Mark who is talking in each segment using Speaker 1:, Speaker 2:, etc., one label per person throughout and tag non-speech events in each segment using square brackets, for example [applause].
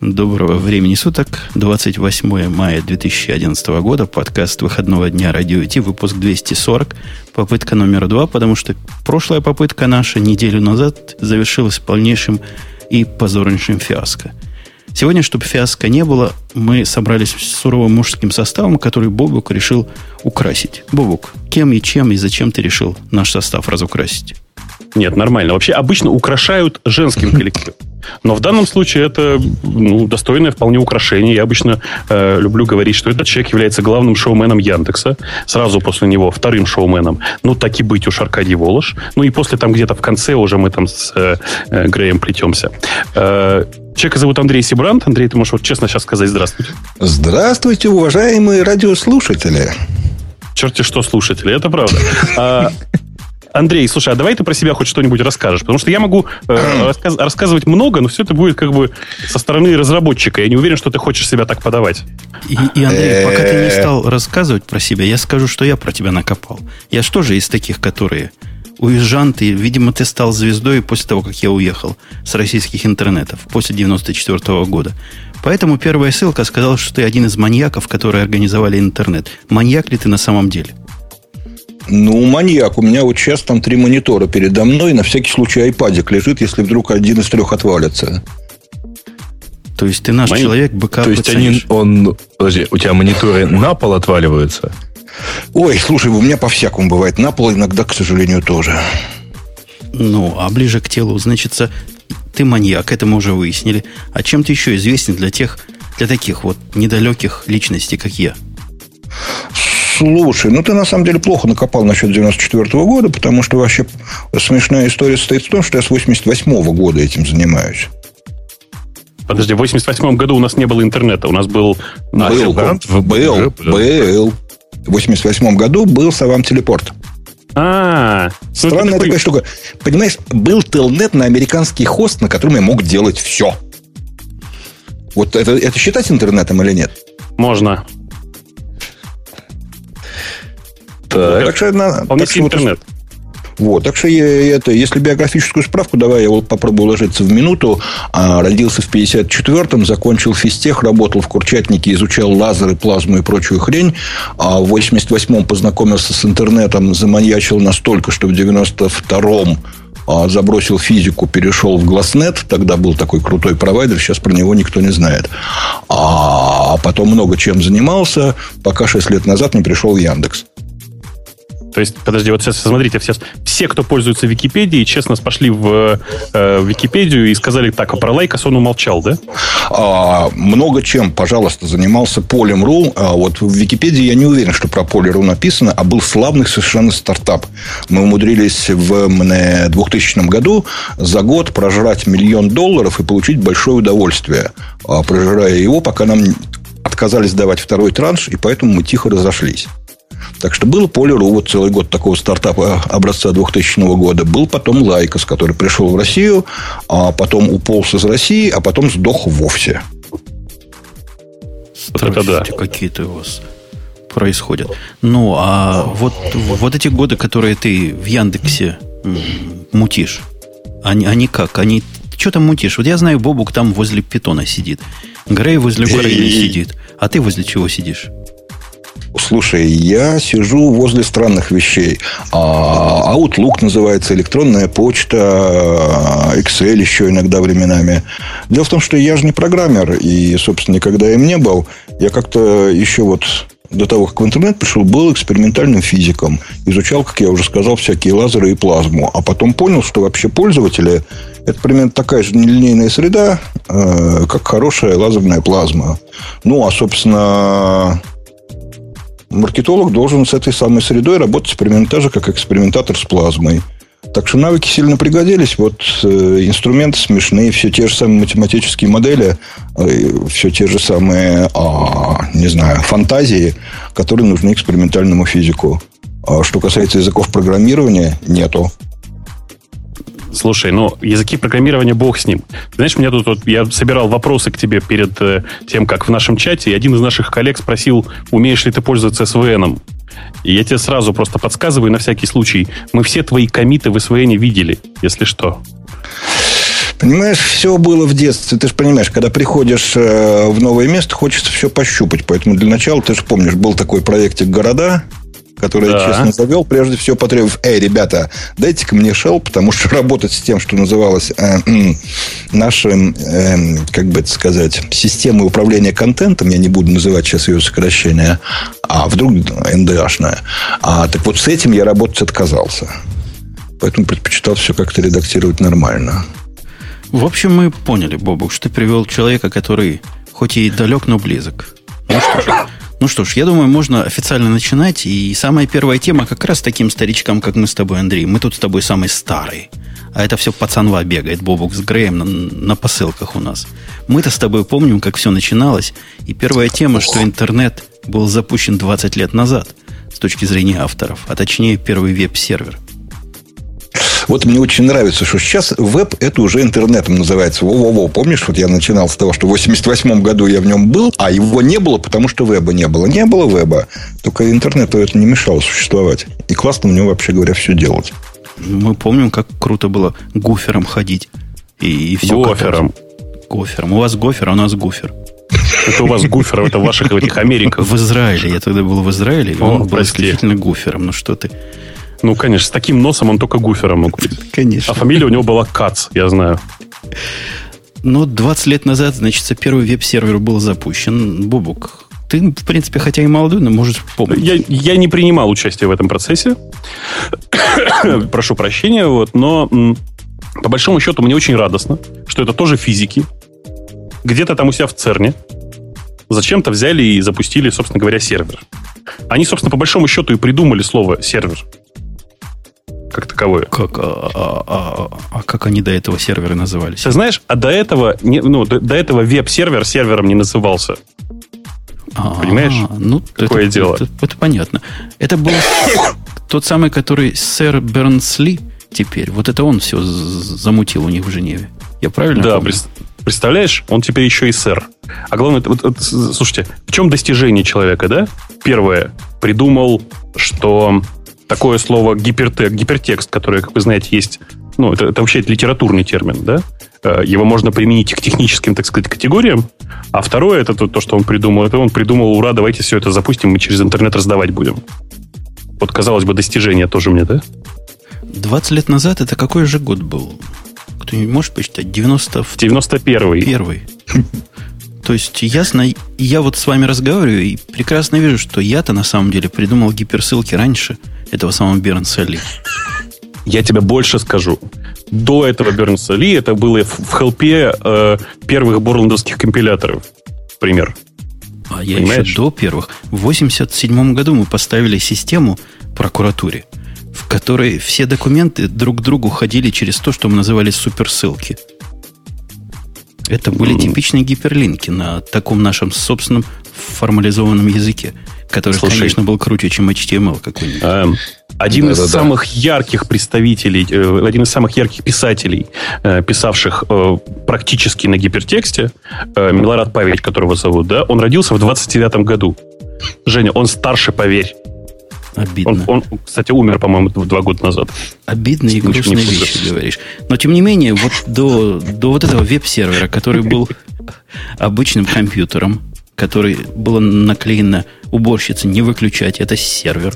Speaker 1: Доброго времени суток. 28 мая 2011 года. Подкаст выходного дня Радио Ти. Выпуск 240. Попытка номер два, потому что прошлая попытка наша неделю назад завершилась полнейшим и позорнейшим фиаско. Сегодня, чтобы фиаско не было, мы собрались с суровым мужским составом, который Бобук решил украсить. Бобук, кем и чем и зачем ты решил наш состав разукрасить?
Speaker 2: Нет, нормально. Вообще обычно украшают женским [laughs] коллективом. Но в данном случае это ну, достойное вполне украшение. Я обычно э, люблю говорить, что этот человек является главным шоуменом Яндекса. Сразу после него вторым шоуменом. Ну, так и быть уж Аркадий Волош. Ну, и после там где-то в конце уже мы там с э, э Греем плетемся. Э, Человека зовут Андрей Сибрант. Андрей, ты можешь вот честно сейчас сказать здравствуйте.
Speaker 3: Здравствуйте, уважаемые радиослушатели.
Speaker 2: Черти что слушатели, это правда. Андрей, слушай, а давай ты про себя хоть что-нибудь расскажешь, потому что я могу э, [clears throat] рассказ, рассказывать много, но все это будет как бы со стороны разработчика. Я не уверен, что ты хочешь себя так подавать.
Speaker 1: И, и Андрей, пока ты не стал рассказывать про себя, я скажу, что я про тебя накопал. Я что же из таких, которые уезжанты, видимо, ты стал звездой после того, как я уехал с российских интернетов, после 94 -го года. Поэтому первая ссылка сказала, что ты один из маньяков, которые организовали интернет. Маньяк ли ты на самом деле?
Speaker 3: Ну, маньяк. У меня вот сейчас там три монитора передо мной. На всякий случай айпадик лежит, если вдруг один из трех отвалится.
Speaker 1: То есть ты наш Мон... человек, быка
Speaker 4: То есть они, он, подожди, у тебя мониторы на пол отваливаются?
Speaker 3: Ой, слушай, у меня по-всякому бывает. На пол иногда, к сожалению, тоже.
Speaker 1: Ну, а ближе к телу, значит, ты маньяк, это мы уже выяснили. А чем ты еще известен для тех, для таких вот недалеких личностей, как я?
Speaker 3: Слушай, ну ты на самом деле плохо накопал насчет 94 -го года, потому что вообще смешная история состоит в том, что я с 88 -го года этим занимаюсь.
Speaker 2: Подожди, в 88 году у нас не было интернета, у нас был...
Speaker 3: Был, был, был, был. В 88 году был Савам Телепорт.
Speaker 2: А,
Speaker 3: ну, Странная такая штука. Понимаешь, был телнет на американский хост, на котором я мог делать все. Вот это, это считать интернетом или нет?
Speaker 2: Можно.
Speaker 3: Так, так что, на, так что интернет. Вот, так что я, это, если биографическую справку, давай я вот попробую уложиться в минуту. А, родился в 54-м, закончил физтех, работал в Курчатнике, изучал лазеры, плазму и прочую хрень. А в 88-м познакомился с интернетом, заманьячил настолько, что в 92-м а, забросил физику, перешел в Гласнет. Тогда был такой крутой провайдер, сейчас про него никто не знает. А потом много чем занимался, пока 6 лет назад не пришел в Яндекс.
Speaker 2: То есть, подожди, вот сейчас смотрите, все, все кто пользуется Википедией, честно пошли в э, Википедию и сказали, так, а про Lycos он умолчал, да?
Speaker 3: А, много чем, пожалуйста, занимался Полем.ру. А вот в Википедии я не уверен, что про Поле.ру написано, а был славный совершенно стартап. Мы умудрились в 2000 году за год прожрать миллион долларов и получить большое удовольствие, а, прожирая его, пока нам отказались давать второй транш, и поэтому мы тихо разошлись. Так что было Поле.ру, вот целый год такого стартапа образца 2000 года. Был потом Lycos, который пришел в Россию, а потом уполз из России, а потом сдох вовсе.
Speaker 1: Это да. какие-то у вас происходят. Ну, а вот, вот эти годы, которые ты в Яндексе мутишь, они, они как? Они что там мутишь? Вот я знаю, Бобук там возле питона сидит. Грей возле Украины сидит. А ты возле чего сидишь?
Speaker 3: Слушай, я сижу возле странных вещей. А, Outlook называется, электронная почта, Excel еще иногда временами. Дело в том, что я же не программер, и, собственно, никогда им не был. Я как-то еще вот до того, как в интернет пришел, был экспериментальным физиком. Изучал, как я уже сказал, всякие лазеры и плазму. А потом понял, что вообще пользователи – это примерно такая же нелинейная среда, э, как хорошая лазерная плазма. Ну, а, собственно, маркетолог должен с этой самой средой работать примерно так же, как экспериментатор с плазмой. Так что навыки сильно пригодились. Вот э, инструменты смешные, все те же самые математические модели, э, все те же самые, э, не знаю, фантазии, которые нужны экспериментальному физику. А что касается языков программирования, нету.
Speaker 2: Слушай, ну, языки программирования бог с ним. Знаешь, мне тут вот, я собирал вопросы к тебе перед э, тем, как в нашем чате, и один из наших коллег спросил, умеешь ли ты пользоваться SVN. И я тебе сразу просто подсказываю на всякий случай. Мы все твои комиты в SVN видели, если что.
Speaker 3: Понимаешь, все было в детстве. Ты же понимаешь, когда приходишь э, в новое место, хочется все пощупать. Поэтому для начала, ты же помнишь, был такой проектик «Города», который да. я честно завел, прежде всего потребовав, эй, ребята, дайте-ка мне shell, потому что [laughs] работать с тем, что называлось э, э, нашим, э, как бы это сказать, системой управления контентом, я не буду называть сейчас ее сокращение, а вдруг НДАшная. А, так вот с этим я работать отказался. Поэтому предпочитал все как-то редактировать нормально.
Speaker 1: В общем, мы поняли, Бобук, что ты привел человека, который хоть и далек, но близок. Ну что ж, ну что ж, я думаю, можно официально начинать. И самая первая тема как раз таким старичкам, как мы с тобой, Андрей. Мы тут с тобой самый старый. А это все пацанва бегает, Бобук с Греем на, на посылках у нас. Мы-то с тобой помним, как все начиналось. И первая тема, что интернет был запущен 20 лет назад с точки зрения авторов, а точнее первый веб-сервер –
Speaker 3: вот мне очень нравится, что сейчас веб это уже интернетом называется. Во-во-во. Помнишь, вот я начинал с того, что в 88 году я в нем был, а его не было, потому что веба не было. Не было веба. Только интернету это не мешало существовать. И классно в нем, вообще говоря, все делать.
Speaker 1: Мы помним, как круто было гуфером ходить. И, и все
Speaker 2: гофером.
Speaker 1: Гофером. У вас гофер, а у нас гуфер.
Speaker 2: Это у вас гуфер, это в ваших этих Америках.
Speaker 1: В Израиле. Я тогда был в Израиле, и он был исключительно гуфером. Ну что ты.
Speaker 2: Ну, конечно, с таким носом он только гуфером мог быть.
Speaker 1: Конечно.
Speaker 2: А фамилия у него была Кац, я знаю.
Speaker 1: Ну, 20 лет назад, значит, первый веб-сервер был запущен. Бубук, ты, в принципе, хотя и молодой, но можешь помнить.
Speaker 2: Я, я не принимал участие в этом процессе. [coughs] Прошу прощения, вот, но по большому счету мне очень радостно, что это тоже физики. Где-то там у себя в ЦЕРНе зачем-то взяли и запустили, собственно говоря, сервер. Они, собственно, по большому счету и придумали слово сервер как таковое.
Speaker 1: Как, а, а, а, а как они до этого серверы назывались?
Speaker 2: Ты знаешь, а до этого, не, ну, до, до этого веб-сервер сервером не назывался. А, Понимаешь?
Speaker 1: Ну, Какое это, дело? Это, это, это понятно. Это был тот самый, который сэр Бернсли теперь. Вот это он все замутил у них в Женеве. Я правильно
Speaker 2: Да, помню? представляешь, он теперь еще и сэр. А главное, вот, вот, слушайте, в чем достижение человека, да? Первое, придумал, что такое слово гипертек, гипертекст, которое, как вы знаете, есть, ну, это, это вообще литературный термин, да? Э, его можно применить к техническим, так сказать, категориям. А второе, это то, то, что он придумал, это он придумал, ура, давайте все это запустим, мы через интернет раздавать будем. Вот, казалось бы, достижение тоже мне, да?
Speaker 1: 20 лет назад это какой же год был? Кто-нибудь может посчитать? 90...
Speaker 2: 91-й.
Speaker 1: Первый. То есть, ясно, я вот с вами разговариваю и прекрасно вижу, что я-то на самом деле придумал гиперссылки раньше – этого самого Бернса Ли.
Speaker 2: Я тебе больше скажу. До этого Бернса Ли это было в хелпе э, первых борландовских компиляторов. Пример.
Speaker 1: А я Понимаешь? еще до первых. В 87 году мы поставили систему прокуратуре, в которой все документы друг к другу ходили через то, что мы называли суперссылки. Это были типичные гиперлинки на таком нашем собственном формализованном языке. Который, Слушай, конечно, был круче, чем HTML какой-нибудь. Э,
Speaker 2: один да, из да, самых да. ярких представителей, э, один из самых ярких писателей, э, писавших э, практически на гипертексте, э, Милорад Павелич, которого зовут, да, он родился в 29 году. Женя, он старше, поверь.
Speaker 1: Обидно.
Speaker 2: Он, он, кстати, умер, по-моему, два года назад.
Speaker 1: Обидные и грустные вещи говоришь. Но, тем не менее, вот до, до вот этого веб-сервера, который был обычным компьютером, который было наклеено уборщице не выключать, это сервер.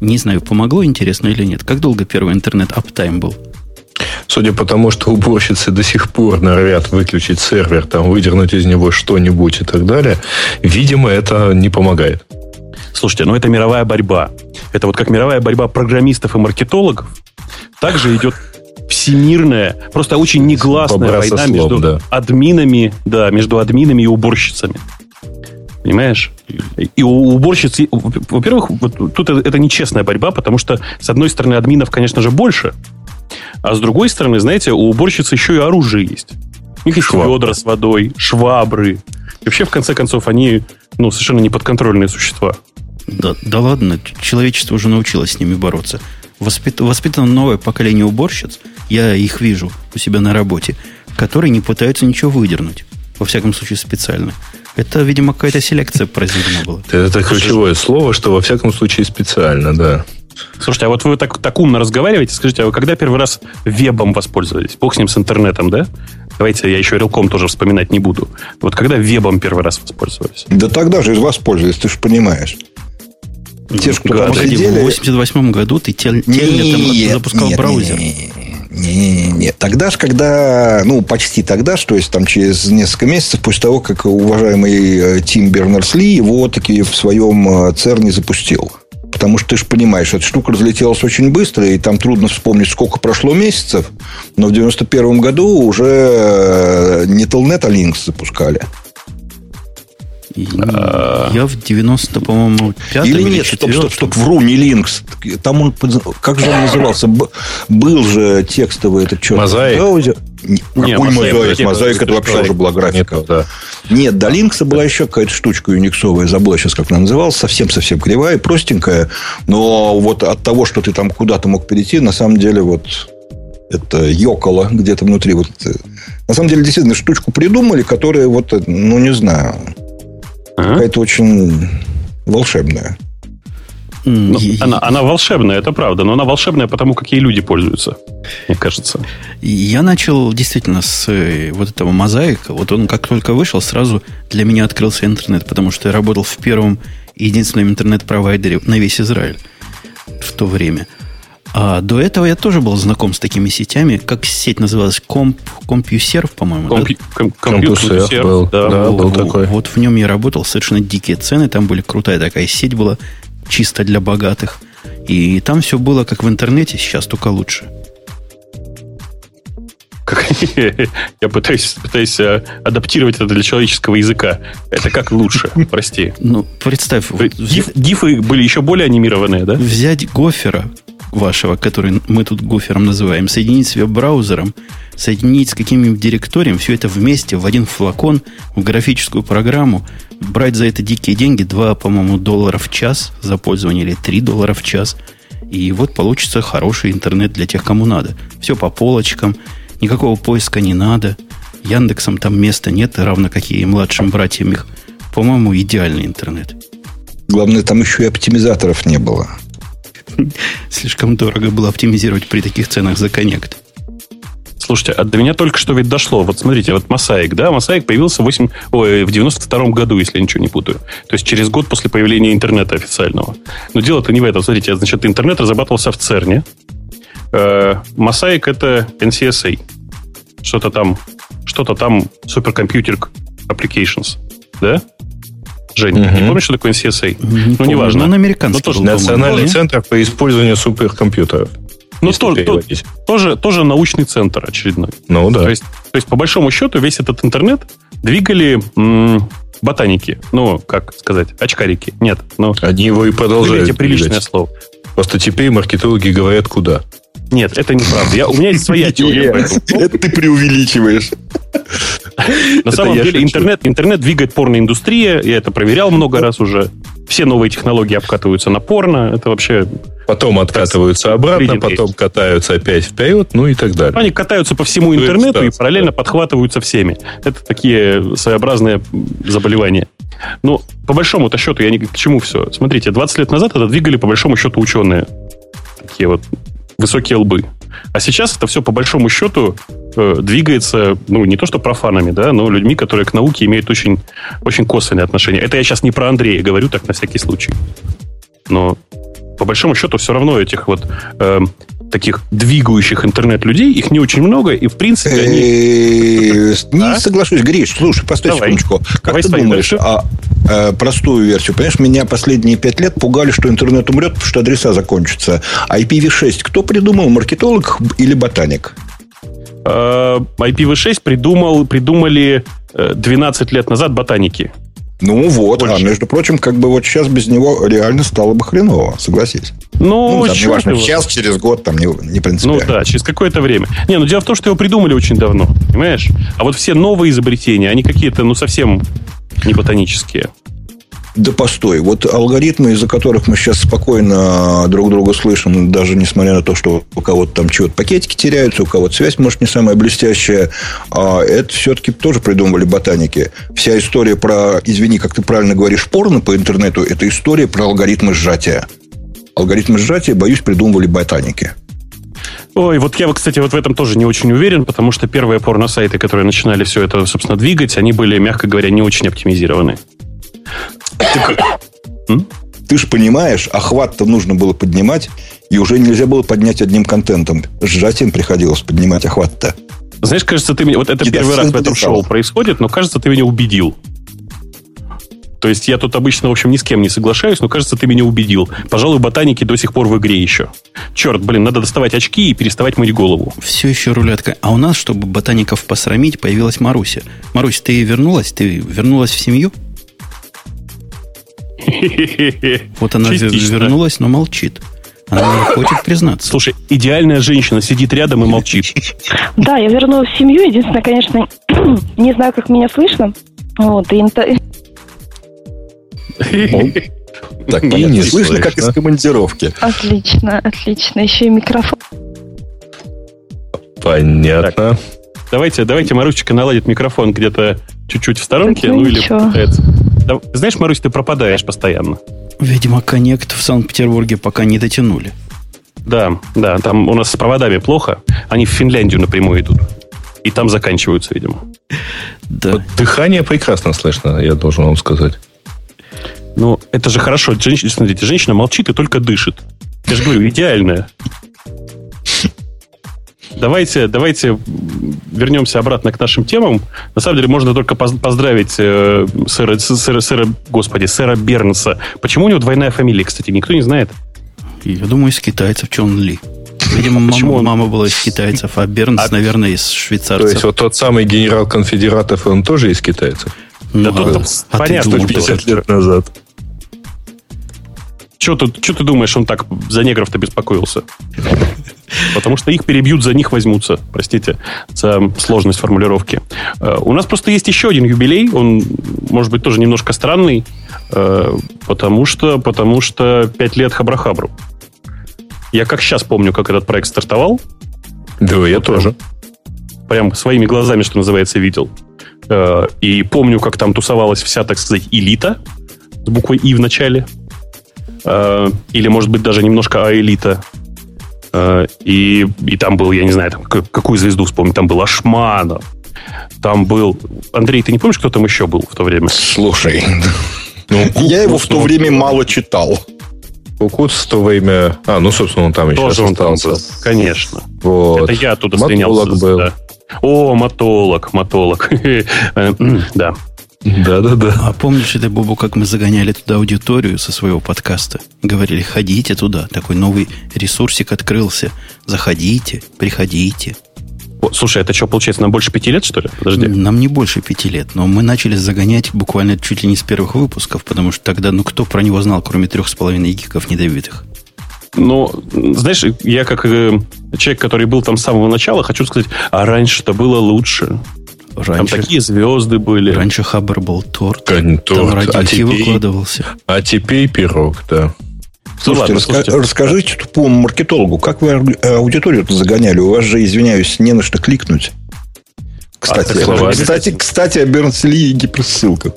Speaker 1: Не знаю, помогло, интересно или нет. Как долго первый интернет аптайм был?
Speaker 4: Судя по тому, что уборщицы до сих пор норовят выключить сервер, там выдернуть из него что-нибудь и так далее, видимо, это не помогает.
Speaker 2: Слушайте, ну это мировая борьба. Это вот как мировая борьба программистов и маркетологов. Также идет всемирная, просто очень негласная Побраться война между да. админами, да, между админами и уборщицами. Понимаешь? И у уборщицы, во-первых, вот тут это нечестная борьба, потому что, с одной стороны, админов, конечно же, больше, а с другой стороны, знаете, у уборщицы еще и оружие есть. У них есть ведра с водой, швабры. И вообще, в конце концов, они ну, совершенно неподконтрольные существа.
Speaker 1: Да, да ладно, человечество уже научилось с ними бороться. Воспит, воспитано новое поколение уборщиц, я их вижу у себя на работе, которые не пытаются ничего выдернуть. Во всяком случае, специально. Это, видимо, какая-то селекция произведена была.
Speaker 4: Это ключевое слово, что во всяком случае специально, да.
Speaker 2: Слушайте, а вот вы так, так умно разговариваете, скажите, а вы когда первый раз вебом воспользовались? Бог с ним, с интернетом, да? Давайте я еще релком тоже вспоминать не буду. Вот когда вебом первый раз воспользовались?
Speaker 3: Да тогда же из воспользовались, ты же понимаешь.
Speaker 1: Те, кто там сидели... в 88 году ты тель, тельнетом запускал нет, браузер. Нет, нет,
Speaker 3: не-не-не. Тогда же, когда, ну, почти тогда же, то есть там через несколько месяцев после того, как уважаемый э, Тим Бернерс-Ли его таки в своем э, ЦЕРНе запустил. Потому что ты же понимаешь, эта штука разлетелась очень быстро, и там трудно вспомнить, сколько прошло месяцев. Но в 91 году уже э, не Telnet, а Linux запускали.
Speaker 1: Я в 90, по-моему,
Speaker 3: пятом или, или нет, стоп, стоп, стоп, вру, не Linux. Там он, как же он назывался? Был же текстовый этот черт.
Speaker 4: Мозаик? Браузер.
Speaker 3: Какой мозаик? Мозаик, это вообще уже была графика. Нет, да. Нет, до Linux была еще какая-то штучка юниксовая, забыла сейчас, как она называлась, совсем-совсем кривая, простенькая, но вот от того, что ты там куда-то мог перейти, на самом деле вот это ёкало где-то внутри. Вот, на самом деле, действительно, штучку придумали, которая вот, ну, не знаю, Ага. Какая-то очень волшебная.
Speaker 2: Ну, она, она волшебная, это правда, но она волшебная потому, как ей люди пользуются, мне кажется.
Speaker 1: Я начал действительно с э, вот этого мозаика. Вот он как только вышел, сразу для меня открылся интернет, потому что я работал в первом единственном интернет-провайдере на весь Израиль в то время – а до этого я тоже был знаком с такими сетями. Как сеть называлась? Комп, CompuServe, по-моему. Комп,
Speaker 2: да? CompuServe был,
Speaker 1: да, да, был, был такой. Вот в нем я работал. Совершенно дикие цены. Там были крутая такая сеть была, чисто для богатых. И там все было как в интернете, сейчас только лучше.
Speaker 2: Как, [laughs] я пытаюсь, пытаюсь э, адаптировать это для человеческого языка. Это как лучше, [laughs] прости.
Speaker 1: Ну, представь.
Speaker 2: Диф, дифы были еще более анимированные, да?
Speaker 1: Взять гофера, вашего, который мы тут гофером называем, соединить с веб-браузером, соединить с каким-нибудь директорием, все это вместе в один флакон, в графическую программу, брать за это дикие деньги, 2, по-моему, доллара в час за пользование или 3 доллара в час. И вот получится хороший интернет для тех, кому надо. Все по полочкам, никакого поиска не надо. Яндексом там места нет, равно как и младшим братьям их. По-моему, идеальный интернет.
Speaker 3: Главное, там еще и оптимизаторов не было. [laughs]
Speaker 1: Слишком дорого было оптимизировать при таких ценах за коннект.
Speaker 2: Слушайте, а до меня только что ведь дошло. Вот смотрите, вот Mosaic, да, Mosaic появился в, 8, ой, в 92 году, если я ничего не путаю. То есть через год после появления интернета официального. Но дело-то не в этом. Смотрите, значит, интернет разрабатывался в ЦЕРНе. Э, Mosaic это NCSA. Что-то там, что-то там Supercomputer Applications. Да? Женя, угу. не помнишь, что такое NCSA?
Speaker 1: Не ну, неважно.
Speaker 4: Ну, он американский. Ну, тоже Национальный центр по использованию суперкомпьютеров.
Speaker 2: Ну, то, то, тоже, тоже научный центр очередной.
Speaker 4: Ну, да.
Speaker 2: То есть, то есть, по большому счету, весь этот интернет двигали м- ботаники. Ну, как сказать, очкарики. Нет. Ну,
Speaker 4: Они его и продолжают.
Speaker 2: Это приличное слово.
Speaker 4: Просто теперь маркетологи говорят, куда.
Speaker 2: Нет, это неправда. Я, у меня есть своя теория.
Speaker 3: Это ты преувеличиваешь.
Speaker 2: На самом деле интернет, интернет двигает порноиндустрия. Я это проверял много раз уже. Все новые технологии обкатываются на порно. Это вообще...
Speaker 4: Потом откатываются обратно, потом катаются опять вперед, ну и так далее.
Speaker 2: Они катаются по всему интернету и параллельно подхватываются всеми. Это такие своеобразные заболевания. Но по большому-то счету, я не к чему все. Смотрите, 20 лет назад это двигали по большому счету ученые. Такие вот высокие лбы. А сейчас это все по большому счету э, двигается, ну, не то что профанами, да, но людьми, которые к науке имеют очень, очень косвенное отношение. Это я сейчас не про Андрея говорю, так на всякий случай. Но по большому счету все равно этих вот э, таких двигающих интернет-людей, их не очень много, и в принципе они...
Speaker 3: Э, не а? соглашусь. Гриш, слушай, постой секундочку. Как ты думаешь, а, э, простую версию, понимаешь, меня последние пять лет пугали, что интернет умрет, потому что адреса закончатся. IPv6 кто придумал, маркетолог или ботаник?
Speaker 2: Э, IPv6 придумал, придумали 12 лет назад ботаники.
Speaker 3: Ну вот, а Больше. а между прочим, как бы вот сейчас без него реально стало бы хреново, согласись.
Speaker 2: Ну,
Speaker 3: ну там, неважно, сейчас, через год, там не, не принципиально.
Speaker 2: Ну да, через какое-то время. Не, ну дело в том, что его придумали очень давно, понимаешь? А вот все новые изобретения, они какие-то, ну, совсем не ботанические.
Speaker 3: Да постой. Вот алгоритмы, из-за которых мы сейчас спокойно друг друга слышим, даже несмотря на то, что у кого-то там чего-то пакетики теряются, у кого-то связь, может, не самая блестящая, а это все-таки тоже придумали ботаники. Вся история про, извини, как ты правильно говоришь, порно по интернету, это история про алгоритмы сжатия. алгоритм сжатия, боюсь, придумывали ботаники.
Speaker 2: Ой, вот я, кстати, вот в этом тоже не очень уверен, потому что первые порно-сайты, которые начинали все это, собственно, двигать, они были, мягко говоря, не очень оптимизированы.
Speaker 3: Ты же понимаешь, охват-то нужно было поднимать, и уже нельзя было поднять одним контентом. Сжатием приходилось поднимать охват-то.
Speaker 2: Знаешь, кажется, ты меня... Вот это первый раз в этом шоу происходит, но, кажется, ты меня убедил. То есть я тут обычно, в общем, ни с кем не соглашаюсь, но кажется, ты меня убедил. Пожалуй, ботаники до сих пор в игре еще. Черт, блин, надо доставать очки и переставать мыть голову.
Speaker 1: Все еще рулетка. А у нас, чтобы ботаников посрамить, появилась Маруся. Марусь, ты вернулась? Ты вернулась в семью? [laughs] Вот она вернулась, но молчит. Она не хочет признаться.
Speaker 2: Слушай, идеальная женщина сидит рядом и молчит. [laughs]
Speaker 5: Да, я вернулась в семью. Единственное, конечно, [clears throat] не знаю, как меня слышно. Вот, и [laughs]
Speaker 3: так, понятно. Не слышно, как из командировки.
Speaker 5: Отлично, отлично. Еще и микрофон.
Speaker 4: Понятно.
Speaker 2: Давайте, давайте Марусечка наладит микрофон где-то чуть-чуть в сторонке. Ну, ну или пытается. Знаешь, Марусь, ты пропадаешь постоянно.
Speaker 1: Видимо, коннект в Санкт-Петербурге пока не дотянули.
Speaker 2: Да, да, там у нас с проводами плохо. Они в Финляндию напрямую идут. И там заканчиваются, видимо.
Speaker 4: Да. Вот дыхание прекрасно слышно, я должен вам сказать.
Speaker 2: Ну, это же хорошо. Женщина, смотрите, женщина молчит и только дышит. Я же говорю, идеальная. Давайте, давайте вернемся обратно к нашим темам. На самом деле, можно только поздравить э, сэра, сэра, сэра, господи, сэра Бернса. Почему у него двойная фамилия, кстати, никто не знает.
Speaker 1: Я думаю, из китайцев Чон Ли. Видимо, мама, мама была из китайцев, а Бернс, а, наверное, из швейцарцев.
Speaker 4: То есть, вот тот самый генерал конфедератов, он тоже из китайцев?
Speaker 2: Ну, да, а, а понятно, 50 лет назад. Что ты, что ты думаешь, он так за негров-то беспокоился? Потому что их перебьют, за них возьмутся. Простите за сложность формулировки. Э, у нас просто есть еще один юбилей. Он, может быть, тоже немножко странный. Э, потому что, потому что пять лет Хабрахабру. Я как сейчас помню, как этот проект стартовал.
Speaker 4: Да, я вот тоже.
Speaker 2: Прям своими глазами, что называется, видел. Э, и помню, как там тусовалась вся, так сказать, элита с буквой «и» в начале – или, может быть, даже немножко Аэлита. Э, и, и там был, я не знаю, там, какую звезду вспомнить, там был Ашманов, там был... Андрей, ты не помнишь, кто там еще был в то время?
Speaker 3: Слушай, ну, [laughs] я его в то время мало читал.
Speaker 4: Кукут в то время... А, ну, собственно, он там еще
Speaker 2: Тоже он там был, конечно. Вот. Это я оттуда слинялся. был. Да. О, мотолог, мотолог. [laughs] Э, да.
Speaker 1: Да-да-да. А помнишь, это, Бобу, как мы загоняли туда аудиторию со своего подкаста? Говорили, ходите туда. Такой новый ресурсик открылся. Заходите, приходите.
Speaker 2: О, слушай, это что, получается, нам больше пяти лет, что ли? Подожди.
Speaker 1: Нам не больше пяти лет, но мы начали загонять буквально чуть ли не с первых выпусков, потому что тогда, ну, кто про него знал, кроме трех с половиной гиков недобитых?
Speaker 2: Ну, знаешь, я как э, человек, который был там с самого начала, хочу сказать, а раньше-то было лучше. Раньше, там такие звезды были.
Speaker 1: Раньше Хабр был торт.
Speaker 4: торт. Там а теперь, выкладывался. А теперь пирог, да.
Speaker 3: Слушайте, ну, ладно, раска- слушайте. расскажите тупому маркетологу, как вы аудиторию загоняли? У вас же, извиняюсь, не на что кликнуть. Кстати, а, кстати, кстати, о Бернсли и гиперссылках.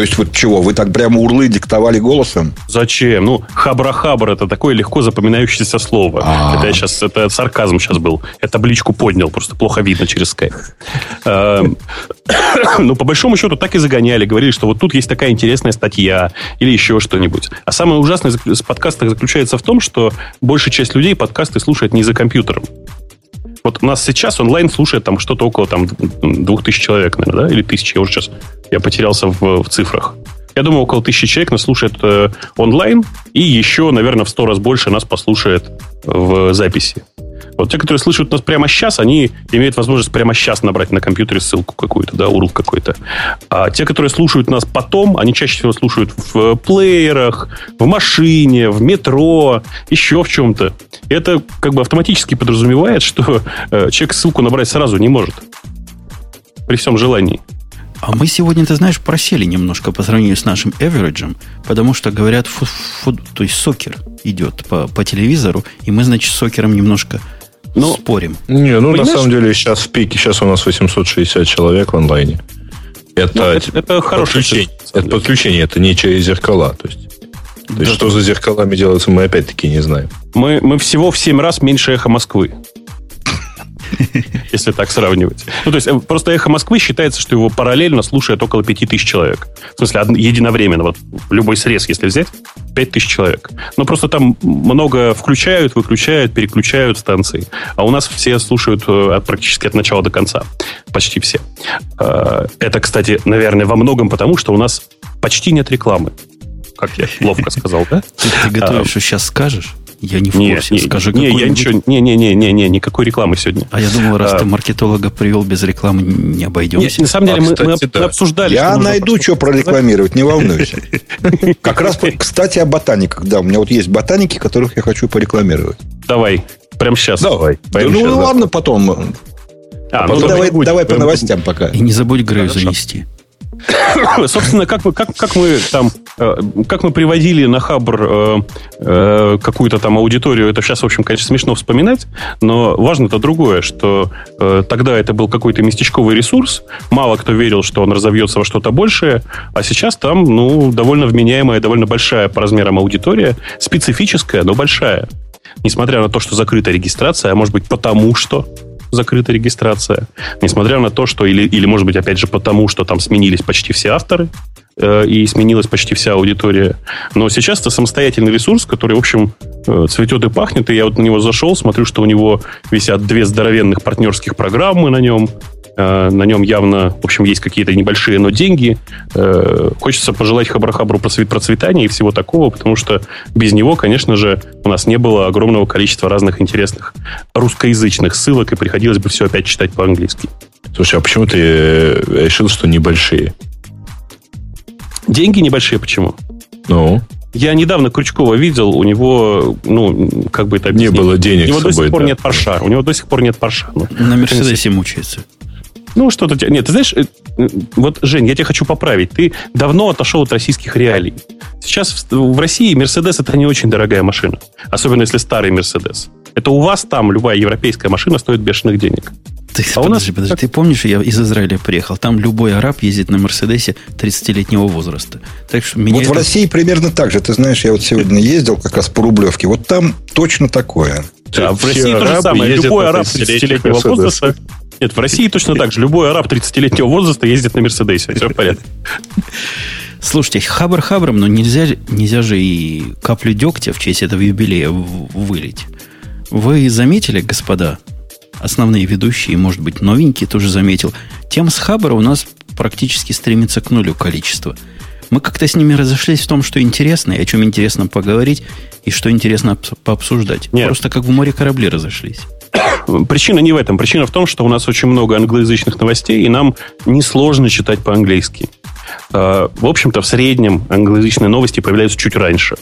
Speaker 3: То есть, вот чего, вы так прямо урлы диктовали голосом?
Speaker 2: Зачем? Ну, хабра-хабр это такое легко запоминающееся слово. А-а-а. Это я сейчас, это сарказм сейчас был. Я табличку поднял, просто плохо видно через скайп. Эм, [coughs] ну, по большому счету, так и загоняли. Говорили, что вот тут есть такая интересная статья или еще что-нибудь. А самое ужасное в подкастах заключается в том, что большая часть людей подкасты слушает не за компьютером. Вот нас сейчас онлайн слушает там что-то около там, двух тысяч человек, наверное, да? Или тысячи, я уже сейчас я потерялся в, в цифрах. Я думаю, около тысячи человек нас слушает э, онлайн, и еще, наверное, в сто раз больше нас послушает в записи. Вот те, которые слышат нас прямо сейчас, они имеют возможность прямо сейчас набрать на компьютере ссылку какую-то, да, URL какой-то. А те, которые слушают нас потом, они чаще всего слушают в плеерах, в машине, в метро, еще в чем-то. Это как бы автоматически подразумевает, что э, человек ссылку набрать сразу не может. При всем желании.
Speaker 1: А мы сегодня, ты знаешь, просели немножко по сравнению с нашим эвериджем, потому что, говорят, фу, фу, то есть сокер идет по, по телевизору, и мы, значит, сокером немножко ну, спорим.
Speaker 4: Не, ну, Понимаешь? на самом деле, сейчас в пике, сейчас у нас 860 человек в онлайне. Это, ну, это, это хорошее подключение. Это подключение, это не через зеркала. То есть. То есть, да. что за зеркалами делается, мы опять-таки не знаем.
Speaker 2: Мы, мы всего в 7 раз меньше эхо Москвы. [laughs] Если так сравнивать. Ну, то есть, э, просто эхо Москвы считается, что его параллельно слушает около 5000 человек. В смысле, единовременно. Вот любой срез, если взять, 5000 человек. Но просто там много включают, выключают, переключают станции. А у нас все слушают э, практически от начала до конца. Почти все. Э, это, кстати, наверное, во многом потому, что у нас почти нет рекламы как я [laughs] ловко сказал, да?
Speaker 1: Ты, ты готовишь, что сейчас скажешь? Я не в курсе.
Speaker 2: Не, Скажи, не, я ничего, не, не, не, не, не, никакой рекламы сегодня.
Speaker 1: А я думал, раз а, ты маркетолога привел без рекламы, не обойдемся. Нет,
Speaker 2: на самом деле, а, мы, кстати, мы, да. обсуждали.
Speaker 3: Я найду, что прорекламировать, не волнуйся. [laughs] Как раз, кстати, о ботаниках. Да, у меня вот есть ботаники, которых я хочу порекламировать.
Speaker 2: Давай, прямо сейчас.
Speaker 3: Давай. Ну, ладно, потом. А, ну, давай, давай по новостям пока.
Speaker 1: И не забудь Грею занести. [coughs]
Speaker 2: Собственно, как мы, как, как мы там, э, как мы приводили на Хабр э, э, какую-то там аудиторию, это сейчас, в общем, конечно, смешно вспоминать, но важно-то другое, что э, тогда это был какой-то местечковый ресурс, мало кто верил, что он разовьется во что-то большее, а сейчас там, ну, довольно вменяемая, довольно большая по размерам аудитория, специфическая, но большая. Несмотря на то, что закрыта регистрация, а может быть потому что закрыта регистрация, несмотря на то, что, или, или может быть, опять же, потому, что там сменились почти все авторы, и сменилась почти вся аудитория. Но сейчас это самостоятельный ресурс, который, в общем, э, цветет и пахнет. И я вот на него зашел, смотрю, что у него висят две здоровенных партнерских программы на нем. Э, на нем явно, в общем, есть какие-то небольшие, но деньги. Э, хочется пожелать Хабрахабру процветания и всего такого, потому что без него, конечно же, у нас не было огромного количества разных интересных русскоязычных ссылок, и приходилось бы все опять читать по-английски.
Speaker 4: Слушай, а почему ты э, решил, что небольшие?
Speaker 2: Деньги небольшие почему?
Speaker 4: Ну?
Speaker 2: Я недавно Крючкова видел, у него, ну, как бы это
Speaker 4: объяснить? Не было денег
Speaker 2: У него до сих пор да. нет парша. У него до сих пор нет парша. Ну,
Speaker 1: На Мерседесе мучается.
Speaker 2: Ну, что-то... Нет, ты знаешь, э, вот, Жень, я тебя хочу поправить. Ты давно отошел от российских реалий. Сейчас в, в России Мерседес это не очень дорогая машина. Особенно если старый Мерседес. Это у вас там любая европейская машина стоит бешеных денег.
Speaker 1: Ты, а подожди, у нас... подожди, ты помнишь, я из Израиля приехал, там любой араб ездит на Мерседесе 30-летнего возраста. Так что меня
Speaker 3: вот это... в России примерно так же. Ты знаешь, я вот сегодня ездил как раз по Рублевке. Вот там точно такое.
Speaker 2: Да, в России то же самое. Любой араб 30-летнего возраста нет, в России точно так же. Любой араб 30-летнего возраста ездит на Мерседесе. Все в порядке.
Speaker 1: Слушайте, хабр хабром, но нельзя, нельзя же и каплю дегтя в честь этого юбилея вылить. Вы заметили, господа, основные ведущие, может быть, новенькие тоже заметил, тем с хабра у нас практически стремится к нулю количество. Мы как-то с ними разошлись в том, что интересно, и о чем интересно поговорить, и что интересно пообсуждать. Нет. Просто как в море корабли разошлись.
Speaker 2: Причина не в этом. Причина в том, что у нас очень много англоязычных новостей, и нам несложно читать по-английски. А, в общем-то, в среднем англоязычные новости появляются чуть раньше.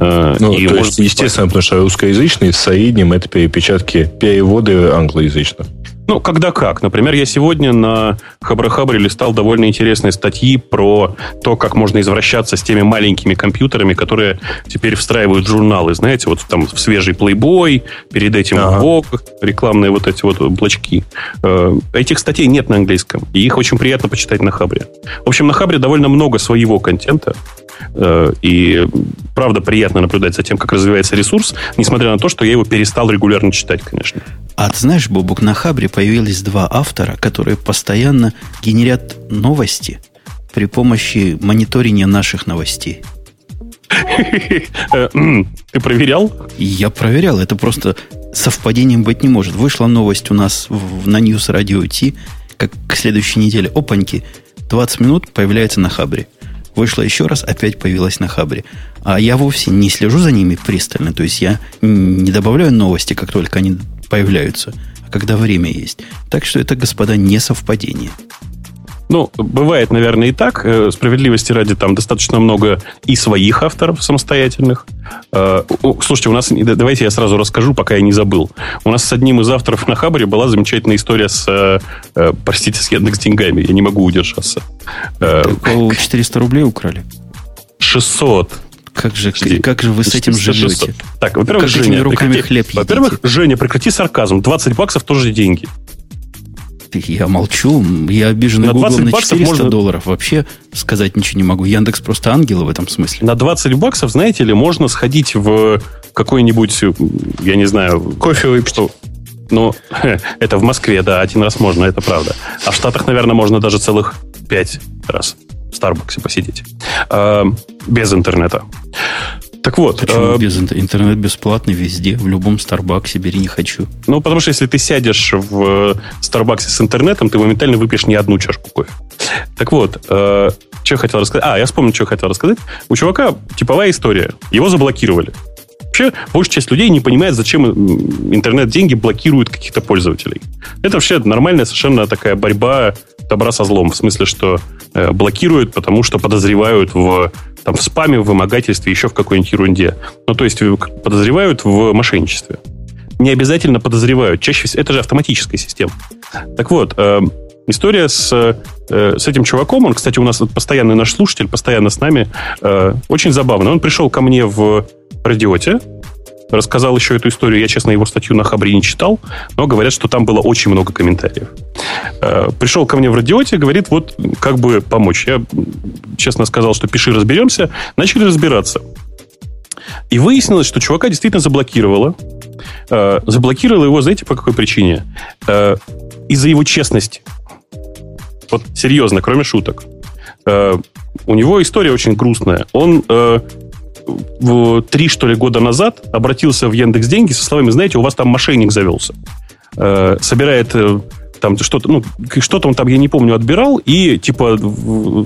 Speaker 4: А, ну, и то есть, естественно, потому что русскоязычные в среднем это перепечатки, переводы англоязычных.
Speaker 2: Ну, когда как. Например, я сегодня на Хабрахабре листал довольно интересные статьи про то, как можно извращаться с теми маленькими компьютерами, которые теперь встраивают журналы. Знаете, вот там в свежий Playboy, перед этим ага. Vogue, рекламные вот эти вот блочки. Э, этих статей нет на английском, и их очень приятно почитать на Хабре. В общем, на Хабре довольно много своего контента, э, и правда приятно наблюдать за тем, как развивается ресурс, несмотря на то, что я его перестал регулярно читать, конечно.
Speaker 1: А ты знаешь, Бобук, на Хабре появились два автора, которые постоянно генерят новости при помощи мониторинга наших новостей.
Speaker 2: Э, ты проверял?
Speaker 1: Я проверял. Это просто совпадением быть не может. Вышла новость у нас на News Radio T, как к следующей неделе. Опаньки, 20 минут появляется на Хабре. Вышла еще раз, опять появилась на Хабре. А я вовсе не слежу за ними пристально. То есть я не добавляю новости, как только они появляются, а когда время есть. Так что это, господа, не совпадение.
Speaker 2: Ну, бывает, наверное, и так. Э, справедливости ради, там достаточно много и своих авторов самостоятельных. Э, слушайте, у нас, давайте я сразу расскажу, пока я не забыл. У нас с одним из авторов на Хабаре была замечательная история с, э, простите, с Яндекс деньгами. Я не могу удержаться.
Speaker 1: Так, 400 рублей украли?
Speaker 2: 600.
Speaker 1: Как же, как же вы с этим живете?
Speaker 2: Так, во-первых, Женя, руками прекрати, хлеб Во-первых, Женя, прекрати сарказм. 20 баксов тоже деньги.
Speaker 1: Я молчу, я обиженный
Speaker 2: На
Speaker 1: Google
Speaker 2: 20
Speaker 1: на
Speaker 2: баксов
Speaker 1: 400
Speaker 2: можно-
Speaker 1: долларов. Вообще сказать ничего не могу. Яндекс просто ангелы в этом смысле.
Speaker 2: На 20 баксов, знаете ли, можно сходить в какой-нибудь, я не знаю...
Speaker 4: Кофе выпить.
Speaker 2: Что? Ну, [laughs] это в Москве, да, один раз можно, это правда. А в Штатах, наверное, можно даже целых пять раз в Старбаксе посидеть. Э, без интернета. Так вот,
Speaker 1: Почему
Speaker 2: э,
Speaker 1: без интер- интернет бесплатный везде, в любом Старбаксе бери не хочу.
Speaker 2: ну, потому что если ты сядешь в Старбаксе с интернетом, ты моментально выпьешь не одну чашку кофе. Так вот, э, что я хотел рассказать? А, я вспомнил, что я хотел рассказать. У чувака типовая история. Его заблокировали. Вообще, большая часть людей не понимает, зачем интернет-деньги блокируют каких-то пользователей. Это вообще нормальная совершенно такая борьба добра со злом. В смысле, что э, блокируют, потому что подозревают в, там, в спаме, в вымогательстве, еще в какой-нибудь ерунде. Ну, то есть э, подозревают в мошенничестве. Не обязательно подозревают. Чаще всего это же автоматическая система. Так вот, э, история с, э, с этим чуваком, он, кстати, у нас постоянный наш слушатель, постоянно с нами, э, очень забавно. Он пришел ко мне в радиоте, рассказал еще эту историю. Я, честно, его статью на Хабре не читал, но говорят, что там было очень много комментариев. Э, Пришел ко мне в радиоте, говорит, вот как бы помочь. Я честно сказал, что пиши, разберемся. Начали разбираться. И выяснилось, что чувака действительно заблокировало. Э, Заблокировало его, знаете, по какой причине? Э, Из-за его честности. Вот серьезно, кроме шуток. У него история очень грустная. Он три, что ли, года назад обратился в Яндекс Деньги со словами, знаете, у вас там мошенник завелся. Э, Собирает э, там что-то, ну, что-то он там, я не помню, отбирал и, типа,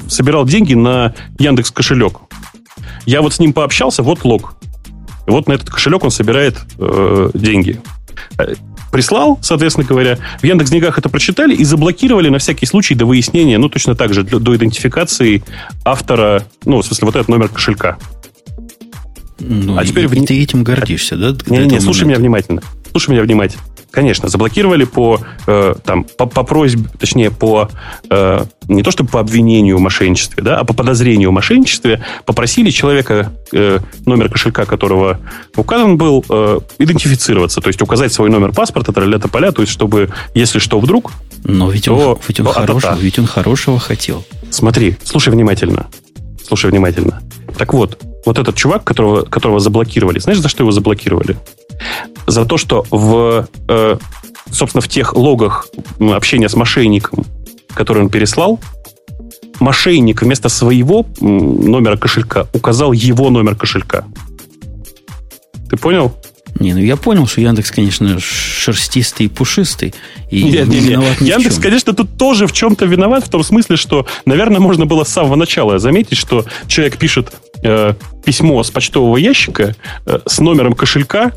Speaker 2: собирал деньги на Яндекс кошелек. Я вот с ним пообщался, вот лог. Вот на этот кошелек он собирает э, деньги. Э, Прислал, соответственно говоря, в Яндекс Деньгах это прочитали и заблокировали на всякий случай до выяснения, ну, точно так же, для- до идентификации автора, ну, в смысле, вот этот номер кошелька.
Speaker 1: Ну,
Speaker 2: А теперь
Speaker 1: и,
Speaker 2: вни-
Speaker 1: ты этим гордишься, да?
Speaker 2: Не, не, слушай меня внимательно. Слушай меня внимательно. Конечно, заблокировали по, э, там, по, по просьбе, точнее, по э, не то чтобы по обвинению в мошенничестве, да, а по подозрению в мошенничестве попросили человека, э, номер кошелька которого указан был, э, идентифицироваться, то есть указать свой номер паспорта, тролля поля, то есть чтобы, если что вдруг,
Speaker 1: Но ведь он,
Speaker 2: то-
Speaker 1: ведь, он
Speaker 2: то
Speaker 1: хорошего, ведь он хорошего хотел.
Speaker 2: Смотри, слушай внимательно. Слушай внимательно. Так вот, вот этот чувак, которого, которого заблокировали, знаешь, за что его заблокировали? За то, что в, э, собственно, в тех логах общения с мошенником, который он переслал, мошенник вместо своего номера кошелька указал его номер кошелька. Ты понял?
Speaker 1: Не, ну я понял, что Яндекс, конечно, шерстистый и пушистый. И
Speaker 2: Нет,
Speaker 1: не
Speaker 2: нет, нет.
Speaker 1: виноват ни
Speaker 2: Яндекс,
Speaker 1: чем.
Speaker 2: конечно, тут тоже в чем-то виноват, в том смысле, что, наверное, можно было с самого начала заметить, что человек пишет э, письмо с почтового ящика э, с номером кошелька,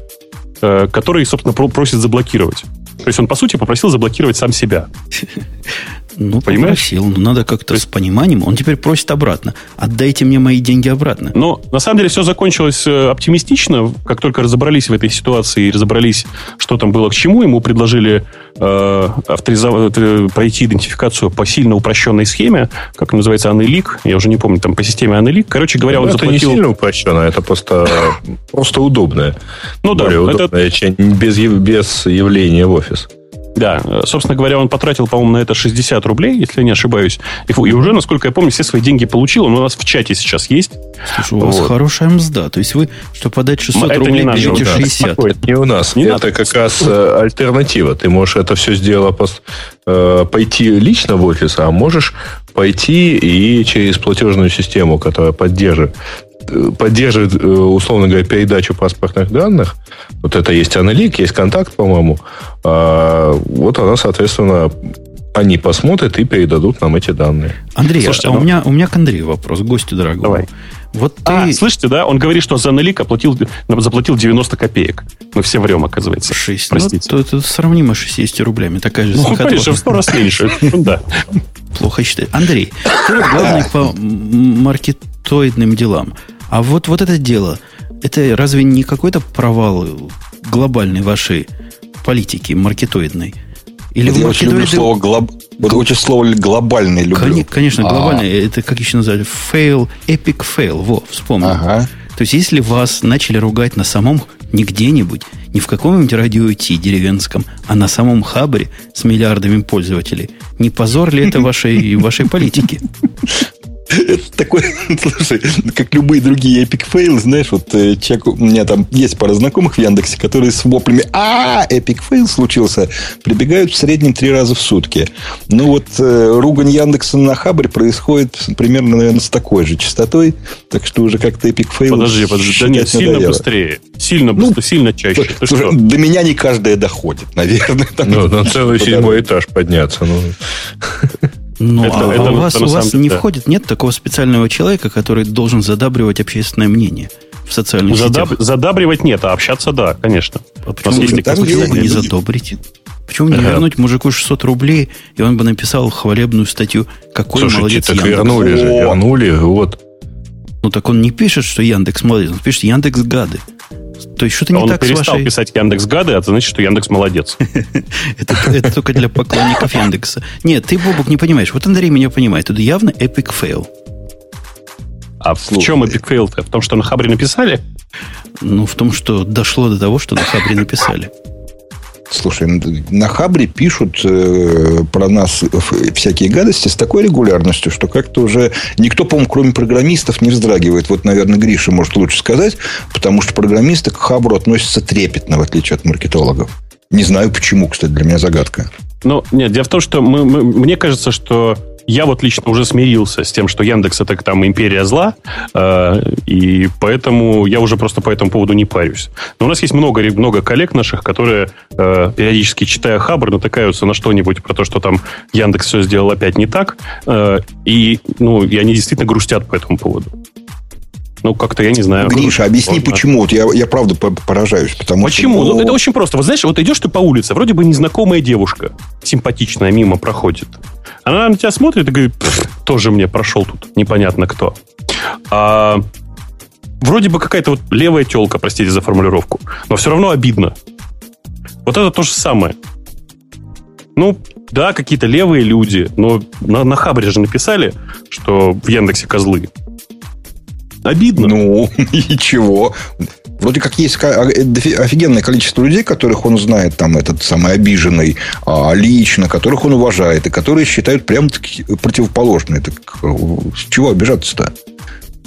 Speaker 2: э, который, собственно, про- просит заблокировать. То есть он, по сути, попросил заблокировать сам себя. [laughs]
Speaker 1: Ну,
Speaker 2: Понимаешь?
Speaker 1: попросил, но надо как-то
Speaker 2: есть-
Speaker 1: с пониманием. Он теперь просит обратно. Отдайте мне мои деньги обратно.
Speaker 2: Но на самом деле все закончилось э, оптимистично. Как только разобрались в этой ситуации и разобрались, что там было к чему, ему предложили э, авторизовать, э, пройти идентификацию по сильно упрощенной схеме, как называется, Анелик. Я уже не помню, там по системе Анелик. Короче говоря, он
Speaker 4: Ну, это не
Speaker 2: заплатил...
Speaker 4: сильно упрощенно, это просто, [coughs] просто удобное.
Speaker 2: Ну да,
Speaker 4: Более
Speaker 2: это-
Speaker 4: удобное, чем без, без явления в офис.
Speaker 2: Да, э, собственно говоря, он потратил, по-моему, на это 60 рублей, если я не ошибаюсь. И, фу, и уже, насколько я помню, все свои деньги получил. Он у нас в чате сейчас есть.
Speaker 1: Слушай, у вас
Speaker 2: Вот.
Speaker 1: хорошая мзда. То есть вы, чтобы подать 600
Speaker 2: Это
Speaker 1: рублей, берете
Speaker 2: мзда.
Speaker 1: 60.
Speaker 4: Это не у нас.
Speaker 2: Не
Speaker 4: это
Speaker 2: надо.
Speaker 4: как раз э, альтернатива. Ты можешь это все сделать, э, пойти лично в офис, а можешь пойти и через платежную систему, которая поддерживает, поддерживает, э, условно говоря, передачу паспортных данных. Вот это есть аналик, есть контакт, по-моему. А, вот она, соответственно, они посмотрят и передадут нам эти данные.
Speaker 1: Андрей,
Speaker 2: Слушайте,
Speaker 1: а
Speaker 2: ну-
Speaker 1: у, меня, у меня к Андрею вопрос, гостю дорогому.
Speaker 2: Давай.
Speaker 1: Вот ты...
Speaker 2: А, слышите, да? Он говорит, что за Анелик оплатил, заплатил 90 копеек. Мы все врем, оказывается.
Speaker 1: 6,
Speaker 2: Простите.
Speaker 1: Ну, то это сравнимо с 60 рублями. Такая же
Speaker 2: Ну, конечно, в сто раз меньше. [laughs] Да.
Speaker 1: Плохо считает. Андрей, ты главный по маркетоидным делам. А вот, вот это дело, это разве не какой-то провал глобальной вашей политики маркетоидной? Или
Speaker 3: Вот я очень люблю слово глоб... вот очень слово глобальный люблю.
Speaker 1: Конечно,
Speaker 3: А,
Speaker 1: глобальный. Это как еще назвали? Fail, epic fail. Во, вспомнил.
Speaker 3: Ага.
Speaker 1: То есть, если вас начали ругать на самом, не где-нибудь, Не в каком-нибудь радио Ти деревенском, а на самом хабре с миллиардами пользователей. Не позор ли это [laughs] вашей, вашей политики?
Speaker 3: Это такой, [laughs] слушай, как любые другие epic fail ы, знаешь, вот э, человек, у меня там есть пара знакомых в Яндексе, которые с воплями «А, epic fail случился!» прибегают в среднем три раза в сутки. Ну вот э, ругань Яндекса на Хабре происходит примерно, наверное, с такой же частотой, так что уже как-то epic fail
Speaker 2: Подожди, подожди, да нет, сильно надоело. быстрее. Сильно, ну, сильно чаще.
Speaker 3: Слушай, до меня не каждая доходит, наверное.
Speaker 4: Там ну, на целый седьмой этаж подняться. Ну.
Speaker 1: Ну, это, а это, у вас, у вас не да. входит, нет такого специального человека, который должен задабривать общественное мнение в социальных
Speaker 2: Задаб, сетях? Задабривать нет, а общаться да, конечно.
Speaker 1: А почему, вы, так, почему вы не задобрите? Почему не вернуть мужику 600 рублей, и он бы написал хвалебную статью, какой Слушайте, молодец
Speaker 4: так Яндекс. вернули же, вернули, вот.
Speaker 1: Ну, так он не пишет, что Яндекс молодец, он пишет Яндекс гады. То есть что-то не
Speaker 2: он
Speaker 1: так
Speaker 2: перестал
Speaker 1: с вашей...
Speaker 2: писать Яндекс гады, а это значит, что Яндекс молодец. [laughs]
Speaker 1: это, только для поклонников Яндекса. Нет, ты, Бобук, не понимаешь. Вот Андрей меня понимает. Это явно epic fail.
Speaker 2: А в чем epic fail В том, что на Хабре написали?
Speaker 1: Ну, в том, что дошло до того, что на Хабре написали.
Speaker 3: Слушай, на Хабре пишут э, про нас всякие гадости с такой регулярностью, что как-то уже никто, по-моему, кроме программистов, не вздрагивает. Вот, наверное, Гриша может лучше сказать, потому что программисты к Хабру относятся трепетно, в отличие от маркетологов. Не знаю почему, кстати, для меня загадка.
Speaker 2: Ну, нет, дело в том, что мы, мы, мне кажется, что я вот лично уже смирился с тем, что Яндекс это там империя зла, э, и поэтому я уже просто по этому поводу не парюсь. Но у нас есть много, много коллег наших, которые э, периодически, читая Хабр, натыкаются на что-нибудь про то, что там Яндекс все сделал опять не так, э, и, ну, и они действительно грустят по этому поводу. Ну, как-то я не знаю.
Speaker 3: Гриша, объясни, Можно. почему. Вот я, я правда поражаюсь. Потому
Speaker 2: почему? Что... Ну, это очень просто. Вот знаешь, вот идешь ты по улице, вроде бы незнакомая девушка, симпатичная, мимо проходит. Она на тебя смотрит и говорит, тоже мне прошел тут, непонятно кто. А, вроде бы какая-то вот левая телка, простите за формулировку, но все равно обидно. Вот это то же самое. Ну, да, какие-то левые люди, но на, на Хабре же написали, что в Яндексе козлы. Обидно.
Speaker 3: Ну, [laughs] и чего? Вроде как есть э, офигенное количество людей, которых он знает, там, этот самый обиженный а, лично, которых он уважает, и которые считают прям противоположные. Так э, с чего обижаться-то?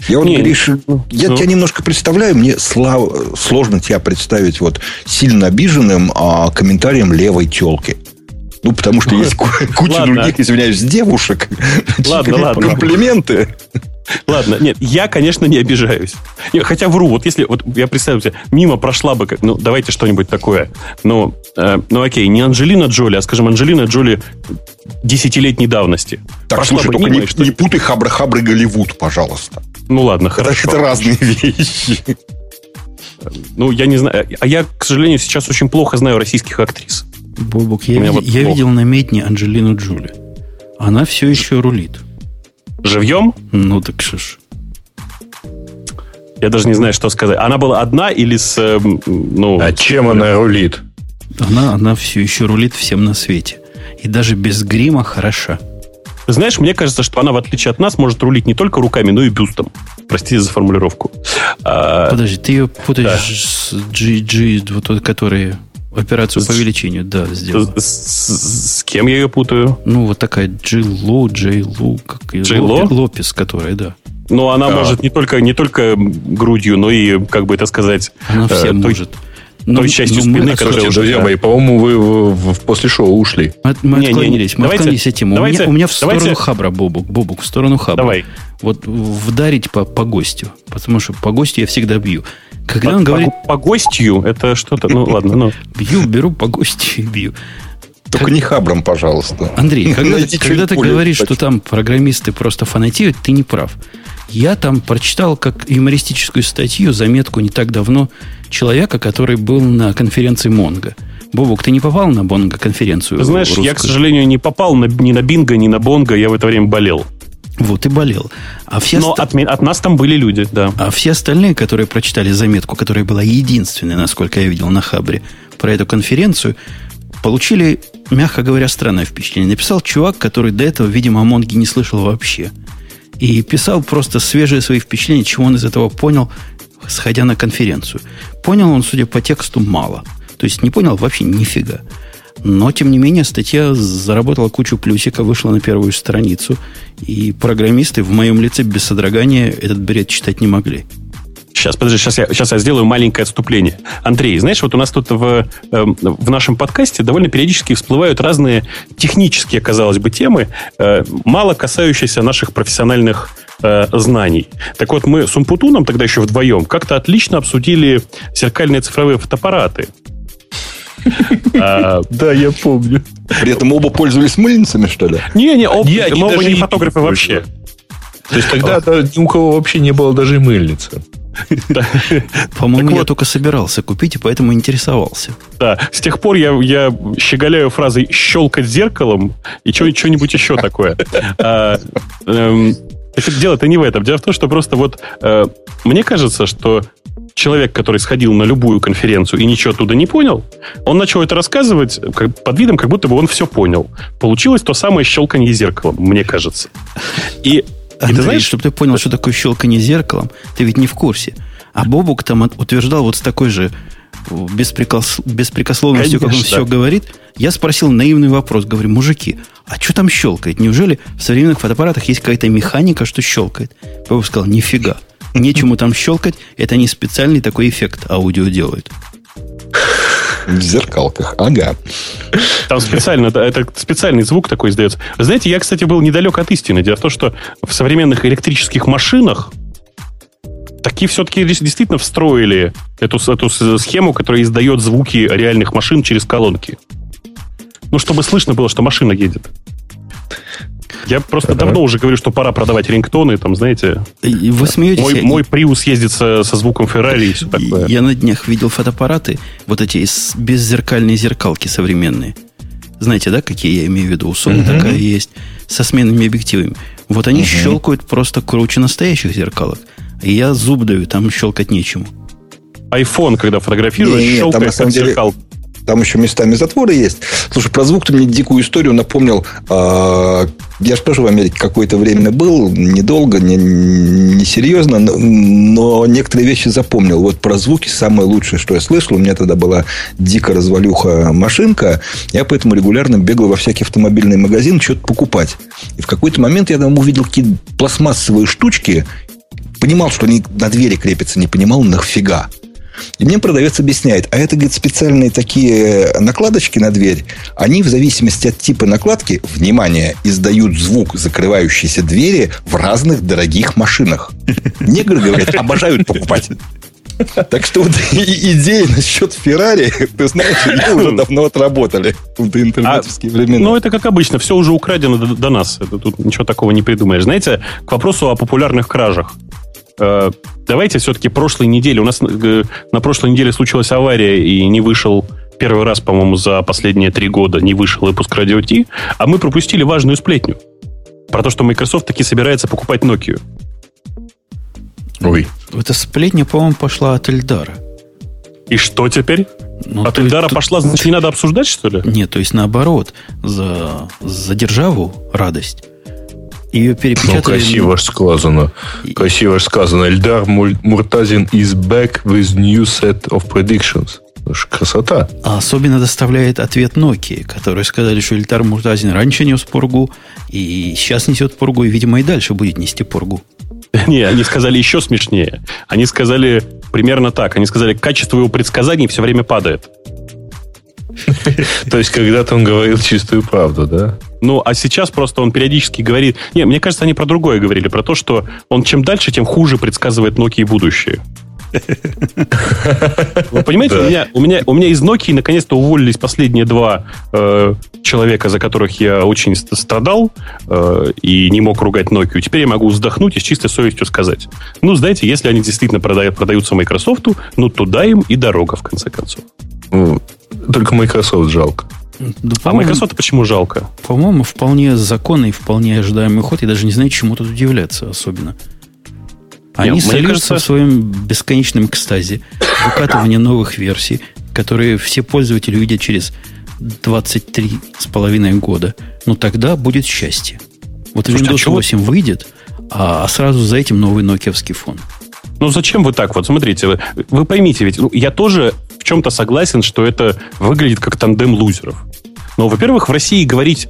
Speaker 3: Я вот, Гриш, я ну. тебя немножко представляю, мне слав... сложно тебя представить вот сильно обиженным а, комментарием левой телки. Ну, потому что есть куча других, извиняюсь, девушек.
Speaker 2: Ладно, ладно.
Speaker 3: Комплименты.
Speaker 2: Ладно, нет, я, конечно, не обижаюсь. Хотя вру, вот если, вот я представляю себе, мимо прошла бы, ну, давайте что-нибудь такое. Ну, э, ну окей, не Анджелина Джоли, а, скажем, Анджелина Джоли десятилетней давности.
Speaker 3: Так, прошла слушай, только мимо, не, не путай Хабры-Хабры Голливуд, пожалуйста.
Speaker 2: Ну, ладно, хорошо.
Speaker 3: Это, это разные вещи.
Speaker 2: Ну, я не знаю. А я, к сожалению, сейчас очень плохо знаю российских актрис.
Speaker 1: Бобок, я, види, вот я видел на медне Анджелину Джоли. Она все еще рулит.
Speaker 2: Живьем?
Speaker 1: Ну, так что ж.
Speaker 2: Я даже не знаю, что сказать. Она была одна или с... Эм, ну,
Speaker 4: а чем она рулит?
Speaker 1: Она, она все еще рулит всем на свете. И даже без грима хороша.
Speaker 2: Знаешь, мне кажется, что она, в отличие от нас, может рулить не только руками, но и бюстом. Простите за формулировку.
Speaker 1: А, Подожди, ты ее путаешь да. с GG, вот тот, который Операцию с, по увеличению, да, сделал.
Speaker 2: С, с, с кем я ее путаю?
Speaker 1: Ну, вот такая Джило, Джейлу, как ее
Speaker 2: Джило?
Speaker 1: Лопес, которая, да.
Speaker 2: Но она а. может не только, не только грудью, но и, как бы это сказать...
Speaker 1: Она всем э, может.
Speaker 2: Ну, той частью ну, спины, которая
Speaker 4: уже... Друзья мои, по-моему, вы в, в, после шоу ушли.
Speaker 1: Мы, мы не, отклонились, не, не. мы давайте, отклонились от темы. Давайте, у, меня, у меня в сторону давайте. хабра, Бобук, Бобук, в сторону хабра.
Speaker 2: Давай.
Speaker 1: Вот вдарить по, по гостю, потому что по гостю я всегда бью.
Speaker 2: Когда по, он говорит... По, по гостью это что-то... Ну, ладно, ну...
Speaker 1: Бью, беру по гостю и бью.
Speaker 3: Только как... не хабром, пожалуйста.
Speaker 1: Андрей, когда, когда ты говоришь, что там программисты просто фанатеют, ты не прав. Я там прочитал как юмористическую статью, заметку не так давно человека, который был на конференции Монго. Бобук, ты не попал на Бонго конференцию?
Speaker 2: Знаешь, русскую? я, к сожалению, не попал на, ни на Бинго, ни на Бонго. Я в это время болел.
Speaker 1: Вот и болел. А все
Speaker 2: Но ост... от, от нас там были люди, да.
Speaker 1: А все остальные, которые прочитали заметку, которая была единственной, насколько я видел на Хабре, про эту конференцию, получили, мягко говоря, странное впечатление. Написал чувак, который до этого, видимо, о Монге не слышал вообще. И писал просто свежие свои впечатления, чего он из этого понял, сходя на конференцию. Понял он, судя по тексту, мало – То есть не понял вообще нифига. Но, тем не менее, статья заработала кучу плюсиков, вышла на первую страницу, и программисты в моем лице без содрогания этот бред читать не могли.
Speaker 2: Сейчас, подожди, сейчас я, сейчас я сделаю маленькое отступление. Андрей, знаешь, вот у нас тут в, э, в нашем подкасте довольно периодически всплывают разные технические, казалось бы, темы, э, мало касающиеся наших профессиональных э, знаний. Так вот, мы с Умпутуном тогда еще вдвоем как-то отлично обсудили зеркальные цифровые фотоаппараты.
Speaker 4: А, да, я помню.
Speaker 3: При этом оба пользовались мыльницами, что ли?
Speaker 2: Не-не, оба не фотографы вообще.
Speaker 4: То есть тогда ни у кого вообще не было даже мыльницы.
Speaker 1: По-моему, я только собирался купить, и поэтому интересовался.
Speaker 2: Да, с тех пор я, я щеголяю фразой «щелкать зеркалом» и что-нибудь еще такое. А, эм, дело-то не в этом. Дело в том, что просто вот э, мне кажется, что человек, который сходил на любую конференцию и ничего оттуда не понял, он начал это рассказывать как, под видом, как будто бы он все понял. Получилось то самое щелканье зеркалом, мне кажется.
Speaker 1: И Андрей, и ты знаешь, чтобы ты понял, что такое щелканье зеркалом, ты ведь не в курсе. А Бобук там утверждал вот с такой же беспрекос... беспрекословностью, Конечно. как он все говорит. Я спросил наивный вопрос. Говорю, мужики, а что там щелкает? Неужели в современных фотоаппаратах есть какая-то механика, что щелкает? Бобук сказал, нифига. Нечему там щелкать. Это не специальный такой эффект аудио делают.
Speaker 3: В зеркалках, ага.
Speaker 2: Там специально, это специальный звук такой издается. Знаете, я, кстати, был недалек от истины. Дело в том, что в современных электрических машинах такие все-таки действительно встроили эту, эту схему, которая издает звуки реальных машин через колонки. Ну, чтобы слышно было, что машина едет. Я просто ага. давно уже говорю, что пора продавать рингтоны, там, знаете.
Speaker 1: И вы смеетесь?
Speaker 2: Мой, мой Prius ездит со, со звуком Ferrari и все такое.
Speaker 1: Я на днях видел фотоаппараты, вот эти беззеркальные зеркалки современные. Знаете, да, какие я имею в виду? У Sony угу. такая есть, со сменными объективами. Вот они угу. щелкают просто круче настоящих зеркалок. И я зуб даю, там щелкать нечему.
Speaker 2: iPhone, когда фотографируешь, не, не, щелкает там, на самом деле, зеркал.
Speaker 3: Там еще местами затворы есть. Слушай, про звук ты мне дикую историю напомнил. Э, я же тоже в Америке какое-то время был, недолго, не, не серьезно, но, но некоторые вещи запомнил. Вот про звуки самое лучшее, что я слышал. У меня тогда была дико развалюха машинка. Я поэтому регулярно бегал во всякий автомобильный магазин что-то покупать. И в какой-то момент я там увидел какие-то пластмассовые штучки. Понимал, что они на двери крепятся, не понимал нафига. И мне продавец объясняет, а это, говорит, специальные такие накладочки на дверь, они в зависимости от типа накладки, внимание, издают звук закрывающейся двери в разных дорогих машинах. Негры, говорят, обожают покупать. Так что вот идеи насчет Феррари, ты знаешь, они уже давно отработали в интернетовские а, времена.
Speaker 2: Ну, это как обычно, все уже украдено до, до нас. Это, тут ничего такого не придумаешь. Знаете, к вопросу о популярных кражах. Э, давайте все-таки прошлой неделе. У нас э, на прошлой неделе случилась авария и не вышел первый раз, по-моему, за последние три года не вышел выпуск Radio T, а мы пропустили важную сплетню. Про то, что Microsoft таки собирается покупать Nokia.
Speaker 1: Ой. Эта сплетня, по-моему, пошла от Эльдара.
Speaker 2: И что теперь? Ну, от Эльдара пошла, значит, не надо обсуждать, что ли?
Speaker 1: Нет, то есть наоборот. За, за державу радость. Ее перепечатали... Ну,
Speaker 4: красиво сказано. Красиво сказано. Эльдар Муртазин is back with new set of predictions. Красота.
Speaker 1: А особенно доставляет ответ Nokia, которые сказали, что Эльдар Муртазин раньше нес пургу, и сейчас несет пургу, и, видимо, и дальше будет нести пургу. [laughs]
Speaker 2: Не, они сказали еще смешнее. Они сказали примерно так. Они сказали, качество его предсказаний все время падает. [laughs]
Speaker 4: То есть, когда-то он говорил чистую правду, да?
Speaker 2: Ну, а сейчас просто он периодически говорит... Не, мне кажется, они про другое говорили, про то, что он чем дальше, тем хуже предсказывает Nokia будущее. [laughs] Вы понимаете, да. у, меня, у, меня, у меня из Nokia наконец-то уволились последние два э, человека, за которых я очень страдал э, и не мог ругать Nokia. Теперь я могу вздохнуть и с чистой совестью сказать. Ну, знаете, если они действительно продают, продаются Microsoft, ну, туда им и дорога, в конце концов.
Speaker 4: Только Microsoft жалко.
Speaker 2: Да, а Microsoft почему жалко?
Speaker 1: По-моему, вполне законный, вполне ожидаемый ход. Я даже не знаю, чему тут удивляться особенно. Они Нет, сольются кажется... в своем бесконечном экстазе. Выкатывание новых версий, которые все пользователи увидят через 23 с половиной года. Но тогда будет счастье. Вот Слушайте, Windows а 8 выйдет, а сразу за этим новый нокиевский фон.
Speaker 2: Ну, зачем вы так вот? Смотрите, вы, вы поймите, ведь ну, я тоже чем-то согласен, что это выглядит как тандем лузеров. Но, во-первых, в России говорить,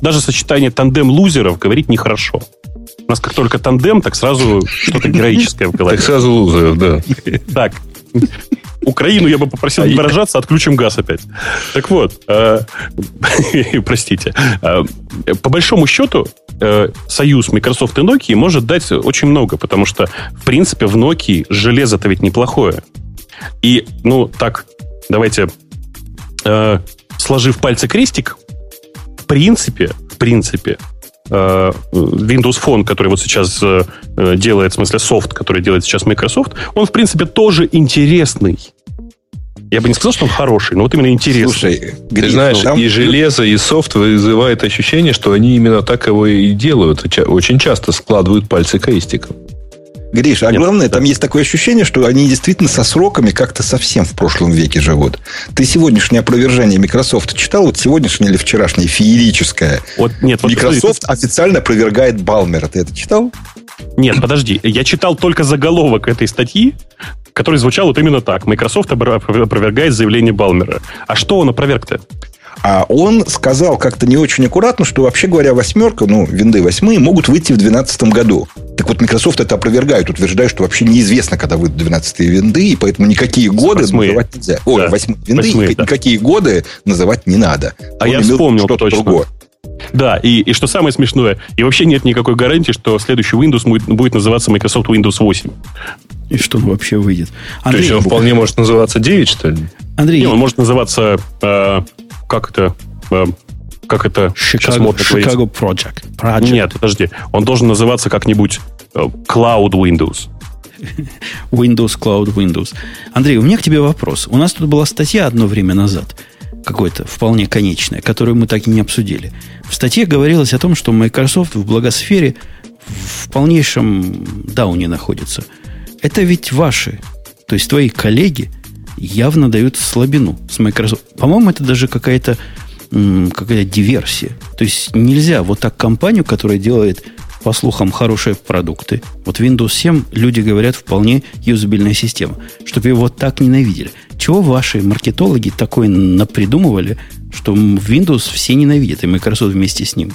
Speaker 2: даже сочетание тандем лузеров говорить нехорошо. У нас как только тандем, так сразу что-то героическое в голове.
Speaker 4: Так сразу лузеров, да. [laughs]
Speaker 2: Так, Украину я бы попросил не выражаться, отключим газ опять. Так вот, э, [laughs] простите. Э, по большому счету, э, союз Microsoft и Nokia может дать очень много, потому что, в принципе, в Nokia железо-то ведь неплохое. И, ну, так, давайте, сложив пальцы крестик, в принципе, в принципе, Э, Windows Phone, который вот сейчас э, делает, в смысле, софт, который делает сейчас Microsoft, он, в принципе, тоже интересный. Я бы не сказал, что он хороший, но вот именно интересный. Слушай,
Speaker 4: ты знаешь, там... и железо, и софт вызывает ощущение, что они именно так его и делают. Очень часто складывают пальцы крестиком.
Speaker 3: Гриш, а Нет, главное, да. там есть такое ощущение, что они действительно со сроками как-то совсем в прошлом веке живут. Ты сегодняшнее опровержение Microsoft читал? Вот сегодняшнее или вчерашнее феерическое? Вот, нет, вот Microsoft подожди, официально опровергает Балмера. Ты это читал?
Speaker 2: Нет, подожди. Я читал только заголовок этой статьи, который звучал вот именно так. Microsoft опровергает заявление Балмера. А что он опроверг-то?
Speaker 3: А он сказал как-то не очень аккуратно, что вообще говоря, восьмерка, ну, винды восьмые могут выйти в 2012 году. Так вот, Microsoft это опровергает, утверждает, что вообще неизвестно, когда выйдут 12 винды, и поэтому никакие годы восьмые. называть нельзя. Ой, да. восьмые винды, восьмые, да. никакие годы называть не надо.
Speaker 2: А Он я вспомнил что-то точно. другое. Да, и, и что самое смешное, и вообще нет никакой гарантии, что следующий Windows будет, будет называться Microsoft Windows 8.
Speaker 1: И что он вообще выйдет?
Speaker 4: Андрей, То есть он вполне может называться 9, что ли?
Speaker 2: Андрей. Не, он может называться э, как это... Э, как это
Speaker 1: Chicago, Chicago Project.
Speaker 2: Project. Нет, подожди. Он должен называться как-нибудь э, Cloud Windows. [laughs]
Speaker 1: Windows, Cloud Windows. Андрей, у меня к тебе вопрос. У нас тут была статья одно время назад, какой-то вполне конечная, которую мы так и не обсудили. В статье говорилось о том, что Microsoft в благосфере в полнейшем дауне находится. Это ведь ваши, то есть твои коллеги явно дают слабину с Microsoft. По-моему, это даже какая-то какая диверсия. То есть нельзя вот так компанию, которая делает, по слухам, хорошие продукты. Вот Windows 7, люди говорят, вполне юзабельная система. Чтобы его вот так ненавидели. Чего ваши маркетологи такое напридумывали, что Windows все ненавидят, и Microsoft вместе с ним?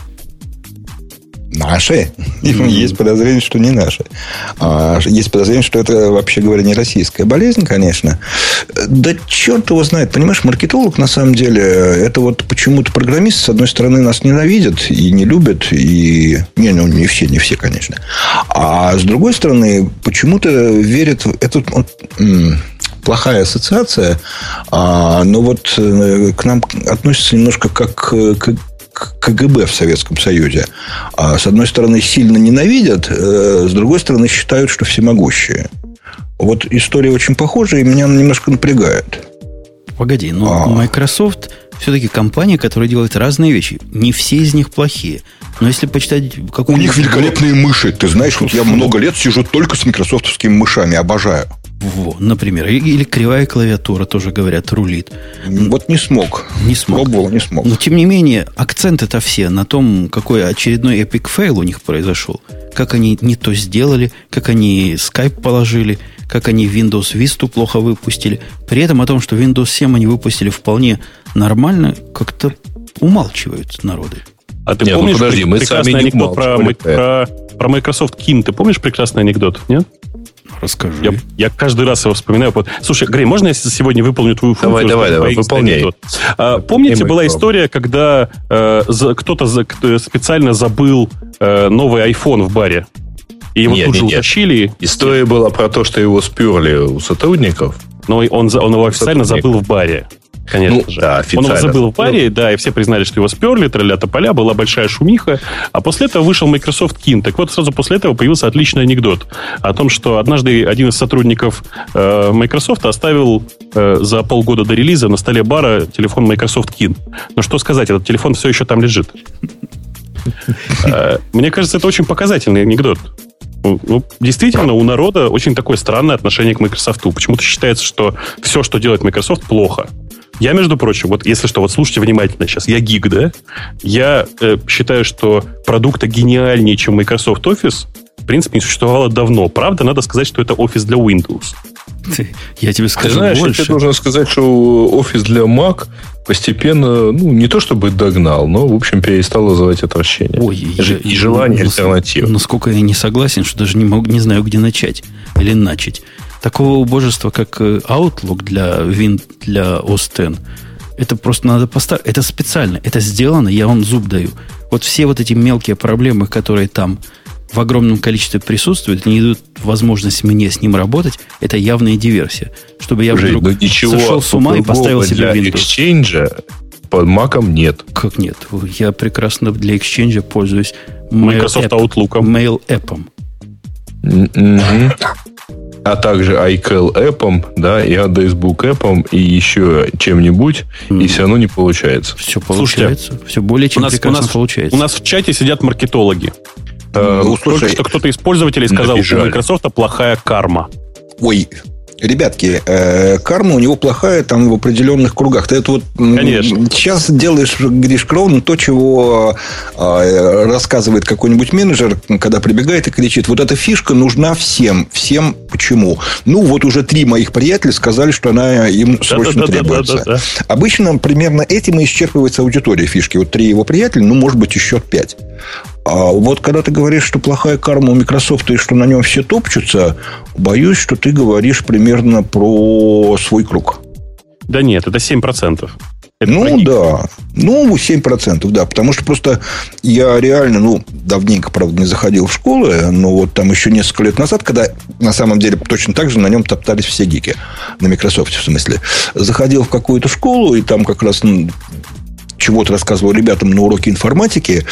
Speaker 3: Наши? [laughs] Mm-hmm. Есть подозрение, что не наши. А, есть подозрение, что это, вообще говоря, не российская болезнь, конечно. Да черт его знает. Понимаешь, маркетолог, на самом деле, это вот почему-то программисты, с одной стороны, нас ненавидят и не любят. И... Не, ну, не все, не все, конечно. А с другой стороны, почему-то верят... Это плохая ассоциация, а, но вот э, к нам относится немножко как к, КГБ в Советском Союзе. А с одной стороны, сильно ненавидят, э, с другой стороны, считают, что всемогущие. Вот история очень похожа, и меня немножко напрягает.
Speaker 1: Погоди, но а... Microsoft все-таки компания, которая делает разные вещи. Не все из них плохие. Но если почитать
Speaker 3: какую У них великолепные мыши. Ты знаешь, вот я много лет сижу только с микрософтовскими мышами. Обожаю.
Speaker 1: Во, например. Или кривая клавиатура, тоже говорят, рулит.
Speaker 3: Вот не смог.
Speaker 1: Не смог.
Speaker 3: Пробовал, не смог.
Speaker 1: Но, тем не менее, акценты-то все на том, какой очередной epic fail у них произошел. Как они не то сделали, как они Skype положили, как они Windows Vista плохо выпустили. При этом о том, что Windows 7 они выпустили вполне нормально, как-то умалчивают народы.
Speaker 2: А ты нет, ну помнишь ну, подожди, мы прекрасный анекдот про, про, про Microsoft Kin? Ты помнишь прекрасный анекдот, нет?
Speaker 1: Расскажи.
Speaker 2: Я, я каждый раз его вспоминаю. Слушай, Грей, можно я сегодня выполню твою
Speaker 4: функцию? Давай, давай, давай, выполняй.
Speaker 2: А, помните, была история, когда э, за, кто-то за, кто специально забыл э, новый iPhone в баре? И его нет, тут же нет, утащили.
Speaker 4: История была про то, что его сперли у сотрудников.
Speaker 2: Но он, он его официально забыл в баре конечно ну, же. Да, Он его забыл в паре, да, и все признали, что его сперли, тролля тополя, была большая шумиха. А после этого вышел Microsoft Kin. Так вот, сразу после этого появился отличный анекдот о том, что однажды один из сотрудников э, Microsoft оставил э, за полгода до релиза на столе бара телефон Microsoft Kin. Но что сказать, этот телефон все еще там лежит. [laughs] Э, мне кажется, это очень показательный анекдот. Ну, действительно, у народа очень такое странное отношение к Microsoft. Почему-то считается, что все, что делает Microsoft, плохо. Я, между прочим, вот если что, вот слушайте внимательно сейчас, я гик, да? Я э, считаю, что продукта гениальнее, чем Microsoft Office, в принципе, не существовало давно. Правда, надо сказать, что это офис для Windows.
Speaker 1: Я тебе скажу
Speaker 4: Ты знаешь,
Speaker 1: больше.
Speaker 4: я тебе должен сказать, что офис для Mac постепенно, ну, не то чтобы догнал, но, в общем, перестал вызывать отвращение.
Speaker 1: Ой,
Speaker 4: Ж- и желание альтернативы.
Speaker 1: Насколько я не согласен, что даже не, могу, не знаю, где начать или начать. Такого убожества, как э, Outlook для Win, для OS X, это просто надо поставить. Это специально. Это сделано, я вам зуб даю. Вот все вот эти мелкие проблемы, которые там в огромном количестве присутствуют, не дают возможность мне с ним работать, это явная диверсия. Чтобы я
Speaker 4: Жень,
Speaker 1: вдруг
Speaker 4: ну ничего
Speaker 1: сошел с ума и поставил себе
Speaker 4: для
Speaker 1: Windows.
Speaker 4: Exchange под Маком нет.
Speaker 1: Как нет? Я прекрасно для Exchange пользуюсь
Speaker 2: Microsoft
Speaker 1: Mail
Speaker 2: Outlook.
Speaker 1: Mail App.
Speaker 4: Мгм. А также iCal App, да, и Adacebook App, и еще чем-нибудь, и все равно не получается.
Speaker 1: Все
Speaker 2: Слушайте,
Speaker 1: получается. все более чем
Speaker 2: у нас, у,
Speaker 1: прекрасно
Speaker 2: нас,
Speaker 1: получается.
Speaker 2: у нас в чате сидят маркетологи. Э,
Speaker 3: Ну,
Speaker 2: Только
Speaker 3: слушай,
Speaker 2: что кто-то из пользователей сказал,
Speaker 4: Набежали.
Speaker 2: у Microsoft плохая карма.
Speaker 3: Ой, ребятки, э, карма у него плохая там в определенных кругах. Ты это вот
Speaker 2: Конечно.
Speaker 3: сейчас делаешь, Гриш Кроун, то, чего э, рассказывает какой-нибудь менеджер, когда прибегает и кричит, вот эта фишка нужна всем. Всем почему? Ну, вот уже три моих приятеля сказали, что она им срочно требуется.
Speaker 2: Да-да-да-да-да.
Speaker 3: Обычно примерно этим и исчерпывается аудитория фишки. Вот три его приятеля, ну, может быть, еще пять. А вот когда ты говоришь, что плохая карма у Microsoft и что на нем все топчутся, боюсь, что ты говоришь примерно про свой круг.
Speaker 2: Да нет, это 7%. Это
Speaker 3: ну да, ну 7%, да, потому что просто я реально, ну, давненько, правда, не заходил в школы, но вот там еще несколько лет назад, когда на самом деле точно так же на нем топтались все гики, на Microsoft в смысле, заходил в какую-то школу, и там как раз чего-то рассказывал ребятам на уроке информатики,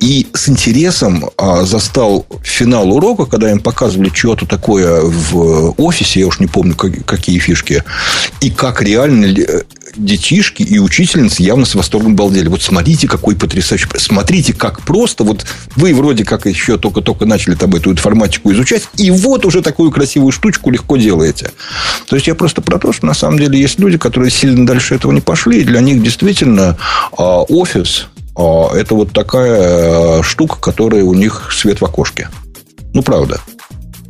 Speaker 3: и с интересом а, застал финал урока, когда им показывали что-то такое в офисе, я уж не помню, как- какие фишки, и как реально э, детишки и учительницы явно с восторгом балдели. Вот смотрите, какой потрясающий... Смотрите, как просто. Вот вы вроде как еще только-только начали там эту информатику изучать, и вот уже такую красивую штучку легко делаете. То есть, я просто про то, что на самом деле есть люди, которые сильно дальше этого не пошли, и для них действительно а, офис а, это вот такая а, штука, которая у них свет в окошке. Ну, правда.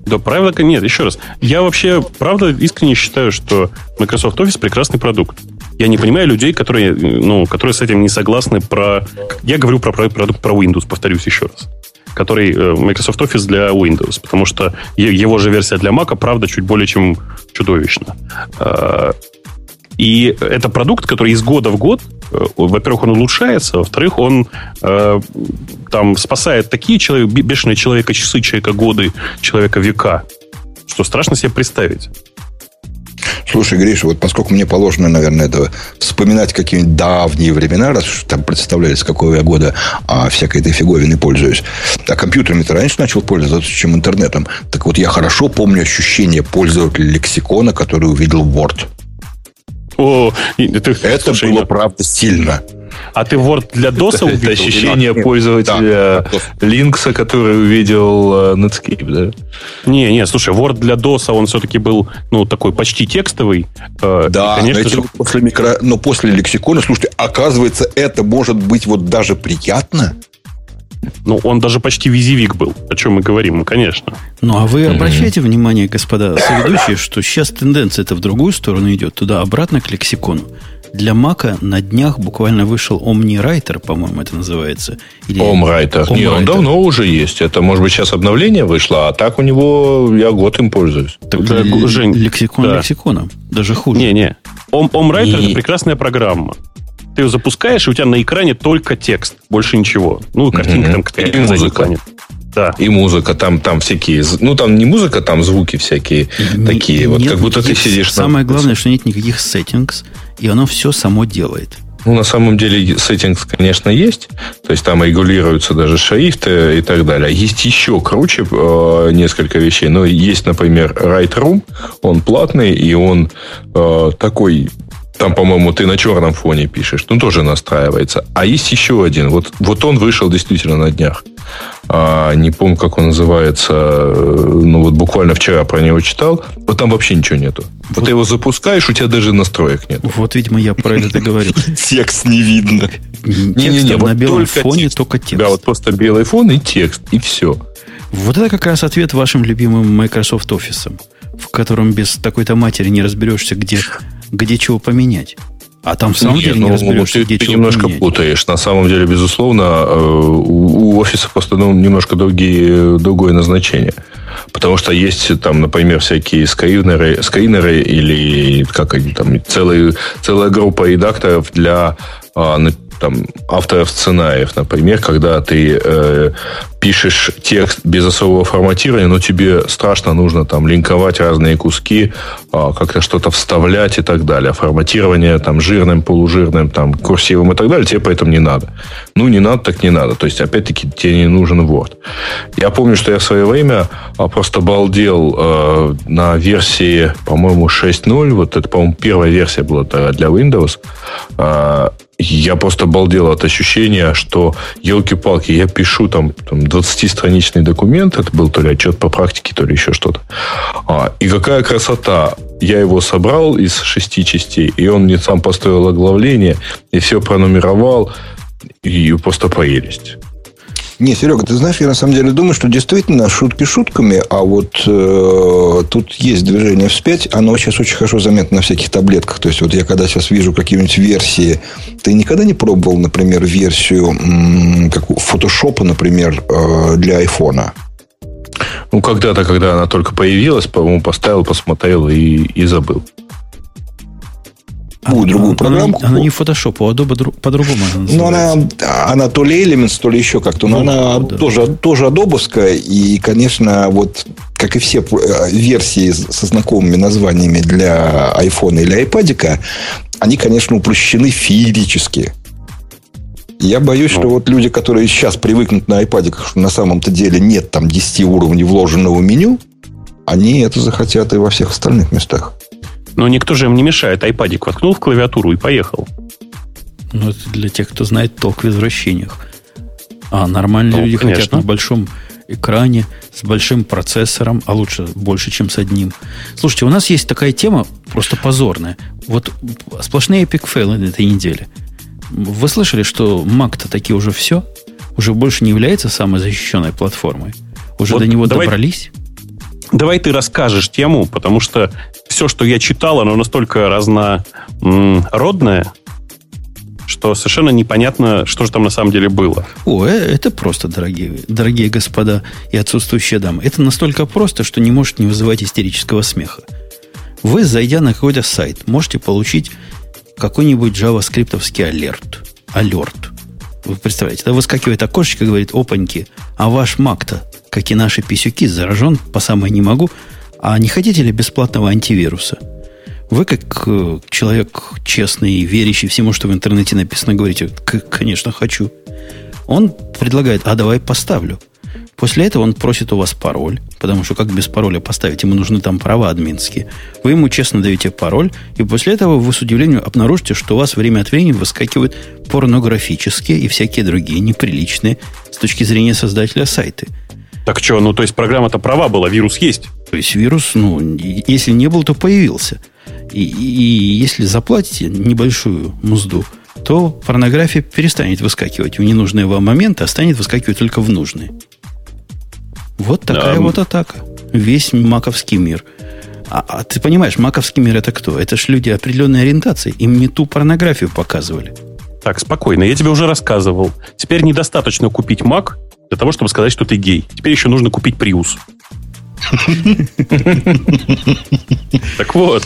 Speaker 2: Да, правда, нет, еще раз. Я вообще, правда, искренне считаю, что Microsoft Office прекрасный продукт. Я не понимаю людей, которые, ну, которые с этим не согласны про... Я говорю про про- продукт про Windows, повторюсь еще раз. Который э, Microsoft Office для Windows. Потому что его же версия для Mac, правда, чуть более чем чудовищна. А, И это продукт, который из года в год, э, во-первых, он улучшается, во-вторых, он э, там спасает такие человек, бе- бешеные человека часы, человека годы, человека века, что страшно себе представить.
Speaker 3: Слушай, Гриша, вот поскольку мне положено, наверное, это вспоминать какие-нибудь давние времена, раз там представляли, с какого я года а, всякой этой фиговиной пользуюсь. А компьютерами-то раньше начал пользоваться, чем интернетом. Так вот, я хорошо помню ощущение пользователя лексикона, который увидел Word.
Speaker 2: О, ты-
Speaker 3: Это
Speaker 2: слушай,
Speaker 3: было, правда, сильно.
Speaker 2: А ты Word для DOS
Speaker 4: Это
Speaker 2: увидел?
Speaker 4: ощущение
Speaker 3: Нет,
Speaker 4: пользователя
Speaker 3: да.
Speaker 4: Линкса, который увидел э, Netscape, да?
Speaker 2: Не, не, слушай, Word для DOS, он все-таки был, ну, такой почти текстовый. Э,
Speaker 3: Да,
Speaker 2: и, конечно же,
Speaker 3: после микро... но после лексикона, слушайте, оказывается, это может быть вот даже приятно.
Speaker 2: ну, он даже почти визивик был. О чем мы говорим, ну, конечно.
Speaker 1: Ну, а вы обращайте внимание, господа соведущие, что сейчас тенденция-то в другую сторону идет, туда обратно к лексикону. Для Мака на днях буквально вышел OmniWriter, по-моему, это называется. Или...
Speaker 4: Омрайтер. Не, он давно уже есть. Это, может быть, сейчас обновление вышло, а так у него я год им пользуюсь.
Speaker 1: Так,
Speaker 2: Да,
Speaker 1: л-
Speaker 2: Жень,
Speaker 1: лексикон
Speaker 2: да.
Speaker 1: лексиконом. Даже хуже.
Speaker 2: Не-не. Ом, OmWriter
Speaker 4: И-
Speaker 2: это прекрасная программа. Ты ее запускаешь, и у тебя на экране только текст, больше ничего. Ну, картинка там какая-то
Speaker 4: И музыка.
Speaker 2: плане. Да.
Speaker 4: И музыка, там, там всякие... Ну, там не музыка, там звуки всякие
Speaker 1: Не-
Speaker 4: такие. Вот
Speaker 1: нет
Speaker 4: как будто ты сидишь...
Speaker 1: Самое главное, что нет никаких settings, и оно все само делает.
Speaker 4: Ну, на самом деле, сеттингс, конечно, есть. То есть, там регулируются даже шрифты и так далее. Есть еще круче э, несколько вещей. Но есть, например, Lightroom. Он платный, и он э, такой... Там, по-моему, ты на черном фоне пишешь. Ну, тоже настраивается. А есть еще один. Вот, вот он вышел действительно на днях. А, не помню, как он называется. Ну, вот буквально вчера про него читал. Вот там вообще ничего нету. Вот ты его запускаешь, у тебя даже настроек нет.
Speaker 1: Вот, видимо, я про это говорил. [laughs]
Speaker 3: Текст не видно.
Speaker 4: Вот
Speaker 1: на белом фоне только текст.
Speaker 4: тебя вот просто белый фон и текст, и все.
Speaker 1: Вот это как раз ответ вашим любимым Microsoft Office. в котором без такой-то матери не разберешься, где, где чего поменять. А там в самом
Speaker 4: Нет,
Speaker 1: деле не
Speaker 4: ну,
Speaker 1: разберешься,
Speaker 4: ты,
Speaker 1: где
Speaker 4: ты немножко
Speaker 1: поменять.
Speaker 4: путаешь. На самом деле, безусловно, э, у, у офиса просто ну, немножко другие, другое назначение. Потому что есть там, например, всякие скринеры, скринеры или как они там, целые, целая группа редакторов для а, там, авторов сценариев, например, когда ты э, пишешь текст без особого форматирования, но тебе страшно нужно там линковать разные куски, а, как-то что-то вставлять и так далее. Форматирование там жирным, полужирным, там курсивом и так далее, тебе поэтому не надо. Ну, не надо, так не надо. То есть, опять-таки, тебе не нужен Word. Я помню, что я в свое время а, просто балдел э, на версии, по-моему, 6.0. Вот это, по-моему, первая версия была для Windows. А, я просто балдел от ощущения, что, елки-палки, я пишу там, там 20-страничный документ, это был то ли отчет по практике, то ли еще что-то. А, и какая красота! Я его собрал из шести частей, и он мне сам построил оглавление, и все пронумеровал, и просто прелесть.
Speaker 3: Не, Серега, ты знаешь, я на самом деле думаю, что действительно шутки шутками, а вот э, тут есть движение вспять, оно сейчас очень хорошо заметно на всяких таблетках. То есть, вот я когда сейчас вижу какие-нибудь версии, ты никогда не пробовал, например, версию м, как фотошопа, например, э, для айфона?
Speaker 4: Ну, когда-то, когда она только появилась, по-моему, поставил, посмотрел и, и забыл.
Speaker 3: Какую другую
Speaker 1: она,
Speaker 3: программку?
Speaker 1: Она, не Photoshop, у Adobe дру- по-другому она
Speaker 3: Ну,
Speaker 1: называется.
Speaker 3: она, она то ли Elements, то ли еще как-то. Но
Speaker 1: Ну,
Speaker 3: она
Speaker 1: да.
Speaker 3: тоже, тоже адобовская. И, конечно, вот как и все э, версии со знакомыми названиями для айфона или айпадика, они, конечно, упрощены феерически. Я боюсь, что вот люди, которые сейчас привыкнут на айпадиках, что на самом-то деле нет там 10 уровней вложенного меню, они это захотят и во всех остальных местах.
Speaker 2: Но никто же им не мешает. Айпадик воткнул в клавиатуру и поехал.
Speaker 1: Ну, это для тех, кто знает толк в извращениях. А нормальные
Speaker 2: Ну,
Speaker 1: люди хотят
Speaker 2: конечно.
Speaker 1: на большом экране, с большим процессором, а лучше больше, чем с одним. Слушайте, у нас есть такая тема, просто позорная. Вот сплошные эпик фейлы на этой неделе. Вы слышали, что Mac-то таки уже все? Уже больше не является самой защищенной платформой? Уже
Speaker 2: Вот
Speaker 1: до него
Speaker 2: давай-
Speaker 1: добрались?
Speaker 2: Давай ты расскажешь тему, потому что все, что я читал, оно настолько разнородное, что совершенно непонятно, что же там на самом деле было.
Speaker 1: О, э, это просто, дорогие, дорогие господа и отсутствующие дамы. Это настолько просто, что не может не вызывать истерического смеха. Вы, зайдя на какой-то сайт, можете получить какой-нибудь джаваскриптовский алерт. Алерт. Вы представляете, да, выскакивает окошечко говорит, опаньки, а ваш Mac-то, как и наши писюки, заражен, по самой не могу, а не хотите ли бесплатного антивируса? Вы, как э, человек честный верящий всему, что в интернете написано, говорите, «К- конечно, хочу. Он предлагает, а давай поставлю. После этого он просит у вас пароль, потому что как без пароля поставить, ему нужны там права админские. Вы ему честно даете пароль, и после этого вы с удивлением обнаружите, что у вас время от времени выскакивают порнографические и всякие другие неприличные с точки зрения создателя сайты.
Speaker 2: Так что, ну то есть программа-то права была, вирус есть.
Speaker 1: То есть вирус, ну, если не был, то появился. И, и- и если заплатите небольшую мзду, то порнография перестанет выскакивать в ненужные вам моменты, а станет выскакивать только в нужные. Вот такая
Speaker 2: Да.
Speaker 1: вот атака. Весь маковский мир. А, а ты понимаешь, маковский мир это кто? Это ж люди определенной ориентации. Им не ту порнографию показывали.
Speaker 2: Так, спокойно, я тебе уже рассказывал. Теперь недостаточно купить Mac для того, чтобы сказать, что ты гей. Теперь еще нужно купить Prius. [laughs] Так вот,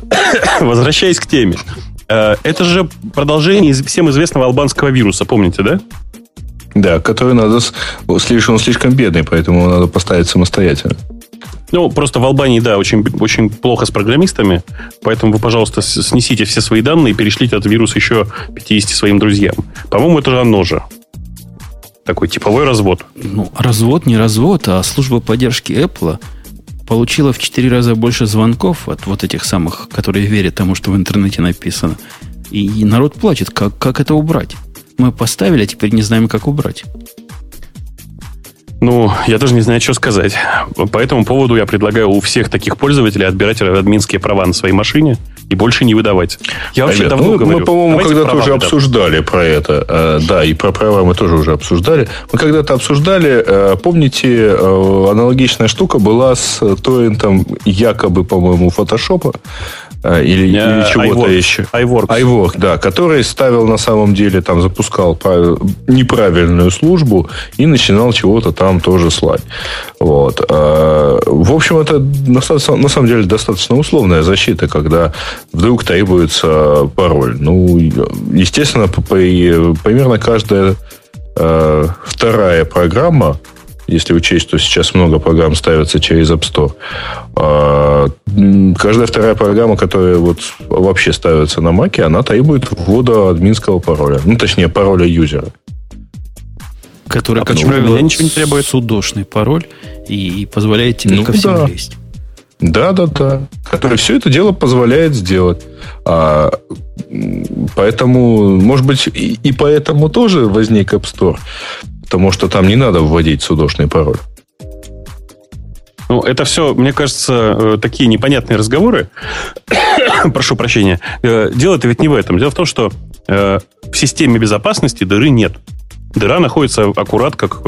Speaker 2: [coughs] возвращаясь к теме. Э, Это же продолжение всем известного албанского вируса, помните, да?
Speaker 4: Да, который надо... он слишком бедный, поэтому его надо поставить самостоятельно.
Speaker 2: Ну, просто в Албании, да, очень, очень плохо с программистами, поэтому вы, пожалуйста, снесите все свои данные и перешлите этот вирус еще 50 своим друзьям. По-моему, это же оно же. Такой типовой развод.
Speaker 1: Ну, развод не развод, а служба поддержки Apple получила в 4 раза больше звонков от вот этих самых, которые верят тому, что в интернете написано. И, и народ плачет, как, как это убрать. Мы поставили, а теперь не знаем, как убрать.
Speaker 2: Ну, я даже не знаю, что сказать. По этому поводу я предлагаю у всех таких пользователей отбирать админские права на своей машине и больше не выдавать. Я вообще
Speaker 4: Ребят,
Speaker 2: давно
Speaker 4: ну,
Speaker 2: говорю.
Speaker 4: Мы, по-моему, когда-то уже
Speaker 2: выдам.
Speaker 4: обсуждали про это. Э, Да, и про права мы тоже уже обсуждали. Мы когда-то обсуждали, э, помните, э, аналогичная штука была с торрентом якобы, по-моему, фотошопа или,
Speaker 2: Э,
Speaker 4: или чего-то еще.
Speaker 2: iWorks.
Speaker 4: iWork, да, который ставил на самом деле, там запускал прав- неправильную службу и начинал чего-то там тоже слать. Вот. Э, В общем, это на самом деле достаточно условная защита, когда вдруг требуется пароль. Ну, естественно, примерно каждая э, вторая программа, если учесть, что сейчас много программ ставится через App Store, м, каждая вторая программа, которая вот вообще ставится на Маке, она требует ввода админского пароля. Ну, точнее, пароля юзера.
Speaker 1: Который,
Speaker 2: А
Speaker 1: как правило,
Speaker 2: ничего не требует?
Speaker 1: судошный пароль и, и позволяет тебе
Speaker 4: Ну
Speaker 1: ко всему
Speaker 4: да.
Speaker 1: лезть.
Speaker 4: Да, да, да. Который все это дело позволяет сделать. А, поэтому, может быть, и, и поэтому тоже возник App Store. Потому что там не надо вводить судошный пароль.
Speaker 2: Ну, это все, мне кажется, э, такие непонятные разговоры. [coughs] Прошу прощения. Э, Дело-то ведь не в этом. Дело в том, что э, в системе безопасности дыры нет. Дыра находится аккурат, как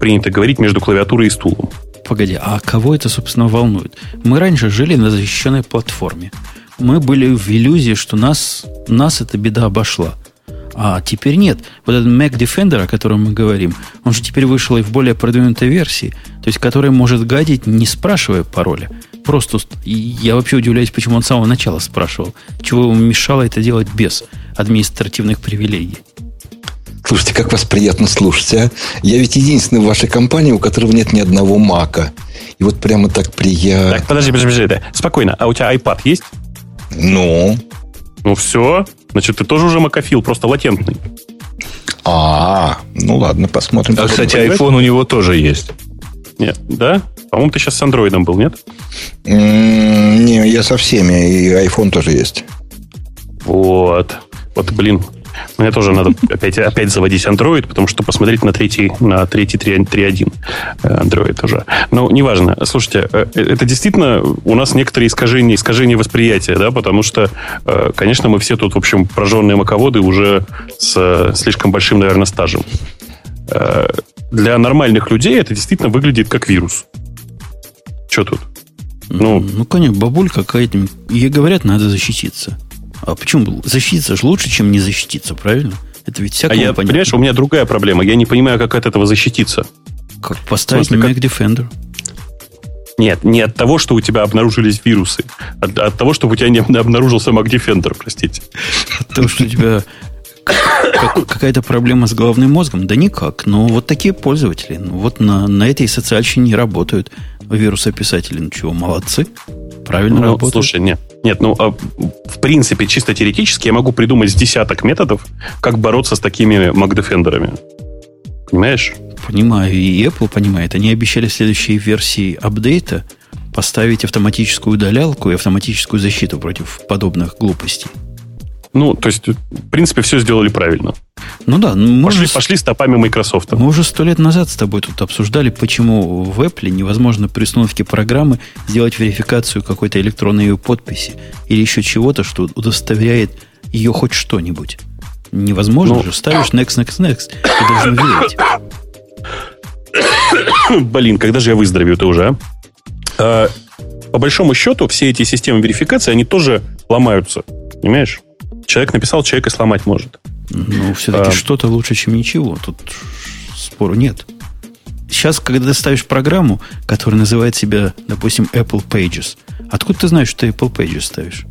Speaker 2: принято говорить, между клавиатурой и стулом.
Speaker 1: Погоди, а кого это, собственно, волнует? Мы раньше жили на защищенной платформе. Мы были в иллюзии, что нас, нас эта беда обошла. А теперь нет. Вот этот Mac Defender, о котором мы говорим, он же теперь вышел и в более продвинутой версии, то есть который может гадить, не спрашивая пароля. Просто я вообще удивляюсь, почему он с самого начала спрашивал, чего ему мешало это делать без административных привилегий.
Speaker 3: Слушайте, как вас приятно слушать, а? Я ведь единственный в вашей компании, у которого нет ни одного мака. И вот прямо так приятно.
Speaker 2: Так, подожди, подожди, подожди. да. Спокойно. А у тебя iPad есть?
Speaker 3: Ну,
Speaker 2: Ну все. Значит, ты тоже уже макофил, просто латентный.
Speaker 3: а, ну ладно, посмотрим.
Speaker 4: А, кстати, iPhone у него тоже есть.
Speaker 2: Нет, да? По-моему, ты сейчас с андроидом был, нет?
Speaker 3: Не, я со всеми, и iPhone тоже есть.
Speaker 2: Вот. Вот, блин, мне тоже надо опять, опять заводить Android, потому что посмотреть на третий, на третий 3.1 э, Android уже. Но неважно. Слушайте, э, это действительно у нас некоторые искажения, искажения восприятия, да, потому что, э, конечно, мы все тут, в общем, прожженные маководы уже с э, слишком большим, наверное, стажем. Э, Для нормальных людей это действительно выглядит как вирус. Что тут?
Speaker 1: Ну,
Speaker 2: Ну,
Speaker 1: ну конечно, бабулька какая-то. Ей говорят, надо защититься. А почему? Защититься же лучше, чем не защититься, правильно? Это ведь
Speaker 2: а
Speaker 1: всякому
Speaker 2: я,
Speaker 1: понятно.
Speaker 2: понимаешь, у меня другая проблема. Я не понимаю, как от этого защититься.
Speaker 1: Как поставить
Speaker 2: смысле,
Speaker 1: Mac Defender.
Speaker 2: Нет, не от того, что у тебя обнаружились вирусы, от, от того, что у тебя не обнаружился Mac Defender, простите.
Speaker 1: От того, что у тебя как- какая-то проблема с головным мозгом? Да никак. Но вот такие пользователи. Ну, вот на, на этой социальщине работают вирусописатели. Ну чего, молодцы. Правильно
Speaker 2: Ну,
Speaker 1: работают.
Speaker 2: слушай, нет. Нет, ну, а, в принципе, чисто теоретически я могу придумать с десяток методов, как бороться с такими Defender'ами. Понимаешь?
Speaker 1: Понимаю, и Apple понимает. Они обещали в следующей версии апдейта поставить автоматическую удалялку и автоматическую защиту против подобных глупостей.
Speaker 2: Ну, то есть, в принципе, все сделали правильно.
Speaker 1: Ну да, ну, мы
Speaker 2: Пошли,
Speaker 1: уже,
Speaker 2: пошли стопами Microsoft.
Speaker 1: мы уже сто лет назад с тобой тут обсуждали, почему в Apple невозможно при установке программы сделать верификацию какой-то электронной ее подписи или еще чего-то, что удостоверяет ее хоть что-нибудь. Невозможно
Speaker 2: Ну,
Speaker 1: же. Ставишь next, next, next. Ты должен верить. [coughs]
Speaker 2: Блин, когда же я выздоровею-то уже, а? А, По большому счету, все эти системы верификации, они тоже ломаются. Понимаешь? Человек написал, человек и сломать может.
Speaker 1: Ну, все-таки
Speaker 2: А.
Speaker 1: что-то лучше, чем ничего. Тут спору нет. Сейчас, когда ты ставишь программу, которая называет себя, допустим, Apple Pages, откуда ты знаешь, что ты Apple Pages ставишь?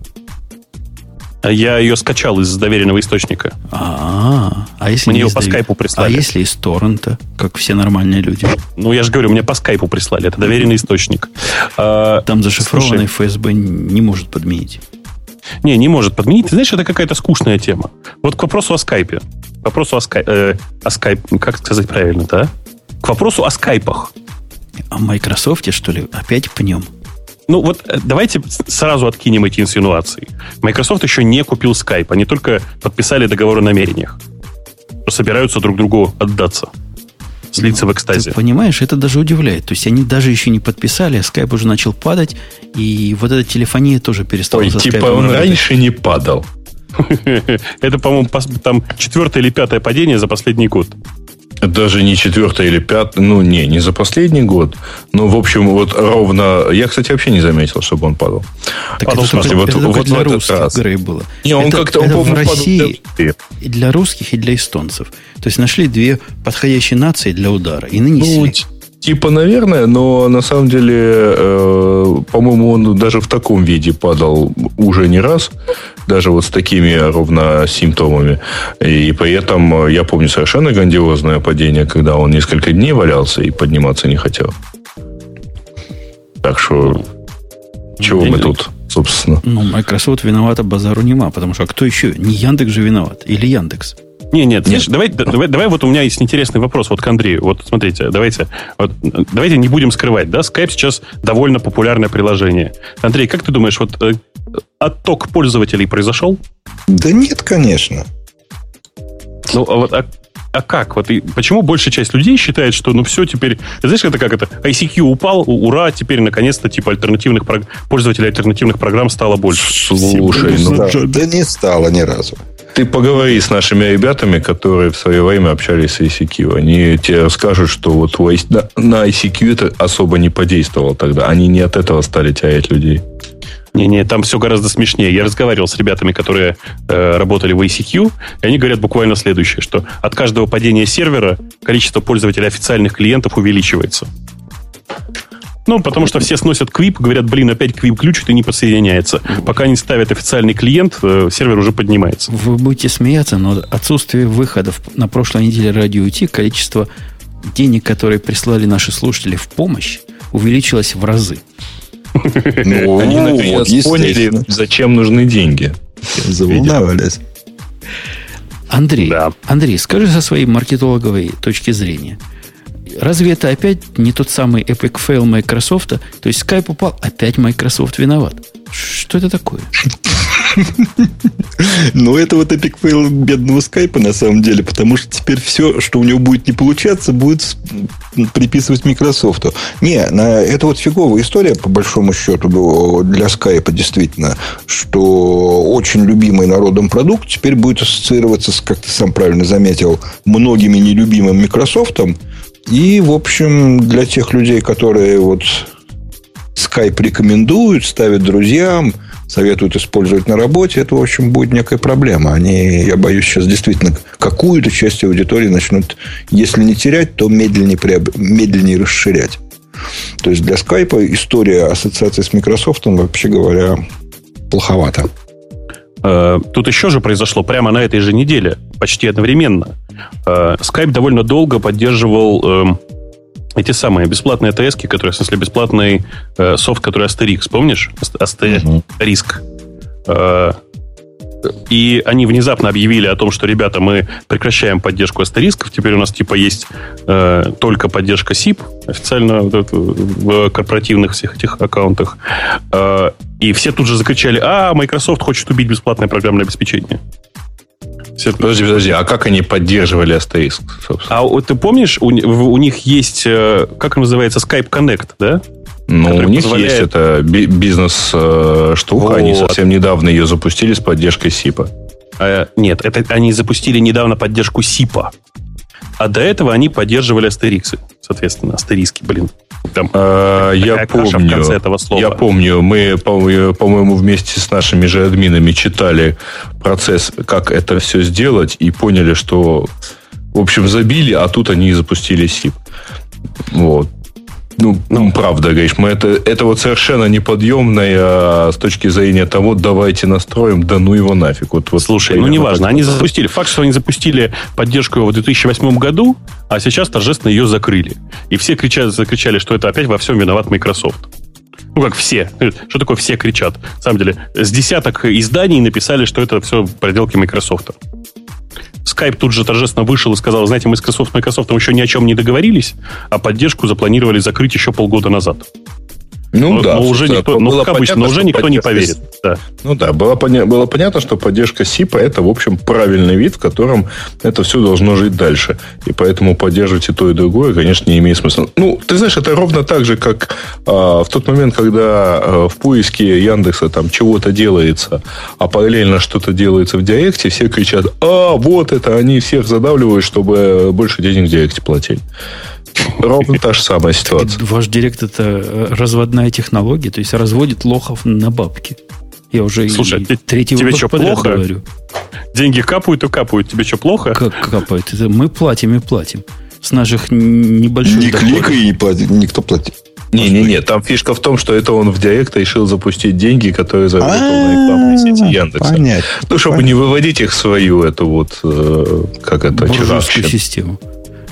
Speaker 2: А Я ее скачал из доверенного источника.
Speaker 1: А, а если
Speaker 2: Мне
Speaker 1: не
Speaker 2: ее по скайпу прислали.
Speaker 1: А если из торрента, как все нормальные люди?
Speaker 2: Ну, я же говорю, мне по скайпу прислали. Это доверенный источник. А,
Speaker 1: Там зашифрованный
Speaker 2: слушай,
Speaker 1: ФСБ не может подменить.
Speaker 2: Не, не может подменить. Ты знаешь, это какая-то скучная тема. Вот к вопросу о скайпе. К вопросу о, скай... э, о скайп... Как сказать правильно-то, а? К вопросу о скайпах.
Speaker 1: В Microsoft, что ли, опять пнем?
Speaker 2: Ну вот э, давайте сразу откинем эти инсинуации. Microsoft еще не купил Skype. Они только подписали договор о намерениях. Собираются друг другу отдаться. Слиться в экстазе.
Speaker 1: Ты понимаешь, это даже удивляет. То есть они даже еще не подписали, а скайп уже начал падать, и вот эта телефония тоже перестала
Speaker 4: Ой, типа он работать. раньше не падал. [laughs]
Speaker 2: Это, по-моему, там четвертое или пятое падение за последний год.
Speaker 4: Даже не четвертое или пятое, ну не, не за последний год. Но, в общем, вот ровно... Я, кстати, вообще не заметил, чтобы он падал.
Speaker 1: Так падал, это, смысле, вот, это вот для русских раз. было.
Speaker 4: Не, он как-то,
Speaker 1: он, в России для... и для русских, и для эстонцев. То есть нашли две подходящие нации для удара и нанесли. Ну,
Speaker 4: Типа, наверное, но на самом деле, э, по-моему, он даже в таком виде падал уже не раз, даже вот с такими ровно симптомами. И при этом я помню совершенно грандиозное падение, когда он несколько дней валялся и подниматься не хотел. Так что, чего мы тут, собственно?
Speaker 1: Ну, Microsoft виновата, базару нема, потому что а кто еще? Не Яндекс же виноват. Или Яндекс?
Speaker 2: Не, нет, нет. давай, давай, давай, вот у меня есть интересный вопрос вот к Андрею. Вот смотрите, давайте, вот, давайте не будем скрывать, да, Skype сейчас довольно популярное приложение. Андрей, как ты думаешь, вот э, отток пользователей произошел?
Speaker 3: Да нет, конечно.
Speaker 2: Ну, а вот а, а как? Вот и почему большая часть людей считает, что ну все теперь, знаешь, это как это, ICQ упал, ура, теперь наконец-то типа альтернативных пользователей альтернативных программ стало больше.
Speaker 3: Слушай, ну да, да не стало ни разу.
Speaker 4: Ты поговори с нашими ребятами, которые в свое время общались с ICQ. Они тебе скажут, что вот на ICQ это особо не подействовало тогда. Они не от этого стали терять людей.
Speaker 2: Не-не, там все гораздо смешнее. Я разговаривал с ребятами, которые э, работали в ICQ, и они говорят буквально следующее, что от каждого падения сервера количество пользователей официальных клиентов увеличивается. Ну, потому что все сносят квип, говорят, блин, опять квип ключит и не подсоединяется. Пока не ставят официальный клиент, э, сервер уже поднимается.
Speaker 1: Вы будете смеяться, но отсутствие выходов на прошлой неделе радио Ти, количество денег, которые прислали наши слушатели в помощь, увеличилось в разы.
Speaker 4: Ну, Они наконец поняли, зачем нужны деньги.
Speaker 3: Заволновались.
Speaker 1: Андрей, Андрей, скажи со своей маркетологовой точки зрения – разве это опять не тот самый epic fail Microsoft? То есть Skype упал, опять Microsoft виноват. Что это такое?
Speaker 3: Ну, это вот epic fail бедного скайпа на самом деле, потому что теперь все, что у него будет не получаться, будет приписывать Microsoft. Не, это вот фиговая история, по большому счету, для скайпа действительно, что очень любимый народом продукт теперь будет ассоциироваться как ты сам правильно заметил, многими нелюбимым Microsoft, и, в общем, для тех людей, которые вот Skype рекомендуют, ставят друзьям, советуют использовать на работе, это, в общем, будет некая проблема. Они, я боюсь, сейчас действительно какую-то часть аудитории начнут, если не терять, то медленнее, приоб... медленнее расширять. То есть для Skype история ассоциации с Microsoft, вообще говоря, плоховато.
Speaker 2: Э, тут еще же произошло прямо на этой же неделе, почти одновременно. Э, Skype довольно долго поддерживал эм, эти самые бесплатные АТС, которые, в смысле, бесплатный э, софт, который Asterix, помнишь? Asterisk. Uh-huh. И они внезапно объявили о том, что, ребята, мы прекращаем поддержку астерисков. Теперь у нас типа есть э, только поддержка SIP официально в корпоративных всех этих аккаунтах. Э, и все тут же закричали, а, Microsoft хочет убить бесплатное программное обеспечение.
Speaker 4: Подожди, подожди, а как они поддерживали астериск,
Speaker 2: собственно? А ты помнишь, у, у них есть, э, как называется, Skype Connect, да?
Speaker 4: Ну, у них позволяет... есть эта бизнес-штука. Вот. Они совсем недавно ее запустили с поддержкой СИПа.
Speaker 2: А, нет, это они запустили недавно поддержку СИПа. А до этого они поддерживали астериксы. Соответственно, астериски, блин.
Speaker 4: Там а, я помню, в конце этого слова. Я помню, мы, по-моему, вместе с нашими же админами читали процесс, как это все сделать, и поняли, что, в общем, забили, а тут они запустили СИП. Вот. Ну, ну, правда, говоришь, мы это, это вот совершенно неподъемное а, с точки зрения того, давайте настроим, да ну его нафиг. Вот, вот
Speaker 2: Слушай, ну неважно, они запустили. Факт, что они запустили поддержку в 2008 году, а сейчас торжественно ее закрыли. И все кричали, закричали, что это опять во всем виноват Microsoft. Ну, как все. Что такое все кричат? На самом деле, с десяток изданий написали, что это все проделки Microsoft. Skype тут же торжественно вышел и сказал, знаете, мы с Microsoft еще ни о чем не договорились, а поддержку запланировали закрыть еще полгода назад.
Speaker 4: Ну
Speaker 2: но,
Speaker 4: да.
Speaker 2: Но уже никто, ну, как обычно, но уже никто не поверит. Да.
Speaker 4: Ну да, было, поня- было понятно, что поддержка СИПа это, в общем, правильный вид, в котором это все должно жить дальше. И поэтому поддерживать и то, и другое, конечно, не имеет смысла. Ну, ты знаешь, это ровно так же, как а, в тот момент, когда а, в поиске Яндекса там чего-то делается, а параллельно что-то делается в Директе, все кричат, а, вот это, они всех задавливают, чтобы больше денег в Директе платили. Ровно та же самая ситуация.
Speaker 1: Ваш директ это э, разводная технология, то есть разводит лохов на бабки. Я уже
Speaker 2: Слушай,
Speaker 1: и третий
Speaker 2: тебе что, плохо?
Speaker 1: говорю.
Speaker 2: Деньги капают и капают. Тебе что, плохо?
Speaker 1: Как капает? Это мы платим и платим. С наших небольших
Speaker 3: Не кликай и не плати, никто платит.
Speaker 4: Не-не-не, там фишка в том, что это он в Директ решил запустить деньги, которые заработал на рекламной сети Яндекса.
Speaker 3: Понятно.
Speaker 4: Ну, чтобы не выводить их в свою эту вот, э, как это,
Speaker 1: буржуйскую систему.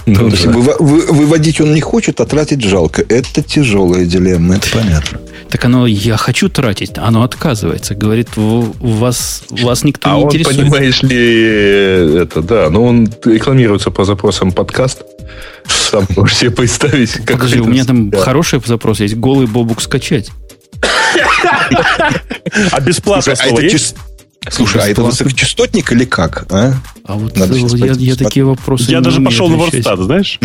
Speaker 4: Ну, да.
Speaker 3: вы- выводить он не хочет, а тратить жалко. Это тяжелая дилемма, это понятно.
Speaker 1: Так оно, я хочу тратить, оно отказывается. Говорит, у вас, вас никто
Speaker 4: А
Speaker 1: не
Speaker 4: он,
Speaker 1: интересует.
Speaker 4: понимаешь ли, это, да, но он рекламируется по запросам подкаст. Сам [laughs] можешь себе представить. как
Speaker 1: Подожди, у меня там хороший запрос есть. Голый бобук скачать. [laughs]
Speaker 2: А бесплатно
Speaker 3: а
Speaker 2: слово
Speaker 3: это,
Speaker 2: есть?
Speaker 3: Слушай, а это высокочастотник или как? А?
Speaker 1: А вот
Speaker 3: Надо
Speaker 1: э, я, я
Speaker 3: посмотреть.
Speaker 1: такие вопросы
Speaker 2: Я
Speaker 1: не
Speaker 2: даже
Speaker 1: умею
Speaker 2: пошел на. Ворстат, знаешь?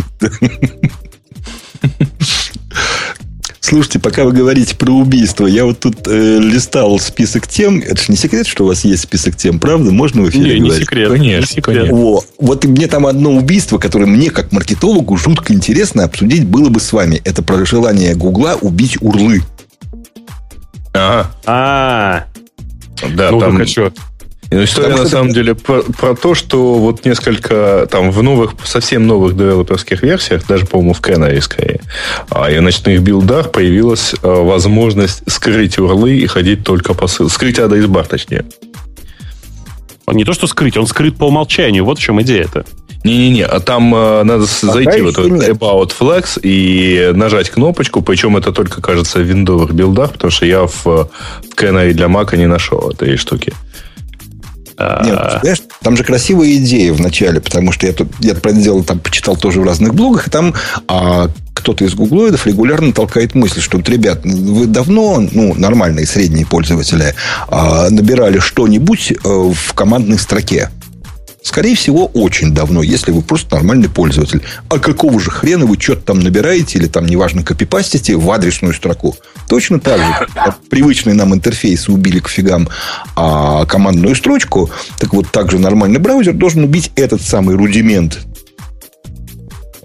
Speaker 3: Слушайте, пока вы говорите про убийство, я вот тут э, листал список тем. Это же не секрет, что у вас есть список тем, правда? Можно в эфире
Speaker 2: Не, не
Speaker 3: говорить?
Speaker 2: секрет.
Speaker 4: Конечно,
Speaker 2: не секрет.
Speaker 3: Во. Вот и мне там одно убийство, которое мне, как маркетологу, жутко интересно обсудить было бы с вами. Это про желание Гугла убить урлы.
Speaker 4: Ага,
Speaker 2: А,
Speaker 4: да,
Speaker 2: ну
Speaker 4: там
Speaker 2: что?
Speaker 4: Ну, История
Speaker 3: Потому
Speaker 4: на
Speaker 3: что
Speaker 4: самом
Speaker 3: это-
Speaker 4: деле про, про то, что вот несколько там в новых, совсем новых девелоперских версиях, даже, по-моему, в Canary скорее, а, и ночных билдах появилась а, возможность скрыть урлы и ходить только по ссылке. Скрыть адрес бар, точнее.
Speaker 2: Не то, что скрыть, он скрыт по умолчанию. Вот в чем идея-то.
Speaker 4: Не-не-не, а там э, надо с- зайти в этот
Speaker 3: нет.
Speaker 4: About Flex и нажать кнопочку, причем это только, кажется, в виндовых билдах, потому что я в, э, в Canary для Mac не нашел этой штуки.
Speaker 2: А,
Speaker 3: Нет, понимаешь, там же красивая идея в начале, потому что я, тут, я про это дело там почитал тоже в разных блогах, и там а, кто-то из гуглоидов регулярно толкает мысль, что вот, ребят, вы давно, ну, нормальные средние пользователи, а, набирали что-нибудь э, в командной строке. Скорее всего, очень давно, если вы просто нормальный пользователь. А какого же хрена вы что-то там набираете или там, неважно, копипастите в адресную строку? Точно так же, как привычные нам интерфейсы убили к фигам а, командную строчку, так вот также нормальный браузер должен убить этот самый рудимент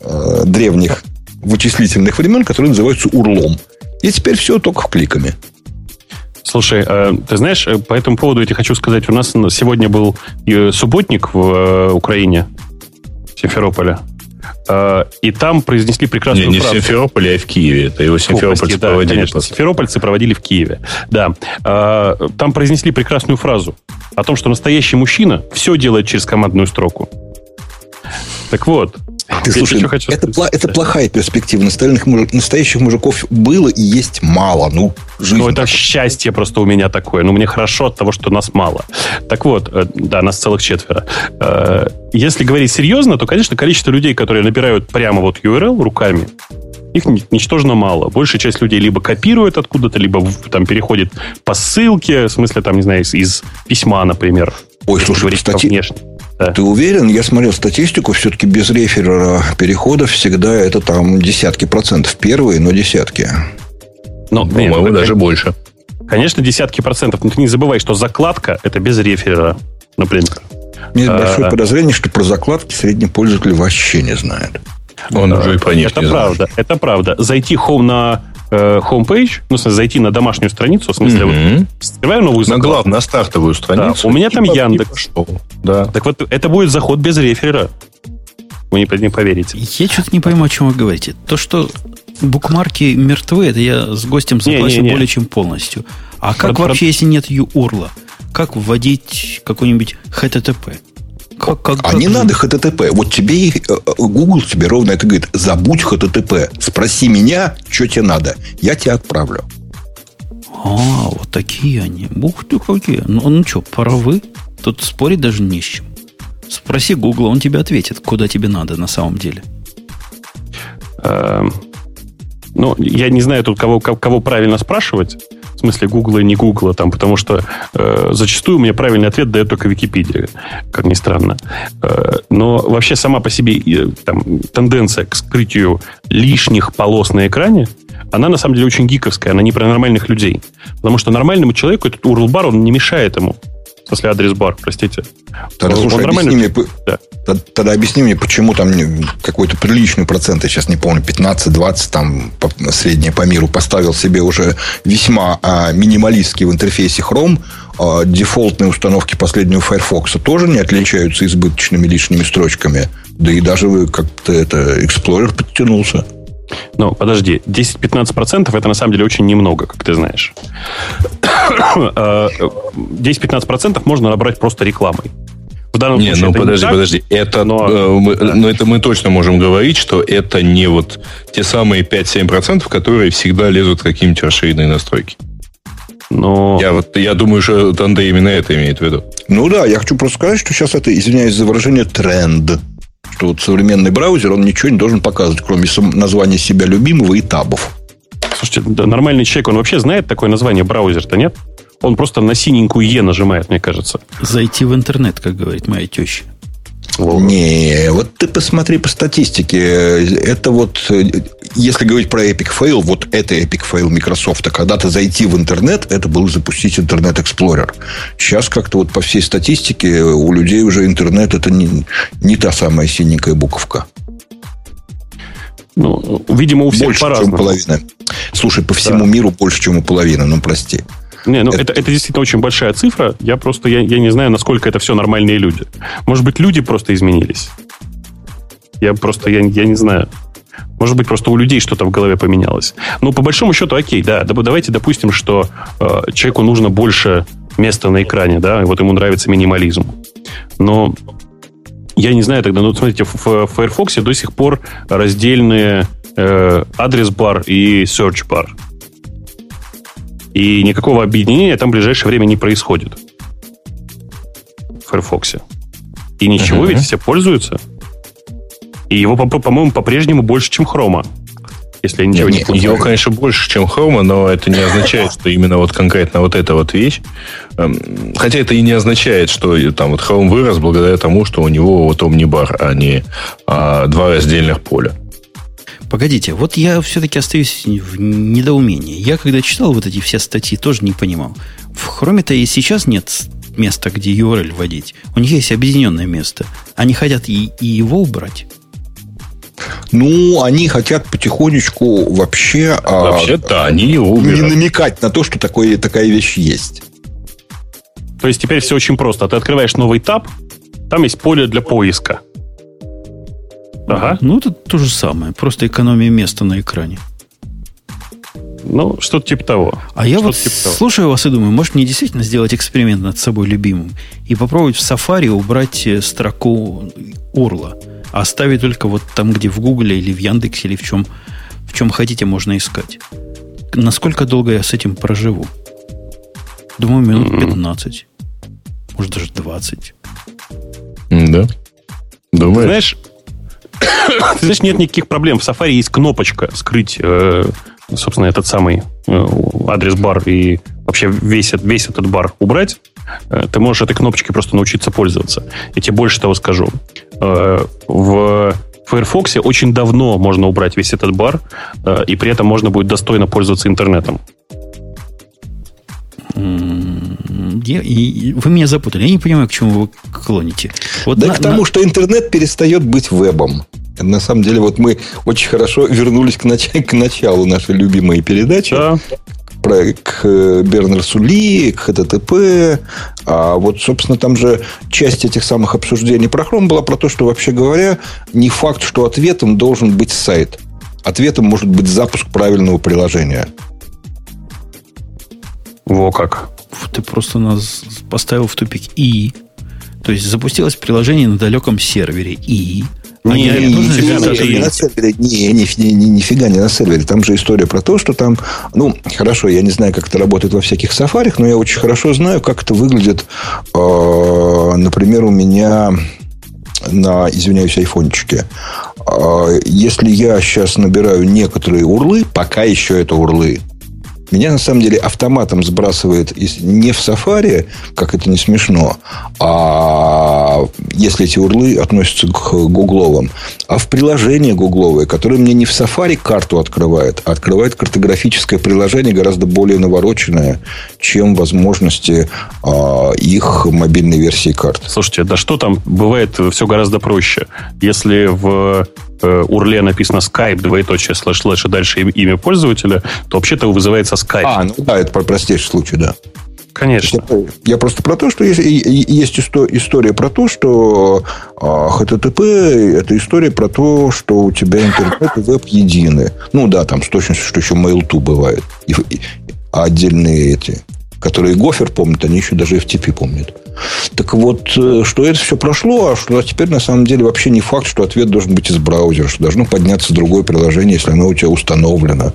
Speaker 3: э, древних вычислительных времен, который называется урлом. И теперь все только кликами.
Speaker 2: Слушай, э, ты знаешь, э, по этому поводу я тебе хочу сказать, у нас на- сегодня был э, субботник в Украине, в Симферополе. И там произнесли
Speaker 4: Не,
Speaker 2: прекрасную
Speaker 4: не в
Speaker 2: фразу.
Speaker 4: Симферополе, а в Киеве. Это его симферопольцы
Speaker 2: прости, да,
Speaker 4: проводили.
Speaker 2: конечно,
Speaker 4: просто.
Speaker 2: симферопольцы проводили в Киеве. Да. Там произнесли прекрасную фразу о том, что настоящий мужчина все делает через командную строку. Так вот,
Speaker 3: Ты слушай,
Speaker 2: ещё хочу
Speaker 3: это, пла- это плохая перспектива. Настоящих, мужик- настоящих мужиков было и есть мало. Ну, жизнь.
Speaker 2: Ну, это счастье просто у меня такое. Ну, мне хорошо от того, что нас мало. Так вот, э, да, нас целых четверо. Э, Если говорить серьезно, то, конечно, количество людей, которые набирают прямо вот URL руками, их ни- ничтожно мало. Большая часть людей либо копирует откуда-то, либо там переходит по ссылке, в смысле, там, не знаю, из, из письма, например.
Speaker 3: Ой, слушай, кстати,
Speaker 2: внешне. Да.
Speaker 3: Ты уверен? Я смотрел статистику, все-таки без реферера переходов всегда это там десятки процентов. Первые, но десятки.
Speaker 2: Но, нет,
Speaker 4: По-моему, даже больше.
Speaker 2: Конечно, десятки процентов. Но ты не забывай, что закладка – это без реферера, например.
Speaker 3: У меня есть
Speaker 2: А.
Speaker 3: большое подозрение, что про закладки средний пользователь вообще не знает.
Speaker 4: Он уже и понять
Speaker 2: Это
Speaker 4: не знает.
Speaker 2: правда, это правда. Зайти home на э, homepage, ну, в смысле, зайти на домашнюю страницу, в смысле, вот,
Speaker 4: Мгм.
Speaker 2: открываю новую
Speaker 4: На
Speaker 2: закладку.
Speaker 4: главную, на стартовую страницу.
Speaker 2: Да, у меня там Яндекс.
Speaker 4: пошел. Да.
Speaker 2: Так вот, это будет заход без реферера. Вы не, не поверите.
Speaker 1: Я что-то не пойму, о чем вы говорите. То, что букмарки мертвы, это я с гостем
Speaker 2: Не,
Speaker 1: согласен
Speaker 2: не, не.
Speaker 1: более чем полностью. А как
Speaker 2: Про-
Speaker 1: вообще, если нет URL? Как вводить какой-нибудь HTTP? Как, как,
Speaker 3: А
Speaker 1: как
Speaker 3: не
Speaker 1: же-
Speaker 3: надо HTTP. Вот тебе и, э, э, Google тебе ровно это говорит. Забудь HTTP. Спроси меня, что тебе надо. Я тебя отправлю.
Speaker 1: А, вот такие они. Ух ты, какие. Ну, ну что, паровы? Тут спорить даже не с чем. Спроси Гугла, он тебе ответит, куда тебе надо на самом деле.
Speaker 2: Эм, Ну, я не знаю тут, кого, кого правильно спрашивать. В смысле, Гугла и не Гугла, там, потому что э, зачастую мне правильный ответ дает только Википедия, как ни странно. Э, но вообще сама по себе э, там, тенденция к скрытию лишних полос на экране, она на самом деле очень гиковская, она не про нормальных людей. Потому что нормальному человеку этот URL-бар, он не мешает ему. В смысле, адрес-бар, простите.
Speaker 3: Тогда, слушай, объясни мне, да. Тогда объясни мне, почему там какой-то приличный процент, я сейчас не помню, 15-20, там среднее по миру, поставил себе уже весьма а, минималистский в интерфейсе Chrome, а, дефолтные установки последнего Firefox тоже не отличаются избыточными лишними строчками. Да и даже как-то это Explorer подтянулся.
Speaker 2: Ну, подожди, 10-15% это на самом деле очень немного, как ты знаешь. [coughs] 10-15% э, можно набрать просто рекламой.
Speaker 4: В данном не, случае ну подожди, не подожди. Это, но, э, мы, да. но это мы точно можем говорить, что это не вот те самые 5-7%, которые всегда лезут в какие-нибудь расширенные настройки. Но... Я, вот, я думаю, что Танде именно это имеет в виду.
Speaker 3: Ну да, я хочу просто сказать, что сейчас это, извиняюсь за выражение, тренд что вот современный браузер, он ничего не должен показывать, кроме названия себя любимого и табов.
Speaker 2: Слушайте, да, нормальный человек, он вообще знает такое название браузер-то, нет? Он просто на синенькую Е нажимает, мне кажется.
Speaker 1: Зайти в интернет, как говорит моя теща.
Speaker 3: Не, вот ты посмотри по статистике. Это вот, если говорить про Epic Fail, вот это Epic Fail Microsoft. А когда-то зайти в интернет, это было запустить Интернет Explorer. Сейчас как-то вот по всей статистике у людей уже интернет это не, не та самая синенькая буковка.
Speaker 2: Ну, видимо, у всех
Speaker 3: больше, чем половина. Слушай, по всему да. миру больше, чем у половины, ну прости.
Speaker 2: Не, ну это... Это, это действительно очень большая цифра. Я просто я, я не знаю, насколько это все нормальные люди. Может быть, люди просто изменились. Я просто я, я не знаю. Может быть, просто у людей что-то в голове поменялось. Но по большому счету, окей, да, давайте допустим, что э, человеку нужно больше места на экране, да, и вот ему нравится минимализм. Но я не знаю тогда, ну, смотрите, в, в Firefox до сих пор раздельные э, адрес-бар и search-бар. И никакого объединения там в ближайшее время не происходит. В Firefox. И ничего, uh-huh. ведь все пользуются. И его, по-моему, по-прежнему больше, чем хрома. Если я ничего не, не путаю.
Speaker 4: Его, конечно, больше, чем хрома, но это не означает, что именно вот конкретно вот эта вот вещь. Эм, хотя это и не означает, что там вот Chrome вырос благодаря тому, что у него вот Omnibar, а не а, два раздельных поля.
Speaker 1: Погодите, вот я все-таки остаюсь в недоумении. Я когда читал вот эти все статьи, тоже не понимал. В Хроме-то и сейчас нет места, где URL вводить. У них есть объединенное место. Они хотят и, и его убрать.
Speaker 3: Ну, они хотят потихонечку вообще...
Speaker 4: А, вообще, а, да, они его убирают.
Speaker 3: Не намекать на то, что такое, такая вещь есть.
Speaker 2: То есть теперь все очень просто. Ты открываешь новый таб, там есть поле для поиска.
Speaker 1: Ага. Ну, это то же самое. Просто экономия места на экране.
Speaker 2: Ну, что-то типа того.
Speaker 1: А я вот типа слушаю вас и думаю, может мне действительно сделать эксперимент над собой любимым и попробовать в Safari убрать э, строку урла, а оставить только вот там, где в Гугле или в Яндексе или в чем, в чем хотите, можно искать. Насколько долго я с этим проживу? Думаю, минут mm-hmm. 15. Может, даже 20.
Speaker 4: Да.
Speaker 2: Думаешь? Знаешь, [coughs] Здесь нет никаких проблем. В Safari есть кнопочка скрыть, э, собственно, этот самый э, адрес-бар и вообще весь, весь этот бар убрать. Э, ты можешь этой кнопочкой просто научиться пользоваться. Я тебе больше того скажу. В Firefox очень давно можно убрать весь этот бар, и при этом можно будет достойно пользоваться интернетом.
Speaker 1: Я, и, вы меня запутали. Я не понимаю, к чему вы клоните.
Speaker 3: Вот да на, к тому, на... что интернет перестает быть вебом. На самом деле, вот мы очень хорошо вернулись к, нач... [laughs] к началу нашей любимой передачи. Да. Про, к э, Бернерсу Ли, к HTTP. А вот, собственно, там же часть этих самых обсуждений про Chrome была про то, что, вообще говоря, не факт, что ответом должен быть сайт. Ответом может быть запуск правильного приложения.
Speaker 2: Во как.
Speaker 1: Ты просто нас поставил в тупик. И. То есть запустилось приложение на далеком сервере. И.
Speaker 3: А не, не, нифига, не, не на сервере. Не, не, не, не, нифига не на сервере. Там же история про то, что там... Ну, хорошо, я не знаю, как это работает во всяких сафарях, но я очень хорошо знаю, как это выглядит, э, например, у меня на, извиняюсь, айфончике. а, если я сейчас набираю некоторые урлы, пока еще это урлы, меня на самом деле автоматом сбрасывает не в Safari, как это не смешно, а если эти урлы относятся к гугловым, а в приложение гугловое, которое мне не в Safari карту открывает, а открывает картографическое приложение гораздо более навороченное, чем возможности а, их мобильной версии карт.
Speaker 2: Слушайте, да что там бывает все гораздо проще. Если в э, урле написано Skype, двоеточие, слэш, слэш, и дальше имя пользователя, то вообще-то вызывается Skype.
Speaker 3: А, ну да, это простейший случай, да.
Speaker 2: Конечно.
Speaker 3: Я просто про то, что есть, есть история про то, что HTTP – это история про то, что у тебя интернет и веб едины. Ну да, там с точностью, что еще Mail2 бывает. И, а отдельные эти, которые Гофер помнит, они еще даже FTP помнят. Так вот, э, что это все прошло, а что теперь на самом деле вообще не факт, что ответ должен быть из браузера, что должно подняться другое приложение, если оно у тебя установлено.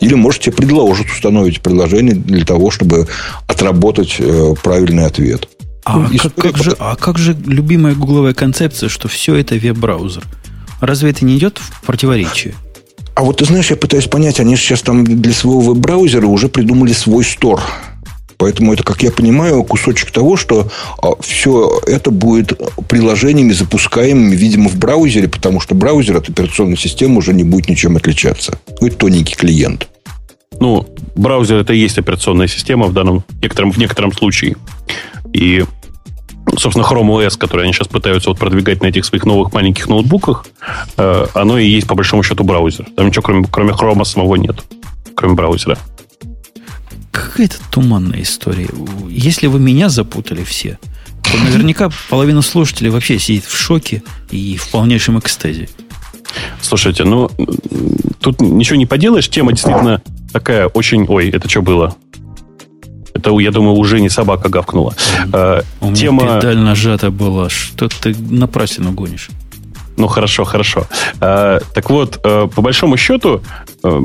Speaker 3: Или, может, тебе предложат установить приложение для того, чтобы отработать э, правильный ответ.
Speaker 1: А, ну, как, как же, а как же любимая гугловая концепция, что все это веб-браузер? Разве это не идет в противоречие?
Speaker 3: А вот ты знаешь, я пытаюсь понять, они же сейчас там для своего веб-браузера уже придумали свой стор. Поэтому это, как я понимаю, кусочек того, что а, все это будет приложениями, запускаемыми, видимо, в браузере, потому что браузер от операционной системы уже не будет ничем отличаться. Будет тоненький клиент.
Speaker 2: Ну, браузер это и есть операционная система в данном некотором, в некотором случае. И, собственно, Chrome OS, который они сейчас пытаются вот продвигать на этих своих новых маленьких ноутбуках, э, оно и есть, по большому счету, браузер. Там ничего, кроме, кроме Chrome самого нет, кроме браузера.
Speaker 1: Какая-то туманная история. Если вы меня запутали все, то наверняка половина слушателей вообще сидит в шоке и в полнейшем экстазе.
Speaker 2: Слушайте, ну, тут ничего не поделаешь. Тема действительно такая очень... Ой, это что было? Это, я думаю, уже не собака гавкнула.
Speaker 1: А, У меня Тема... педаль нажата была. Что ты напрасно гонишь?
Speaker 2: Ну, хорошо, хорошо. А, так вот, а, по большому счету, а,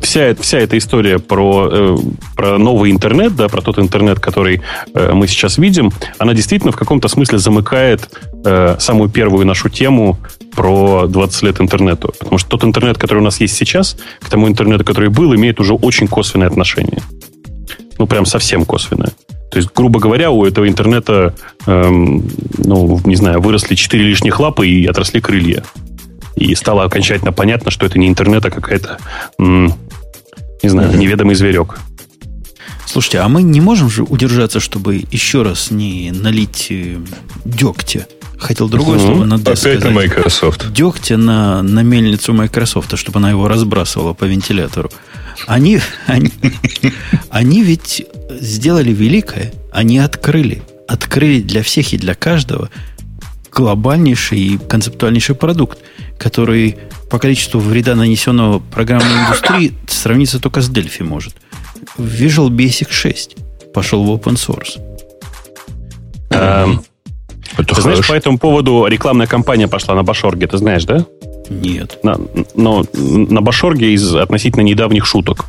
Speaker 2: вся, вся эта история про, э, про новый интернет, да, про тот интернет, который э, мы сейчас видим, она действительно в каком-то смысле замыкает э, самую первую нашу тему про 20 лет интернету. Потому что тот интернет, который у нас есть сейчас, к тому интернету, который был, имеет уже очень косвенное отношение. Ну, прям совсем косвенное. То есть, грубо говоря, у этого интернета, эм, ну, не знаю, выросли четыре лишних лапы и отросли крылья. И стало окончательно понятно, что это не интернет, а какая-то, м- не знаю, неведомый зверек.
Speaker 1: Слушайте, а мы не можем же удержаться, чтобы еще раз не налить э, дегтя? Хотел другое mm-hmm. слово на
Speaker 4: Опять сказать. на Microsoft.
Speaker 1: Дегтя на, на мельницу Microsoft, чтобы она его разбрасывала по вентилятору. Они, они, они ведь сделали великое. Они открыли. Открыли для всех и для каждого глобальнейший и концептуальнейший продукт, который по количеству вреда, нанесенного программной индустрии, сравниться только с Delphi может. Visual Basic 6 пошел в open source.
Speaker 2: Эм, ты знаешь, по этому поводу рекламная кампания пошла на Башорге, ты знаешь, да?
Speaker 1: Нет.
Speaker 2: На, но на Башорге из относительно недавних шуток.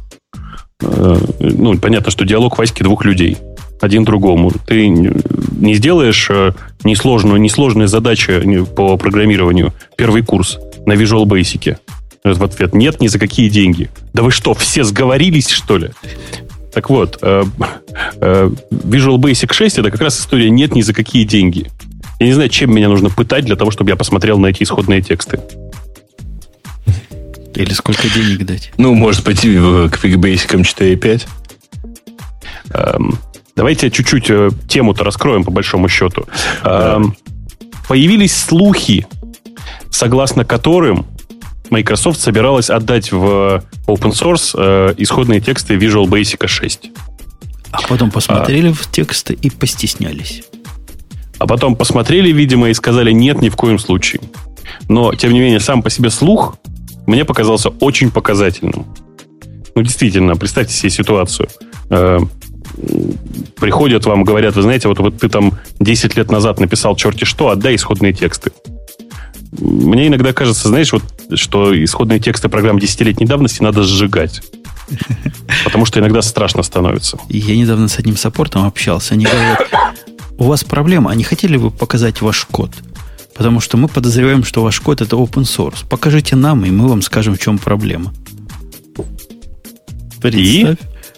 Speaker 2: Э, ну, понятно, что диалог Васьки двух людей. Один другому. Ты не сделаешь э, несложную, несложные задачи по программированию. Первый курс на Visual Basic. В ответ нет ни за какие деньги. Да вы что, все сговорились, что ли? Так вот, э, Visual Basic 6 это как раз история нет ни за какие деньги. Я не знаю, чем меня нужно пытать для того, чтобы я посмотрел на эти исходные тексты.
Speaker 1: Или сколько денег дать?
Speaker 4: Ну, может пойти к Basic 4.5.
Speaker 2: Эм, давайте чуть-чуть э, тему-то раскроем, по большому счету. Эм, появились слухи, согласно которым Microsoft собиралась отдать в open source э, исходные тексты Visual Basic 6.
Speaker 1: А потом посмотрели а, в тексты и постеснялись.
Speaker 2: А потом посмотрели, видимо, и сказали нет, ни в коем случае. Но, тем не менее, сам по себе слух мне показался очень показательным. Ну, действительно, представьте себе ситуацию. Э, приходят вам, говорят, вы знаете, вот, вот ты там 10 лет назад написал черти что, отдай исходные тексты. Мне иногда кажется, знаешь, вот, что исходные тексты программ десятилетней давности надо сжигать. [laughs] Потому что иногда страшно становится.
Speaker 1: Я недавно с одним саппортом общался. Они говорят, у вас проблема, а не хотели бы показать ваш код? Потому что мы подозреваем, что ваш код это open source. Покажите нам, и мы вам скажем, в чем проблема. Представь.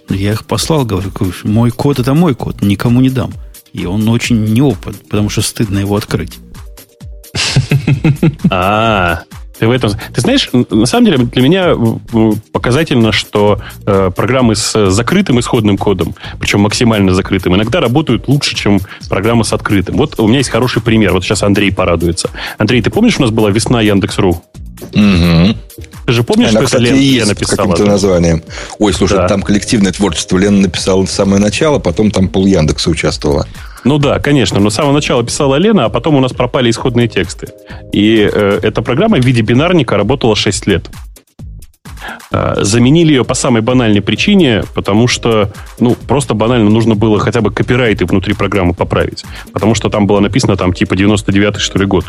Speaker 1: И? Я их послал, говорю, мой код это мой код, никому не дам. И он очень неопыт, потому что стыдно его открыть. [laughs]
Speaker 2: А, ты в этом... Ты знаешь, на самом деле для меня показательно, что э, программы с закрытым исходным кодом, причем максимально закрытым, иногда работают лучше, чем программы с открытым. Вот у меня есть хороший пример. Вот сейчас Андрей порадуется. Андрей, ты помнишь, у нас была весна Яндекс.ру?
Speaker 3: Угу.
Speaker 2: Ты же помнишь,
Speaker 3: Она,
Speaker 2: что
Speaker 3: кстати,
Speaker 2: это Лена,
Speaker 3: есть
Speaker 2: написала?
Speaker 3: каким-то названием. Ой, слушай,
Speaker 2: Да.
Speaker 3: там коллективное творчество. Лена написала с самого начала, потом там пол Яндекса участвовала.
Speaker 2: Ну да, конечно. Но с самого начала писала Лена, а потом у нас пропали исходные тексты. И э, эта программа в виде бинарника работала 6 лет. Э, Заменили ее по самой банальной причине, потому что, ну, просто банально нужно было хотя бы копирайты внутри программы поправить. Потому что там было написано там типа 99-й, что ли, год.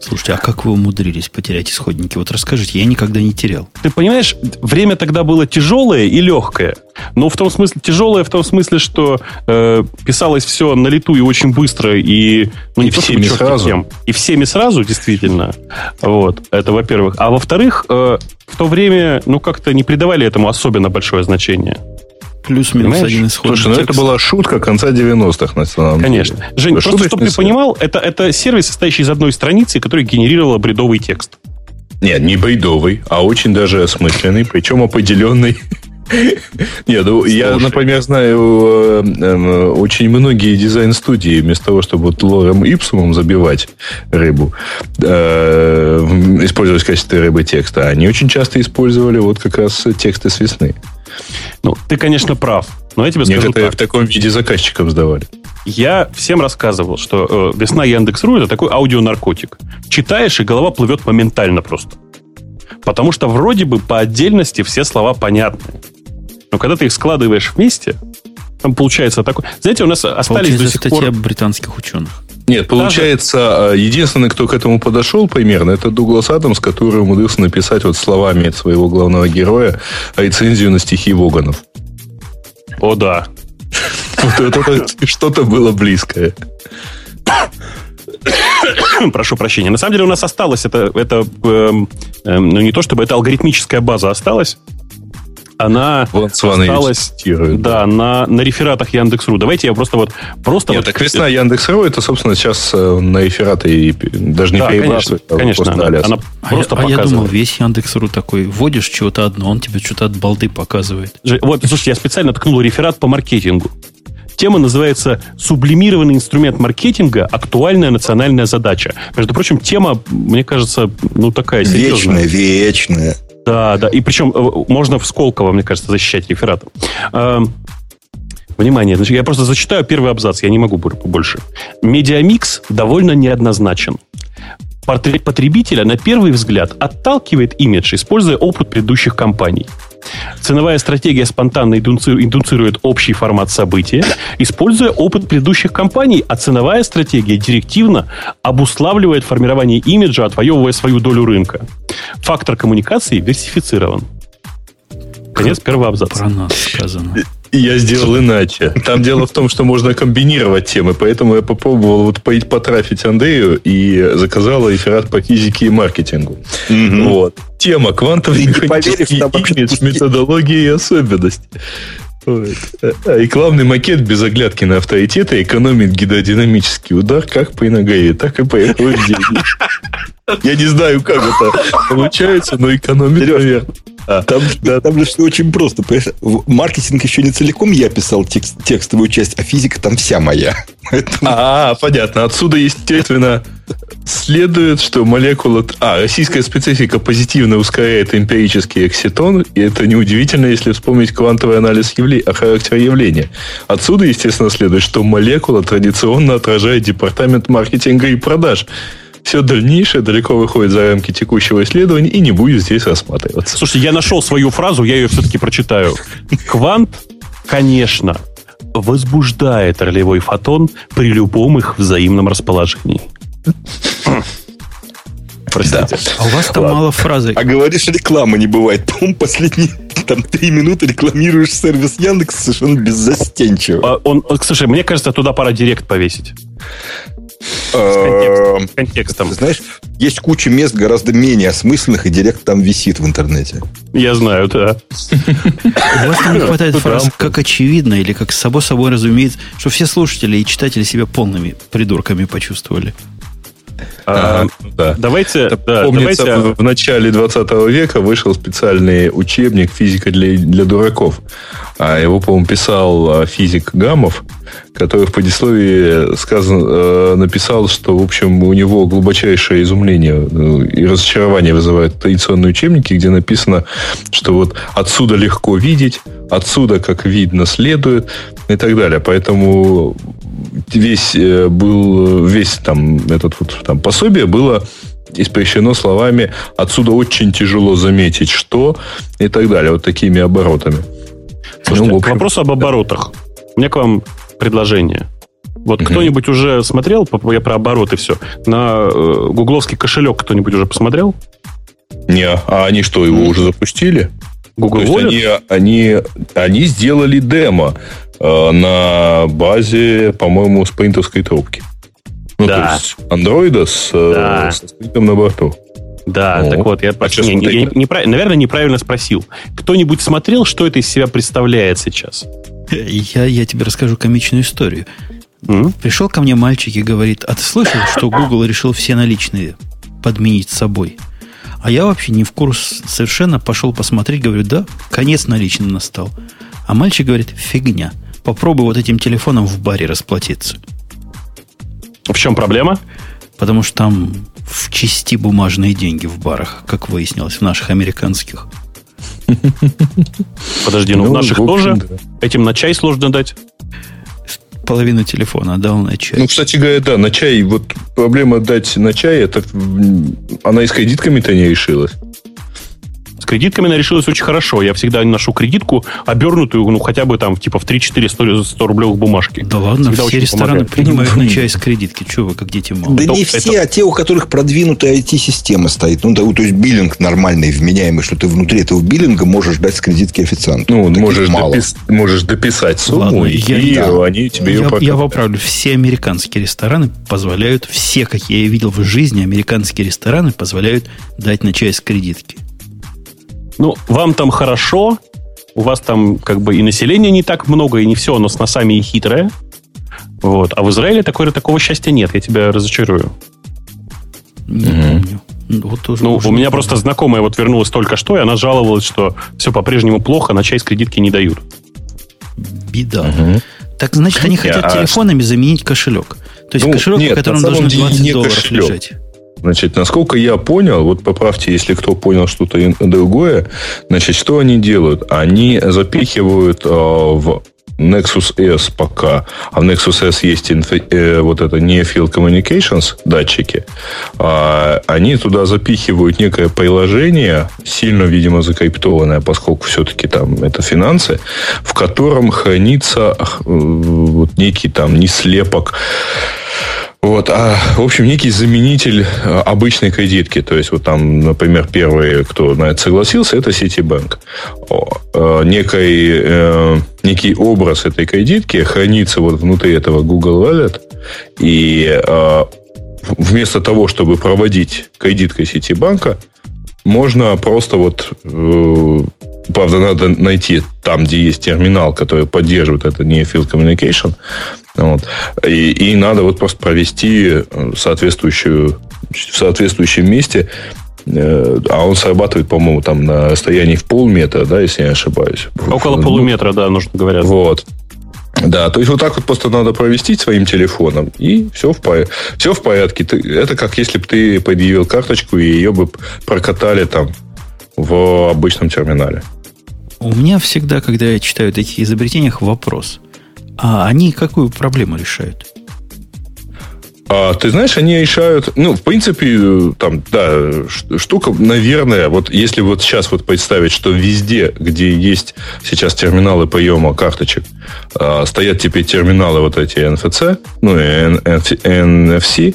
Speaker 1: Слушайте, а как вы умудрились потерять исходники? Вот расскажите, я никогда не терял.
Speaker 2: Ты понимаешь, время тогда было тяжелое и легкое. Но в том смысле, тяжелое в том смысле, что э, писалось все на лету и очень быстро, и, ну,
Speaker 4: И
Speaker 2: не чтобы
Speaker 4: всеми сразу.
Speaker 2: кем. И всеми сразу, действительно. Вот, это во-первых. А во-вторых, э, в то время, ну, как-то не придавали этому особенно большое значение.
Speaker 1: Плюс-минус один исходный
Speaker 4: Слушай, ну это была шутка конца 90-х, на самом
Speaker 2: Конечно.
Speaker 4: деле.
Speaker 2: Жень, просто
Speaker 4: Шуточный
Speaker 2: чтобы ты понимал, это, это сервис, состоящий из одной страницы, который генерировал бредовый текст.
Speaker 4: Нет, не бредовый, а очень даже осмысленный, причем определенный. Нет, ну, я, например, знаю э, э, очень многие дизайн-студии, вместо того, чтобы вот лорем ипсумом забивать рыбу, э, использовать в качестве рыбы текста, они очень часто использовали вот как раз тексты с весны.
Speaker 2: Ну, ты, конечно, прав. Но я тебе скажу
Speaker 4: Некоторые
Speaker 2: так.
Speaker 4: в таком виде заказчикам сдавали.
Speaker 2: Я всем рассказывал, что э, весна Яндекс.ру это такой аудионаркотик. Читаешь, и голова плывет моментально просто. Потому что вроде бы по отдельности все слова понятны. Но когда ты их складываешь вместе, там получается такой... Знаете, у нас остались
Speaker 1: Получается
Speaker 2: до сих
Speaker 1: статья
Speaker 2: пор...
Speaker 1: британских ученых.
Speaker 4: Нет, получается, э, единственный, кто к этому подошел примерно, это Дуглас Адамс, который умудрился написать вот словами своего главного героя рецензию на стихи Воганов.
Speaker 2: О, да.
Speaker 4: Вот это что-то было близкое.
Speaker 2: Прошу прощения. На самом деле у нас осталось это... это эм, эм, ну, не то чтобы это алгоритмическая база осталась. Она осталась... Да, на, на рефератах Яндекс.ру. Давайте я просто вот... Просто
Speaker 4: Нет,
Speaker 2: вот
Speaker 4: так весна Яндекс.ру, это, собственно, сейчас э, на эфираты и даже не
Speaker 2: Да,
Speaker 4: перебрасывают,
Speaker 2: конечно,
Speaker 4: а
Speaker 2: конечно.
Speaker 4: просто
Speaker 2: Она, она
Speaker 1: А,
Speaker 2: просто
Speaker 1: я, а я думал, весь Яндекс.ру такой, вводишь чего-то одно, он тебе что-то от балды показывает.
Speaker 2: Вот, слушайте, я специально ткнул реферат по маркетингу. Тема называется «Сублимированный инструмент маркетинга. Актуальная национальная задача». Между прочим, тема, мне кажется, ну такая серьезная.
Speaker 3: Вечная, вечная.
Speaker 2: Да, да. И причем э, можно в Сколково, мне кажется, защищать рефератом. Эм, Внимание, значит, я просто зачитаю первый абзац, я не могу бо- больше. Медиамикс довольно неоднозначен. Портрет потребителя на первый взгляд отталкивает имидж, используя опыт предыдущих компаний. Ценовая стратегия спонтанно индуци- индуцирует общий формат события, используя опыт предыдущих компаний, а ценовая стратегия директивно обуславливает формирование имиджа, отвоевывая свою долю рынка. Фактор коммуникации диверсифицирован. Конец первого абзаца.
Speaker 1: Про нас сказано.
Speaker 4: Я сделал иначе. Там дело в том, что можно комбинировать темы, поэтому я попробовал вот по- потрафить Андрею и заказал реферат по физике и маркетингу. Вот. Тема квантовый механический имидж, методология и [laughs] особенности. Вот. А Рекламный макет без оглядки на авторитеты экономит гидродинамический удар как при ногаве, так и по охлаждению. [laughs] Я не знаю, как это получается, но экономит, наверное.
Speaker 3: Там, же- там же все очень просто. Маркетинг еще не целиком я писал текст, текстовую часть, а физика там вся моя. Поэтому
Speaker 4: А, понятно. Отсюда, естественно, следует, что молекула... А, российская специфика позитивно ускоряет эмпирический экситон, и это неудивительно, если вспомнить квантовый анализ явле... характера явления. Отсюда, естественно, следует, что молекула традиционно отражает департамент маркетинга и продаж. Все дальнейшее далеко выходит за рамки текущего исследования и не будет здесь рассматриваться.
Speaker 2: Слушайте, я нашел свою фразу, я ее все-таки прочитаю. Квант, конечно, возбуждает ролевой фотон при любом их взаимном расположении. Простите.
Speaker 1: А у вас там мало фразы.
Speaker 3: А говоришь, рекламы не бывает. По-моему, последние там три минуты рекламируешь сервис Яндекс совершенно беззастенчиво.
Speaker 2: А Он, он, слушай, мне кажется, туда пора директ повесить. С контекстом.
Speaker 3: Знаешь, есть куча мест гораздо менее осмысленных, и директ там висит в интернете.
Speaker 2: Я знаю, да.
Speaker 1: У вас там не хватает фраз «как очевидно» или «как само собой разумеется», что все слушатели и читатели себя полными придурками почувствовали.
Speaker 2: А,
Speaker 4: Да.
Speaker 2: Давайте, да,
Speaker 4: Помнится,
Speaker 2: давайте-
Speaker 4: в, в начале 20 века вышел специальный учебник «Физика для, для дураков». А его, по-моему, писал а, физик Гамов, который в предисловии сказан, э, написал, что, в общем, у него глубочайшее изумление э, и разочарование вызывают традиционные учебники, где написано, что вот отсюда легко видеть, отсюда, как видно, следует и так далее. Поэтому весь э, был весь там этот вот там пособие было испрещено словами «отсюда очень тяжело заметить, что» и так далее, вот такими оборотами.
Speaker 2: Слушайте,
Speaker 4: Ну, в
Speaker 2: к
Speaker 4: общем,
Speaker 2: вопросу об оборотах. У меня к вам предложение. Вот
Speaker 4: Мгм.
Speaker 2: кто-нибудь уже смотрел, я про обороты все, на э, гугловский кошелек кто-нибудь уже посмотрел?
Speaker 4: Не, а они что, его уже запустили?
Speaker 2: Google
Speaker 4: То есть они, они, они сделали демо э, на базе, по-моему, спринтовской трубки. Ну,
Speaker 2: Да.
Speaker 4: то есть андроида с, э,
Speaker 2: Да.
Speaker 4: со спринтом на борту.
Speaker 2: Да,
Speaker 4: Ну,
Speaker 2: так вот, я
Speaker 4: а
Speaker 2: не- не- я непра- наверное, неправильно спросил. Кто-нибудь смотрел, что это из себя представляет сейчас?
Speaker 1: Я, я тебе расскажу комичную историю.
Speaker 2: М?
Speaker 1: Пришел ко мне мальчик и говорит, а ты слышал, что Google решил все наличные подменить собой? А я вообще не в курс совершенно, пошел посмотреть, говорю, да, конец наличным настал. А мальчик говорит, фигня, попробуй вот этим телефоном в баре расплатиться.
Speaker 2: В чем проблема?
Speaker 1: Потому что там в части бумажные деньги в барах, как выяснилось, в наших американских. [laughs]
Speaker 2: Подожди, ну,
Speaker 4: Ну,
Speaker 2: в наших
Speaker 4: в
Speaker 2: тоже
Speaker 4: да.
Speaker 2: этим на чай сложно дать.
Speaker 1: Половину телефона отдал на чай.
Speaker 4: Ну, кстати говоря, да, на чай, вот проблема дать на чай, это она и с кредитками-то не решилась.
Speaker 2: Кредитками она решилась очень хорошо. Я всегда ношу кредитку, обернутую, ну, хотя бы там, типа, в 3-4 100, 100 рублевых бумажки.
Speaker 1: да ладно,
Speaker 2: Всегда
Speaker 1: все рестораны
Speaker 2: помогает.
Speaker 1: принимают на чай с кредитки. Чего вы, как дети малые?
Speaker 3: Да
Speaker 2: Ну,
Speaker 3: не
Speaker 2: это-
Speaker 3: все, а те, у которых продвинутая IT-система стоит. Ну, да, то есть биллинг нормальный, вменяемый, что ты внутри этого биллинга можешь дать с кредитки официанту.
Speaker 4: Ну,
Speaker 3: Таких
Speaker 4: можешь,
Speaker 3: мало.
Speaker 4: допис- можешь дописать сумму,
Speaker 1: Ладно,
Speaker 4: и
Speaker 1: я-
Speaker 3: да.
Speaker 4: они тебе ее
Speaker 1: я, я поправлю. Все американские рестораны позволяют, все, какие я видел в жизни, американские рестораны позволяют дать на чай с кредитки.
Speaker 2: Ну, вам там хорошо, у вас там как бы и населения не так много, и не все, оно с носами и хитрое. Вот. А в Израиле такой, такого счастья нет, я тебя разочарую.
Speaker 1: Не помню. Ну, Вот тоже
Speaker 2: Ну,
Speaker 1: уже
Speaker 2: у меня просто знакомая вот вернулась только что, и она жаловалась, что все по-прежнему плохо, на чай с кредитки не дают.
Speaker 1: беда.
Speaker 4: Мгм.
Speaker 1: Так значит, они хотят
Speaker 4: а
Speaker 1: телефонами заменить кошелек. То есть
Speaker 4: Ну,
Speaker 1: кошелек,
Speaker 4: нет, на самом
Speaker 1: должны
Speaker 4: деле
Speaker 1: 20
Speaker 4: не
Speaker 1: долларов
Speaker 4: кошелек.
Speaker 1: лежать.
Speaker 4: Значит, насколько я понял, вот поправьте, если кто понял что-то другое, значит, что они делают? Они запихивают э, в Nexus S пока, а в Nexus S есть инфи- э, вот это не Field Communications датчики, а они туда запихивают некое приложение, сильно, видимо, закриптованное, поскольку все-таки там это финансы, в котором хранится э, вот некий там не слепок вот, а, в общем, некий заменитель э, обычной кредитки. То есть, вот там, например, первый, кто на это согласился, это Citibank. Э, некий, э, некий образ этой кредитки хранится вот внутри этого Google Wallet. И вместо того, чтобы проводить кредиткой Ситибанка, можно просто вот... правда, надо найти там, где есть терминал, который поддерживает это не Field Communication. Вот. И, и надо вот просто провести э, соответствующую, в соответствующем месте э, а он срабатывает, по-моему, там на расстоянии в полметра, да, если я не ошибаюсь.
Speaker 2: Около
Speaker 4: Ну,
Speaker 2: полуметра, да, нужно говорят.
Speaker 4: Вот. Да, то есть вот так вот просто надо провести своим телефоном, и все в, порядке. все в порядке. Ты- это как если бы ты предъявил карточку, и ее бы прокатали там в обычном терминале.
Speaker 1: У меня всегда, когда я читаю о таких изобретениях, вопрос. А они какую проблему решают?
Speaker 4: А, ты знаешь, они решают, ну, в принципе, э, там, да, штука, наверное, вот если вот сейчас вот представить, что везде, где есть сейчас терминалы приема карточек, а, стоят теперь терминалы вот эти NFC, ну, NFC,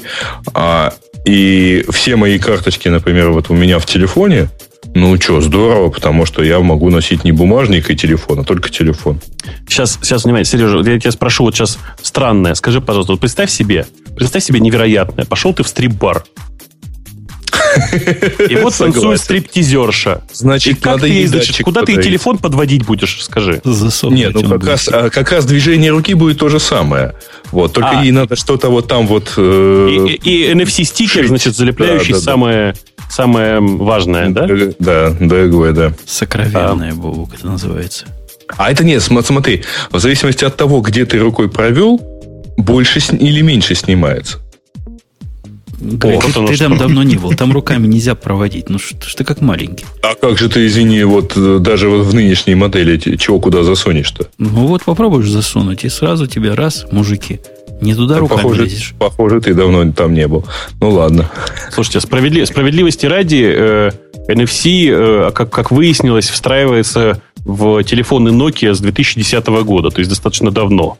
Speaker 4: а, и все мои карточки, например, вот у меня в телефоне, Ну что, здорово, потому что я могу носить не бумажник и телефон, а только телефон.
Speaker 2: Сейчас, сейчас, внимание, Сережа, я тебя спрошу вот сейчас странное. Скажи, пожалуйста, вот представь себе, представь себе невероятное. Пошел ты в стрип-бар. [laughs] И вот танцует стриптизерша.
Speaker 4: Значит,
Speaker 2: и как
Speaker 4: надо
Speaker 2: ты,
Speaker 4: ей
Speaker 2: значит,
Speaker 4: датчик
Speaker 2: куда ты
Speaker 4: подарить.
Speaker 2: телефон подводить будешь, скажи?
Speaker 1: Засовывать
Speaker 4: Нет, ну как раз, а, как раз движение руки будет то же самое. Вот, только
Speaker 2: А.
Speaker 4: ей надо что-то вот там вот...
Speaker 2: И,
Speaker 4: э,
Speaker 2: и- и NFC-стикер,
Speaker 4: шить.
Speaker 2: значит, залепляющий
Speaker 4: Да, да, да.
Speaker 2: Самое, важное, да?
Speaker 4: Да, ДГВ, да.
Speaker 1: Сокровенная, Бобук, это называется.
Speaker 4: А это нет, см- смотри, в зависимости от того, где ты рукой провел, больше или меньше снимается.
Speaker 1: Грег,
Speaker 2: вот
Speaker 1: ты, ты
Speaker 2: что.
Speaker 1: там давно не [laughs] был, там руками нельзя проводить. Ну что ж ты как маленький.
Speaker 4: А как же ты, извини, вот э, даже вот в нынешней модели чего куда засунешь-то?
Speaker 1: Ну вот попробуешь засунуть, и сразу тебе раз, мужики, не туда руками
Speaker 4: похоже,
Speaker 1: лезешь.
Speaker 4: похоже, ты давно там не был. Ну ладно.
Speaker 2: Слушайте, справедли- справедливости ради, э, NFC, э, как, как выяснилось, встраивается в телефоны Nokia с 2010 года, то есть достаточно давно.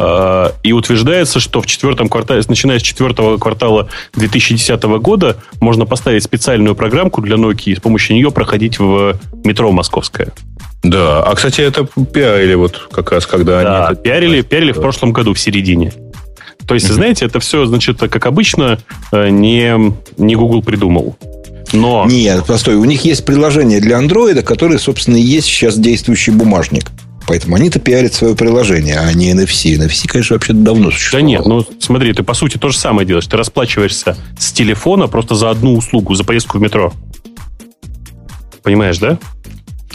Speaker 2: А, И утверждается, что в четвертом квартале, начиная с четвертого квартала 2010 года, можно поставить специальную программку для Nokia и с помощью нее проходить в метро московское.
Speaker 4: Да, а кстати, это пиарили вот как раз, когда
Speaker 2: Да,
Speaker 4: они... это-
Speaker 2: пиарили, пиарили в
Speaker 4: Да.
Speaker 2: прошлом году, в середине. То есть, знаете, это все, значит, как обычно, э, не, не Google придумал. Но...
Speaker 3: Нет, постой, у них есть приложение для андроида, которое, собственно, и есть сейчас действующий бумажник. Поэтому они-то пиарят свое приложение, а не NFC. NFC, конечно, вообще давно
Speaker 2: Да
Speaker 3: существовало.
Speaker 2: нет, ну смотри, ты по сути то же самое делаешь. Ты расплачиваешься с телефона просто за одну услугу, за поездку в метро. Понимаешь, да?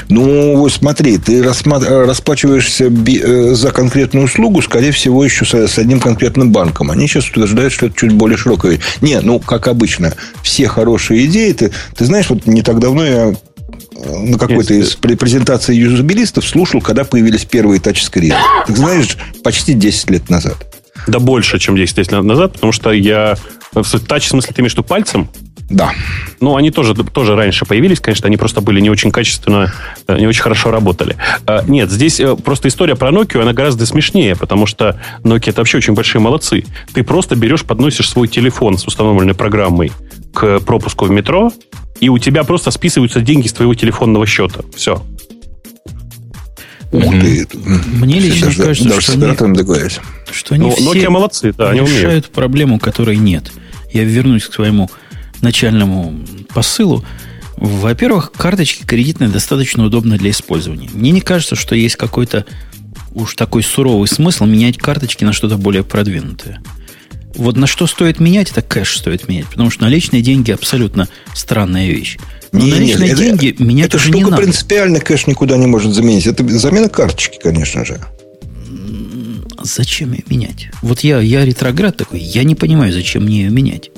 Speaker 3: Ну, вот смотри, ты э, расплачиваешься э, за конкретную услугу, скорее всего, еще с, одним конкретным банком. Они сейчас утверждают, что это чуть более широкое. Не, ну, как обычно, все хорошие идеи. Ты, ты знаешь, вот не так давно я э, на какой-то из пре- презентаций юзабилистов слушал, когда появились первые тачскрины. Ты знаешь, почти 10 лет назад.
Speaker 2: Да больше, чем 10 лет назад, потому что я... Тач, в смысле, ты имеешь в виду пальцем?
Speaker 3: Да.
Speaker 2: Ну, они тоже, тоже раньше появились, конечно, они просто были не очень качественно, э, не очень хорошо работали. А, Нет, здесь э, просто история про Nokia, она гораздо смешнее, потому что Nokia это вообще очень большие молодцы. Ты просто берешь, подносишь свой телефон с установленной программой к пропуску в метро, и у тебя просто списываются деньги с твоего телефонного счета. Все.
Speaker 3: Ух ты.
Speaker 1: Мне лично
Speaker 3: Даже-
Speaker 1: кажется,
Speaker 3: даже
Speaker 1: что они, что они
Speaker 2: Ну,
Speaker 1: все
Speaker 2: Nokia молодцы, да, они умеют.
Speaker 1: решают проблему, которой нет. Я вернусь к своему начальному посылу. Во-первых, карточки кредитные достаточно удобны для использования. Мне не кажется, что есть какой-то уж такой суровый смысл менять карточки на что-то более продвинутое. Вот на что стоит менять, это кэш стоит менять, потому что наличные деньги абсолютно странная вещь. Но
Speaker 3: Не, не,
Speaker 1: наличные
Speaker 3: это-
Speaker 1: деньги менять
Speaker 3: Эта
Speaker 1: уже не
Speaker 3: штука
Speaker 1: надо.
Speaker 3: принципиально кэш никуда не может заменить. Это замена карточки, конечно же.
Speaker 1: Зачем ее менять? Вот я, я ретроград такой, я не понимаю, зачем мне ее менять.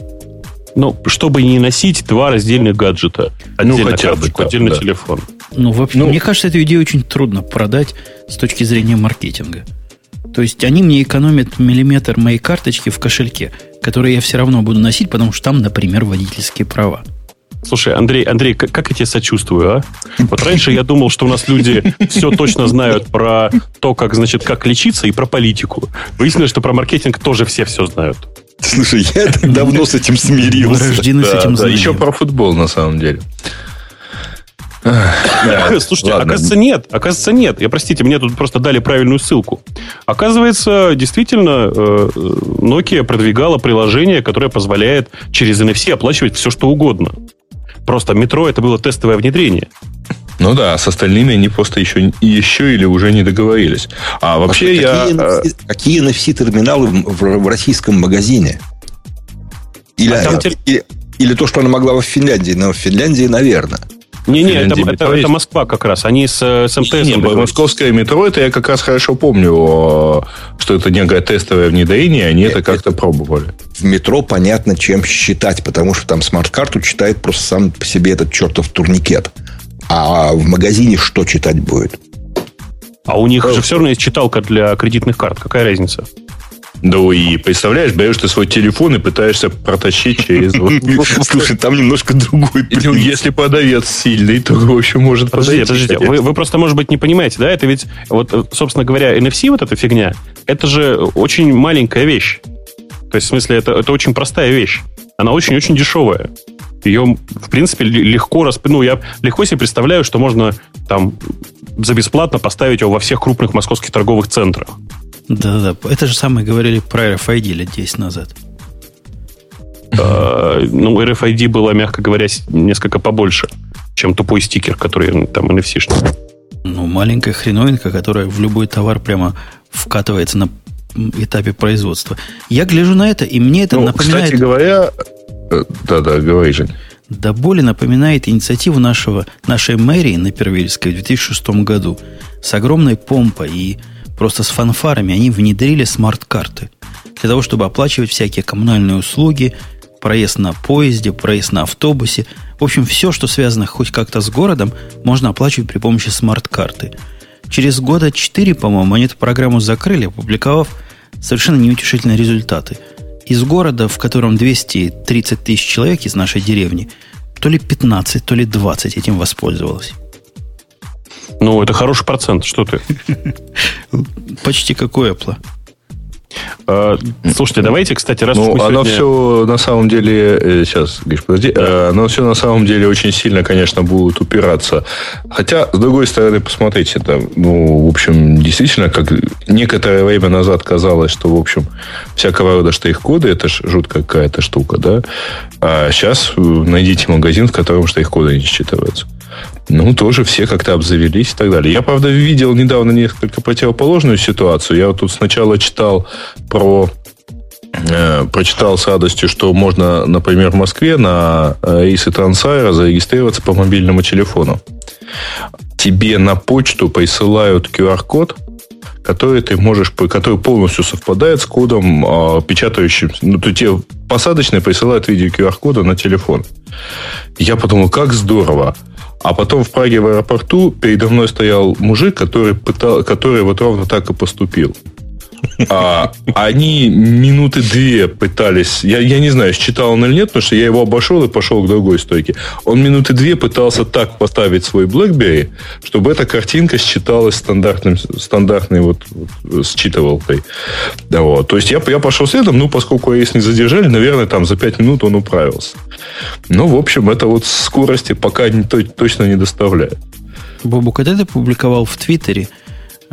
Speaker 2: Ну, чтобы не носить два раздельных гаджета.
Speaker 4: Ну,
Speaker 2: Отдельно
Speaker 4: хотя бы
Speaker 2: карточку,
Speaker 4: так,
Speaker 2: отдельно
Speaker 4: да.
Speaker 2: телефон.
Speaker 1: Ну, вообще,
Speaker 4: Ну-
Speaker 1: мне кажется, эту идею очень трудно продать с точки зрения маркетинга. То есть они мне экономят миллиметр моей карточки в кошельке, который я все равно буду носить, потому что там, например, водительские права.
Speaker 2: Слушай, Андрей, Андрей, как, как я тебе сочувствую, а? Вот раньше я думал, что у нас люди все точно знают про то, как, значит, как лечиться и про политику. Выяснилось, что про маркетинг тоже все все знают.
Speaker 3: Слушай, я так давно с этим смирился.
Speaker 1: рождены с
Speaker 4: Да,
Speaker 1: этим
Speaker 4: да, еще про футбол, на самом деле. Да,
Speaker 2: Слушайте,
Speaker 4: ладно.
Speaker 2: оказывается, нет. Оказывается, нет. Я, простите, мне тут просто дали правильную ссылку. Оказывается, действительно, э, Nokia продвигала приложение, которое позволяет через NFC оплачивать все, что угодно. Просто метро это было тестовое внедрение.
Speaker 4: Ну да, с остальными они просто еще, еще или уже не договорились. А вообще я...
Speaker 3: какие,
Speaker 4: э,
Speaker 3: NFC, какие NFC-терминалы в, в- российском магазине? Или,
Speaker 2: А там тер-
Speaker 3: или, или то, что она могла в Финляндии. Но в Финляндии, наверное.
Speaker 2: Не-не, это, это-
Speaker 4: метро
Speaker 2: это
Speaker 4: есть?
Speaker 2: Москва как раз. Они с, э, с МТС.
Speaker 4: Не, не, московское метро, это я как раз хорошо помню, что это некое тестовое внедрение, они это как-то пробовали.
Speaker 3: В метро понятно, чем считать, потому что там смарт-карту читает просто сам по себе этот чертов турникет. А в магазине что читать будет?
Speaker 2: А у них же все равно есть читалка для кредитных карт. Какая разница?
Speaker 4: Да и представляешь, берешь ты свой телефон и пытаешься протащить через... [laughs]
Speaker 3: Слушай, там немножко другой
Speaker 4: Если продавец сильный, то, в общем, может
Speaker 2: Подождите, подождите. Вы, вы просто, может быть, не понимаете, да? Это ведь, вот, э, собственно говоря, NFC, вот эта фигня, это же очень маленькая вещь. То есть, в смысле, это, это очень простая вещь. Она очень-очень дешевая. ее, в принципе, легко расп... Ну, я легко себе представляю, что можно там за бесплатно поставить его во всех крупных московских торговых центрах.
Speaker 1: Да-да, это же самое говорили про RFID лет 10 назад.
Speaker 2: А, ну, RFID было, мягко говоря, несколько побольше, чем тупой стикер, который там NFC-шный.
Speaker 1: Ну, маленькая хреновинка, которая в любой товар прямо вкатывается на этапе производства. Я гляжу на это, и мне это ну, напоминает...
Speaker 4: Кстати говоря... Э, да-да, говори, Жень.
Speaker 1: Да более напоминает инициативу нашего, нашей мэрии на Первильской в 2006 году. С огромной помпой и просто с фанфарами они внедрили смарт-карты. Для того, чтобы оплачивать всякие коммунальные услуги, проезд на поезде, проезд на автобусе. В общем, все, что связано хоть как-то с городом, можно оплачивать при помощи смарт-карты. Через года 4, по-моему, они эту программу закрыли, опубликовав совершенно неутешительные результаты. Из города, в котором 230 тысяч человек из нашей деревни, то ли 15, то ли 20 этим воспользовалось.
Speaker 2: Ну, это хороший процент. Что ты?
Speaker 1: Почти как у Apple.
Speaker 2: А, слушайте, давайте, кстати, раз
Speaker 4: ну, оно сегодня... все на самом деле, сейчас, э, Гриш, подожди, да. Э, оно все на самом деле очень сильно, конечно, будет упираться. Хотя, с другой стороны, посмотрите, это, ну, в общем, действительно, как некоторое время назад казалось, что, в общем, всякого рода штрих-коды, это ж жуткая какая-то штука, да, а сейчас э, найдите магазин, в котором штрих-коды не считываются ну, тоже все как-то обзавелись и так далее. Я, правда, видел недавно несколько противоположную ситуацию. Я вот тут сначала читал про э, прочитал с радостью, что можно, например, в Москве на рейсы Трансайра зарегистрироваться по мобильному телефону. Тебе на почту присылают QR-код, который ты можешь, который полностью совпадает с кодом, э, печатающим, ну, то тебе посадочный присылают видео QR-кода на телефон. Я подумал, как здорово. А потом в Праге в аэропорту передо мной стоял мужик, который, пытал, который вот ровно так и поступил. А, они минуты две пытались, я, я не знаю, считал он или нет, потому что я его обошел и пошел к другой стойке. Он минуты две пытался так поставить свой BlackBerry, чтобы эта картинка считалась стандартным, стандартной вот, вот считывалкой. Да, вот. То есть я, я пошел следом, ну, поскольку рейс не задержали, наверное, там за пять минут он управился. Ну, в общем, это вот скорости пока не, точно не доставляет.
Speaker 1: Бобу, когда ты публиковал в Твиттере,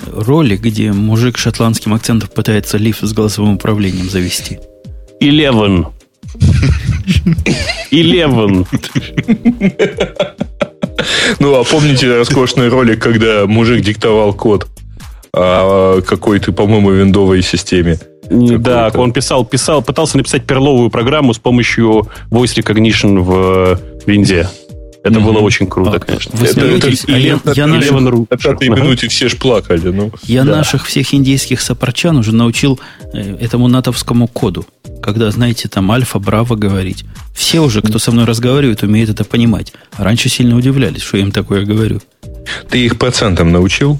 Speaker 1: ролик, где мужик шотландским акцентом пытается лифт с голосовым управлением завести.
Speaker 2: Eleven. Eleven.
Speaker 4: Ну, а помните роскошный ролик, когда мужик диктовал код а, какой-то, по-моему, виндовой системе?
Speaker 2: Да, он писал, писал, пытался написать перловую программу с помощью voice recognition в Винде. Это mm-hmm. было очень круто, а, конечно.
Speaker 1: Вы это, смеетесь, это, а я, я наших...
Speaker 4: На пятой минуте все ж плакали. Ну.
Speaker 1: Я да. наших всех индейских сапарчан уже научил э, этому натовскому коду. Когда, знаете, там альфа, браво говорить. Все уже, кто со мной разговаривает, умеют это понимать. раньше сильно удивлялись, что я им такое говорю.
Speaker 4: Ты их процентом научил?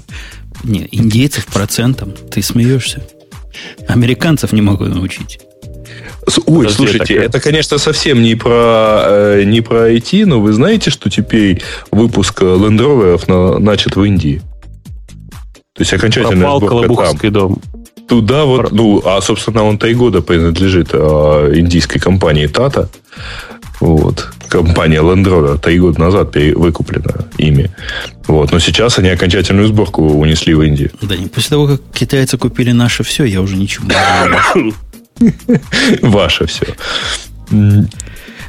Speaker 1: Не, индейцев процентом. Ты смеешься. Американцев не могу научить.
Speaker 4: Ой, Подожди, слушайте, это, это, конечно, совсем не про, э, не про IT, но вы знаете, что теперь выпуск Land Rover на, начат в Индии? То есть окончательно
Speaker 2: Пропал Колобуховский дом.
Speaker 4: Туда вот, ну, а, собственно, он три года принадлежит э, индийской компании Tata. Вот. Компания Land Rover три года назад выкуплена ими. Вот. Но сейчас они окончательную сборку унесли в Индию.
Speaker 1: Да, не после того, как китайцы купили наше все, я уже ничего не [coughs] [laughs]
Speaker 4: Ваше все.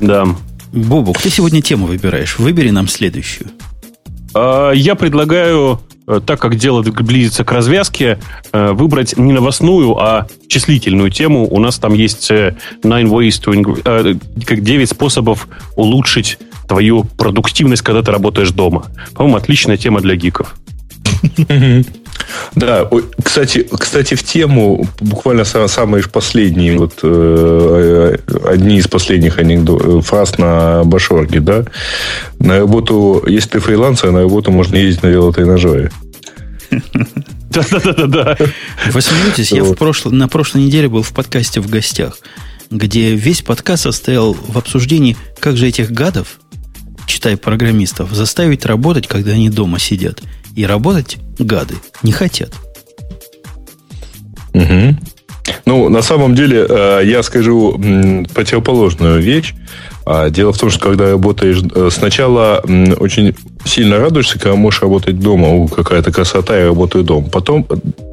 Speaker 2: Да.
Speaker 1: Бобук, ты сегодня тему выбираешь. Выбери нам следующую.
Speaker 2: А, я предлагаю, э, так как дело близится к развязке, э, выбрать не новостную, а числительную тему. У нас там есть э, nine ways to, как 9 способов улучшить твою продуктивность, когда ты работаешь дома. По-моему, отличная тема для гиков. [laughs]
Speaker 4: Да, кстати, кстати, в тему буквально самые последние, вот э, одни из последних анекдот, э, фраз на Башорге, да. На работу, если ты фрилансер, на работу можно ездить на велотренажере. [laughs]
Speaker 2: Да-да-да-да.
Speaker 1: Вы смеетесь, я в прошло, на прошлой неделе был в подкасте в гостях, где весь подкаст состоял в обсуждении, как же этих гадов, читай программистов, заставить работать, когда они дома сидят. И работать гады не хотят.
Speaker 4: Угу. Ну, на самом деле, э, я скажу противоположную вещь. А дело в том, что когда работаешь... Э, сначала очень сильно радуешься, когда можешь работать дома. У, какая-то красота, я работаю дома. Потом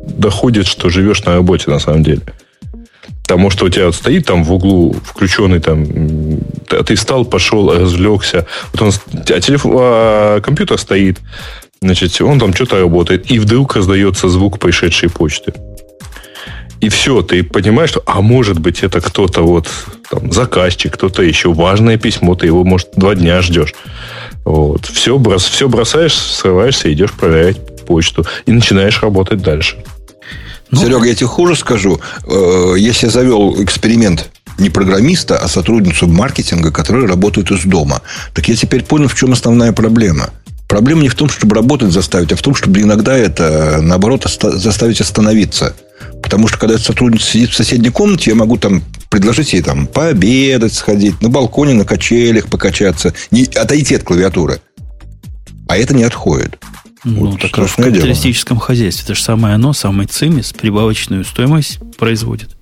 Speaker 4: доходит, что живешь на работе на самом деле. Потому что у тебя стоит там в углу включенный там... А ты встал, пошел, развлекся. Вот он, а телефон, а компьютер стоит. Значит, он там что-то работает. И вдруг раздается звук пришедшей почты. И все, ты понимаешь, что, а может быть, это кто-то вот, там, заказчик, кто-то еще, важное письмо, ты его, может, два дня ждешь. Вот. Все, брос, все бросаешь, срываешься, идешь проверять почту и начинаешь работать дальше.
Speaker 3: Ну, Серега, я тебе хуже скажу. Э, если я завел эксперимент не программиста, а сотрудницу маркетинга, которая работает из дома, так я теперь понял, в чем основная проблема. Проблема не в том, чтобы работать заставить, а в том, чтобы иногда это, наоборот, заставить остановиться. Потому что, когда сотрудница сидит в соседней комнате, я могу там предложить ей там пообедать, сходить, на балконе, на качелях покачаться, не отойти от клавиатуры. А это не отходит.
Speaker 1: Ну, вот, так в капиталистическом дело. хозяйстве это же самое оно, самый цимис, прибавочную стоимость производит.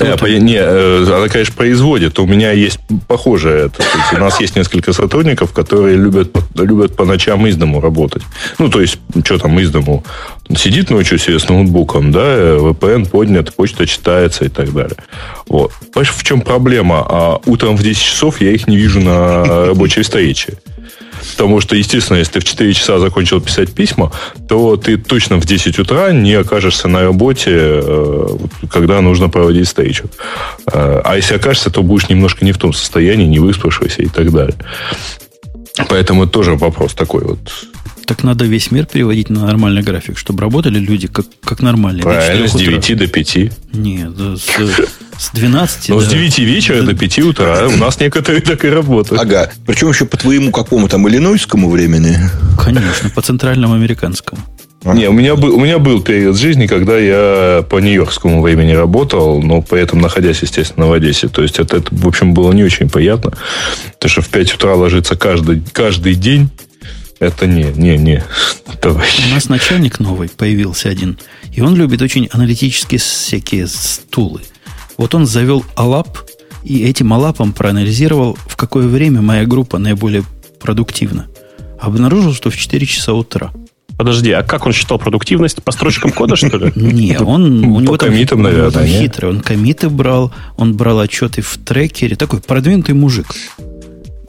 Speaker 4: Э, по, не, э, она, конечно, производит. У меня есть похожее это. есть, у нас есть несколько сотрудников, которые любят, любят по ночам из дому работать. Ну, то есть, что там из дому? Сидит ночью себе с ноутбуком, да, VPN поднят, почта читается и так далее. Вот. Понимаешь, в чем проблема? А утром в 10 часов я их не вижу на рабочей встрече. Потому что, естественно, если ты в 4 часа закончил писать письма, то ты точно в 10 утра не окажешься на работе, э, когда нужно проводить встречу. Э, а если окажешься, то будешь немножко не в том состоянии, не выспавшийся и так далее. Поэтому это тоже вопрос такой вот
Speaker 1: так надо весь мир переводить на нормальный график, чтобы работали люди как, как нормальные.
Speaker 4: Правильно, с 9 утра. до 5.
Speaker 1: Нет, с, с 12
Speaker 4: Но до... с 9 вечера до 5 утра. У нас некоторые так и работают.
Speaker 3: Ага. Причем еще по твоему какому там иллинойскому времени?
Speaker 1: Конечно, по центральному американскому.
Speaker 4: Не, у меня, был, у меня был период жизни, когда я по нью-йоркскому времени работал, но при этом находясь, естественно, в Одессе. То есть, это, это в общем, было не очень приятно. Потому что в 5 утра ложиться каждый, каждый день это не, не, не, [laughs]
Speaker 1: товарищ. У нас начальник новый появился один, и он любит очень аналитические всякие стулы. Вот он завел Алап, и этим Алапом проанализировал, в какое время моя группа наиболее продуктивна. Обнаружил, что в 4 часа утра.
Speaker 2: Подожди, а как он считал продуктивность? По строчкам кода, что ли? [laughs]
Speaker 1: Не, он у него
Speaker 4: там, комитам, наверное,
Speaker 1: хитрый. Он комиты брал, он брал отчеты в трекере. Такой продвинутый мужик.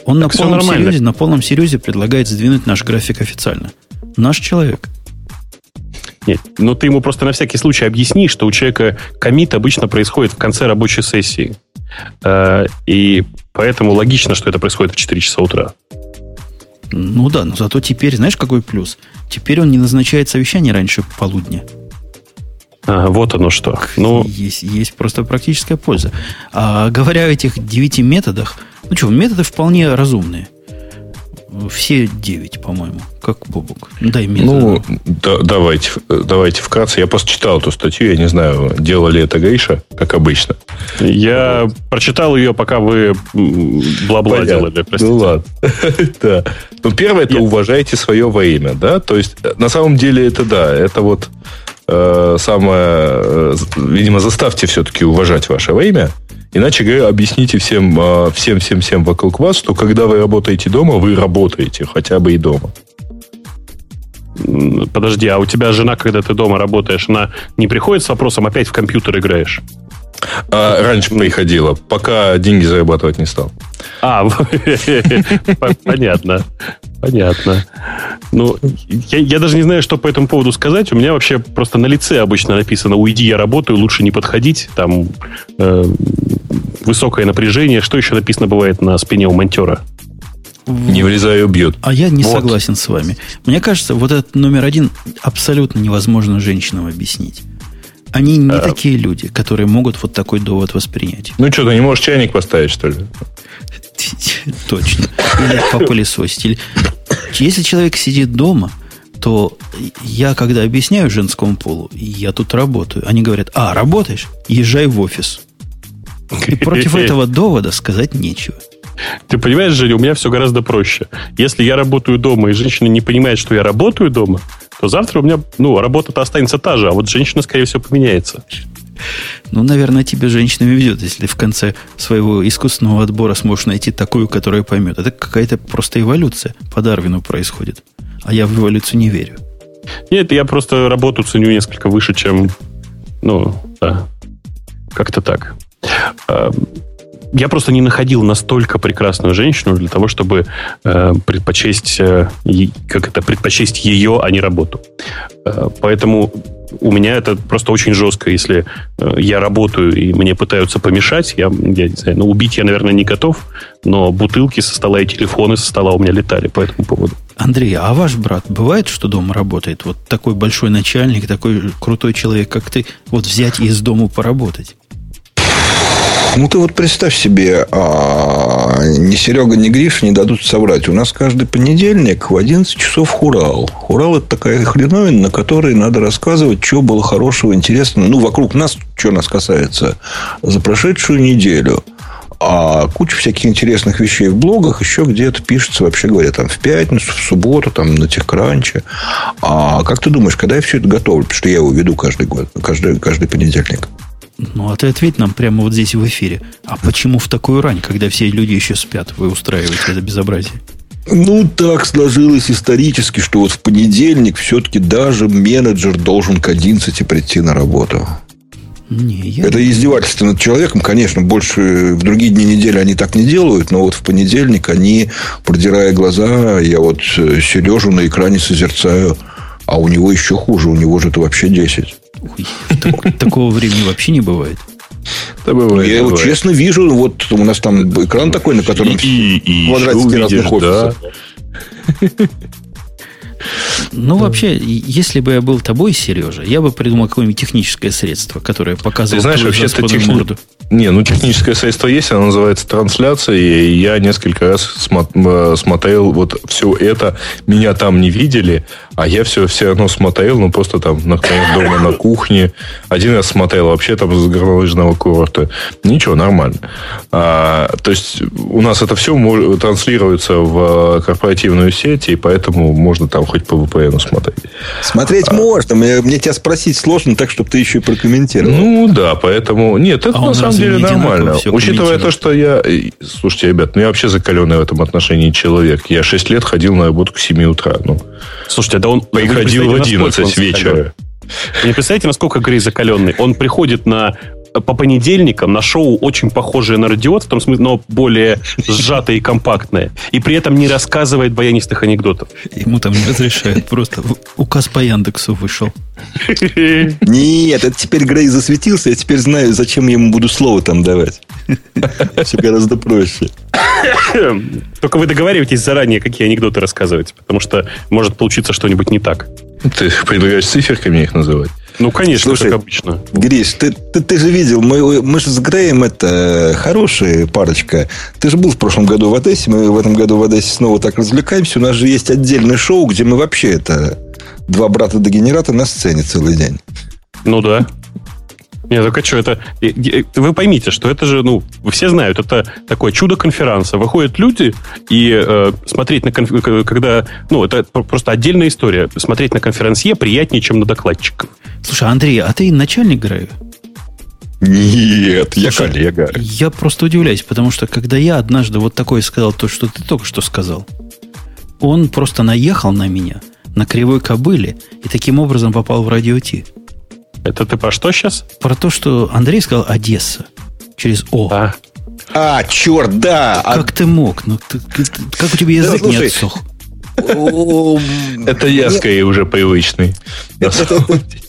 Speaker 1: Он на полном, серьезе, на полном серьезе предлагает сдвинуть наш график официально. Наш человек.
Speaker 2: Нет, ну ты ему просто на всякий случай объясни, что у человека комит обычно происходит в конце рабочей сессии. Э, и поэтому логично, что это происходит в 4 часа утра.
Speaker 1: Ну да, но зато теперь, знаешь, какой плюс? Теперь он не назначает совещание раньше полудня.
Speaker 2: Вот оно что.
Speaker 1: Ну... Есть, есть просто практическая польза. А говоря о этих девяти методах, ну что, методы вполне разумные. Все девять, по-моему. Как Бобук.
Speaker 4: Дай метод. Ну, да, давайте, давайте вкратце. Я просто читал эту статью. Я не знаю, делали это Гриша, как обычно.
Speaker 2: Я прочитал ее, пока вы бла-бла Понятно. делали.
Speaker 4: Простите. Ну ладно. [laughs] да. Ну, первое, это уважайте свое время, да? То есть, на самом деле, это да, это вот э, самое, э, видимо, заставьте все-таки уважать ваше время. Иначе говоря, объясните всем, э, всем, всем, всем вокруг вас, что когда вы работаете дома, вы работаете хотя бы и дома.
Speaker 2: Подожди, а у тебя жена, когда ты дома работаешь, она не приходит с вопросом, опять в компьютер играешь?
Speaker 4: А, раньше приходила, пока деньги зарабатывать не стал.
Speaker 2: А, [laughs] понятно. Понятно. Ну, я, я даже не знаю, что по этому поводу сказать. У меня вообще просто на лице обычно написано «Уйди, я работаю, лучше не подходить». Там э, высокое напряжение. Что еще написано бывает на спине у монтера?
Speaker 4: Не влезая, убьет.
Speaker 1: А я не вот. согласен с вами. Мне кажется, вот этот номер один абсолютно невозможно женщинам объяснить. Они не а... такие люди, которые могут вот такой довод воспринять.
Speaker 4: Ну что, ты не можешь чайник поставить, что ли? [laughs]
Speaker 1: Точно. Или попылесосить. Или... [coughs] Если человек сидит дома, то я, когда объясняю женскому полу, я тут работаю, они говорят, а, работаешь? Езжай в офис. И против [laughs] этого довода сказать нечего.
Speaker 2: Ты понимаешь, Женя, у меня все гораздо проще. Если я работаю дома, и женщина не понимает, что я работаю дома, то завтра у меня, ну, работа-то останется та же, а вот женщина, скорее всего, поменяется.
Speaker 1: Ну, наверное, тебе женщинами ведет, если в конце своего искусственного отбора сможешь найти такую, которая поймет. Это какая-то просто эволюция по Дарвину происходит. А я в эволюцию не верю.
Speaker 2: Нет, я просто работу ценю несколько выше, чем... Ну, да. Как-то так. Я просто не находил настолько прекрасную женщину для того, чтобы э, предпочесть, э, как это, предпочесть ее, а не работу. Э, поэтому у меня это просто очень жестко. Если э, я работаю и мне пытаются помешать, я, я не знаю, ну, убить я, наверное, не готов, но бутылки со стола и телефоны со стола у меня летали по этому поводу.
Speaker 1: Андрей, а ваш брат бывает, что дома работает? Вот такой большой начальник, такой крутой человек, как ты, вот взять и из дома поработать?
Speaker 3: Ну, ты вот представь себе, а, ни Серега, ни Гриш не дадут соврать. У нас каждый понедельник в 11 часов хурал. Хурал – это такая хреновина, на которой надо рассказывать, что было хорошего, интересного. Ну, вокруг нас, что нас касается, за прошедшую неделю. А куча всяких интересных вещей в блогах еще где-то пишется, вообще говоря, там в пятницу, в субботу, там на техкранче. А как ты думаешь, когда я все это готовлю? Потому что я его веду каждый год, каждый, каждый понедельник.
Speaker 1: Ну, а ты ответь нам прямо вот здесь в эфире. А почему в такую рань, когда все люди еще спят, вы устраиваете это безобразие?
Speaker 3: Ну, так сложилось исторически, что вот в понедельник все-таки даже менеджер должен к 11 прийти на работу. Не, я... Это издевательство над человеком, конечно, больше в другие дни недели они так не делают, но вот в понедельник они, продирая глаза, я вот э, Сережу на экране созерцаю, а у него еще хуже, у него же это вообще 10.
Speaker 1: Такого времени вообще не бывает.
Speaker 3: Да бывает, я его честно вижу. Вот у нас там экран такой, на котором и, и, и квадратики разных офисов. Да.
Speaker 1: Ну, вообще, если бы я был тобой, Сережа, я бы придумал какое-нибудь техническое средство, которое показывало
Speaker 4: Ты знаешь, вообще это техни... морду. Не, ну техническое средство есть, оно называется трансляция, и я несколько раз э, смотрел вот все это, меня там не видели, а я все все равно смотрел, ну просто там, например, дома на кухне. Один раз смотрел вообще там с горнолыжного курорта. Ничего, нормально. А, то есть у нас это все транслируется в корпоративную сеть, и поэтому можно там хоть по VPN смотреть.
Speaker 3: Смотреть а, можно. Мне, мне тебя спросить сложно так, чтобы ты еще и прокомментировал.
Speaker 4: Ну да, поэтому... Нет, это а на самом деле нормально. Учитывая то, что я... Слушайте, ребят, ну я вообще закаленный в этом отношении человек. Я 6 лет ходил на работу к 7 утра. Ну.
Speaker 2: Слушайте, да он
Speaker 4: приходил в 11 вечера.
Speaker 2: Вы не представляете, насколько Грей закаленный? Он приходит на по понедельникам на шоу очень похожее на радиот, в том смысле, но более сжатое и компактное. И при этом не рассказывает баянистых анекдотов.
Speaker 1: Ему там не разрешают. Просто указ по Яндексу вышел.
Speaker 3: Нет, это теперь Грей засветился, я теперь знаю, зачем я ему буду слово там давать. Все гораздо проще.
Speaker 2: Только вы договариваетесь заранее, какие анекдоты рассказывать, потому что может получиться что-нибудь не так.
Speaker 4: Ты предлагаешь циферками их называть?
Speaker 2: Ну, конечно, Слушай, как обычно.
Speaker 3: Гриш, ты, ты, ты же видел, мы, мы же с Греем это хорошая парочка. Ты же был в прошлом году в Одессе, мы в этом году в Одессе снова так развлекаемся. У нас же есть отдельное шоу, где мы вообще это два брата-дегенерата на сцене целый день.
Speaker 2: Ну да. Нет, только что, это... Вы поймите, что это же, ну, все знают, это такое чудо конференса. Выходят люди и э, смотреть на конф... когда... Ну, это просто отдельная история. Смотреть на конференсье приятнее, чем на докладчиков.
Speaker 1: Слушай, Андрей, а ты начальник Грея?
Speaker 3: Нет, Слушай, я коллега.
Speaker 1: Я просто удивляюсь, потому что когда я однажды вот такое сказал, то, что ты только что сказал, он просто наехал на меня на кривой кобыле и таким образом попал в радио Ти.
Speaker 2: Это ты про что сейчас?
Speaker 1: Про то, что Андрей сказал Одесса. Через О.
Speaker 3: А, а черт, да.
Speaker 1: Как а... ты мог? Ну, ты, ты, как у тебя язык да, слушай, не отсох?
Speaker 4: Это я скорее уже привычный.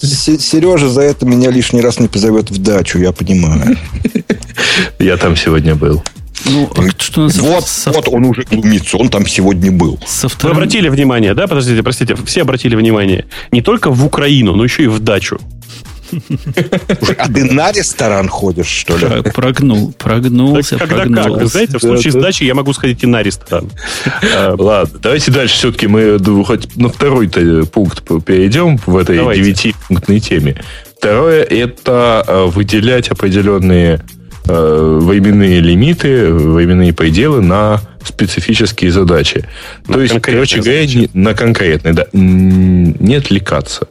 Speaker 3: Сережа за это меня лишний раз не позовет в дачу, я понимаю.
Speaker 4: Я там сегодня был.
Speaker 3: Ну, а что нас вот, со... вот он уже глумится, он там сегодня был.
Speaker 2: Со вторым... Вы обратили внимание, да? Подождите, простите, все обратили внимание. Не только в Украину, но еще и в дачу.
Speaker 3: А ты на ресторан ходишь, что ли?
Speaker 1: Прогнул, прогнулся,
Speaker 2: Когда прогнулся. как? знаете, в случае сдачи я могу сходить и на ресторан. [laughs]
Speaker 4: Ладно, давайте дальше все-таки мы хоть на второй пункт перейдем в этой девятипунктной теме. Второе – это э, выделять определенные э, временные лимиты, временные пределы на специфические задачи. На То есть, короче говоря, на конкретные, да. Не отвлекаться.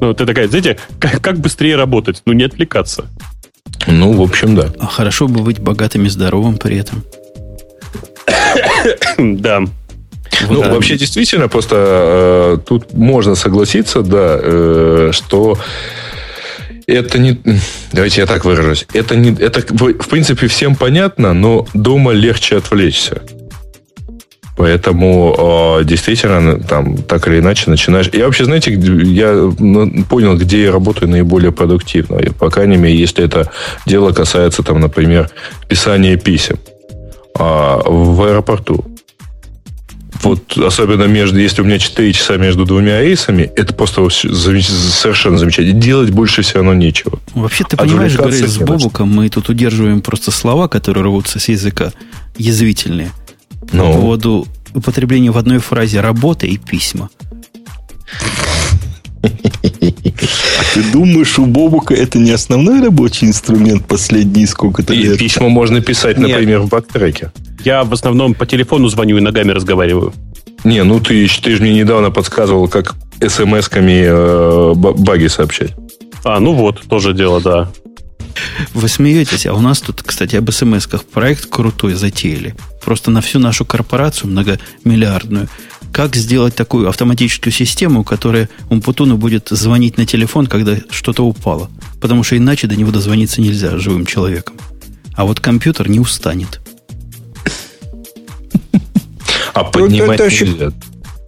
Speaker 2: Ну, ты такая, знаете, как, как быстрее работать? Ну, не отвлекаться.
Speaker 4: Ну, в общем, да.
Speaker 1: А хорошо бы быть богатым и здоровым при этом. [coughs]
Speaker 2: Да.
Speaker 4: Ну, вообще, действительно, просто э, тут можно согласиться, да, э, что это не... Давайте я так выражусь. Это, не, это в принципе, всем понятно, но дома легче отвлечься. Поэтому э, действительно, там, так или иначе, начинаешь... Я вообще, знаете, я ну, понял, где я работаю наиболее продуктивно. И, по крайней мере, если это дело касается, там, например, писания писем а, в аэропорту. Вот особенно между, если у меня 4 часа между двумя рейсами, это просто совершенно замечательно. Делать больше все равно нечего.
Speaker 1: Вообще, ты понимаешь, говоря с Бобуком, мы тут удерживаем просто слова, которые рвутся с языка, язвительные. Ну. По поводу употребления в одной фразе работы и письма.
Speaker 3: А ты думаешь, у Бобука это не основной рабочий инструмент последние сколько-то лет?
Speaker 4: Письма можно писать, например, в бактреке.
Speaker 2: Я в основном по телефону звоню и ногами разговариваю.
Speaker 4: Не, ну ты, ты же мне недавно подсказывал, как смс-ками э, баги сообщать.
Speaker 2: А, ну вот, тоже дело, да.
Speaker 1: Вы смеетесь, а у нас тут, кстати, об смс-ках проект крутой затеяли. Просто на всю нашу корпорацию многомиллиардную. Как сделать такую автоматическую систему, которая Умпутуну будет звонить на телефон, когда что-то упало. Потому что иначе до него дозвониться нельзя живым человеком. А вот компьютер не устанет.
Speaker 4: А поднимать это, это нельзя.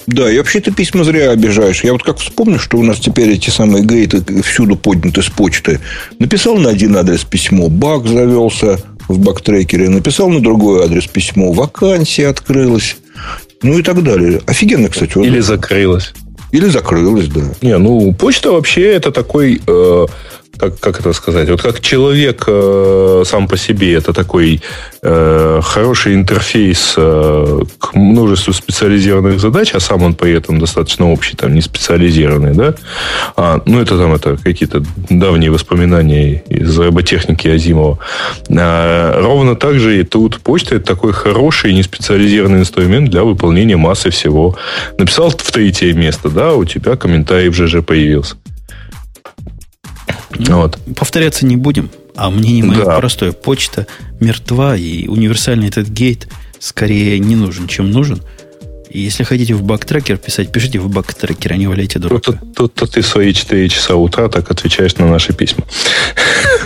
Speaker 3: Да, и вообще ты письма зря обижаешь. Я вот как вспомню, что у нас теперь эти самые гейты всюду подняты с почты. Написал на один адрес письмо, баг завелся в бактрекере. Написал на другой адрес письмо, вакансия открылась. Ну и так далее. Офигенно, кстати.
Speaker 4: Или закрылась.
Speaker 3: Или закрылась, да.
Speaker 4: Не, ну, почта вообще это такой э, как, как это сказать, вот как человек э, сам по себе, это такой э, хороший интерфейс э, к множеству специализированных задач, а сам он при этом достаточно общий, там, не специализированный, да, а, ну, это там это какие-то давние воспоминания из роботехники Азимова. А, ровно так же и тут почта это такой хороший неспециализированный инструмент для выполнения массы всего. Написал в третье место, да, у тебя комментарий в ЖЖ появился.
Speaker 1: Ну, вот. Повторяться не будем, а мнение мое да. простое. Почта мертва, и универсальный этот гейт скорее не нужен, чем нужен. И если хотите в бактрекер писать, пишите в бактрекер, а не валяйте дурака.
Speaker 4: Тут, тут, тут ты свои 4 часа утра так отвечаешь на наши письма.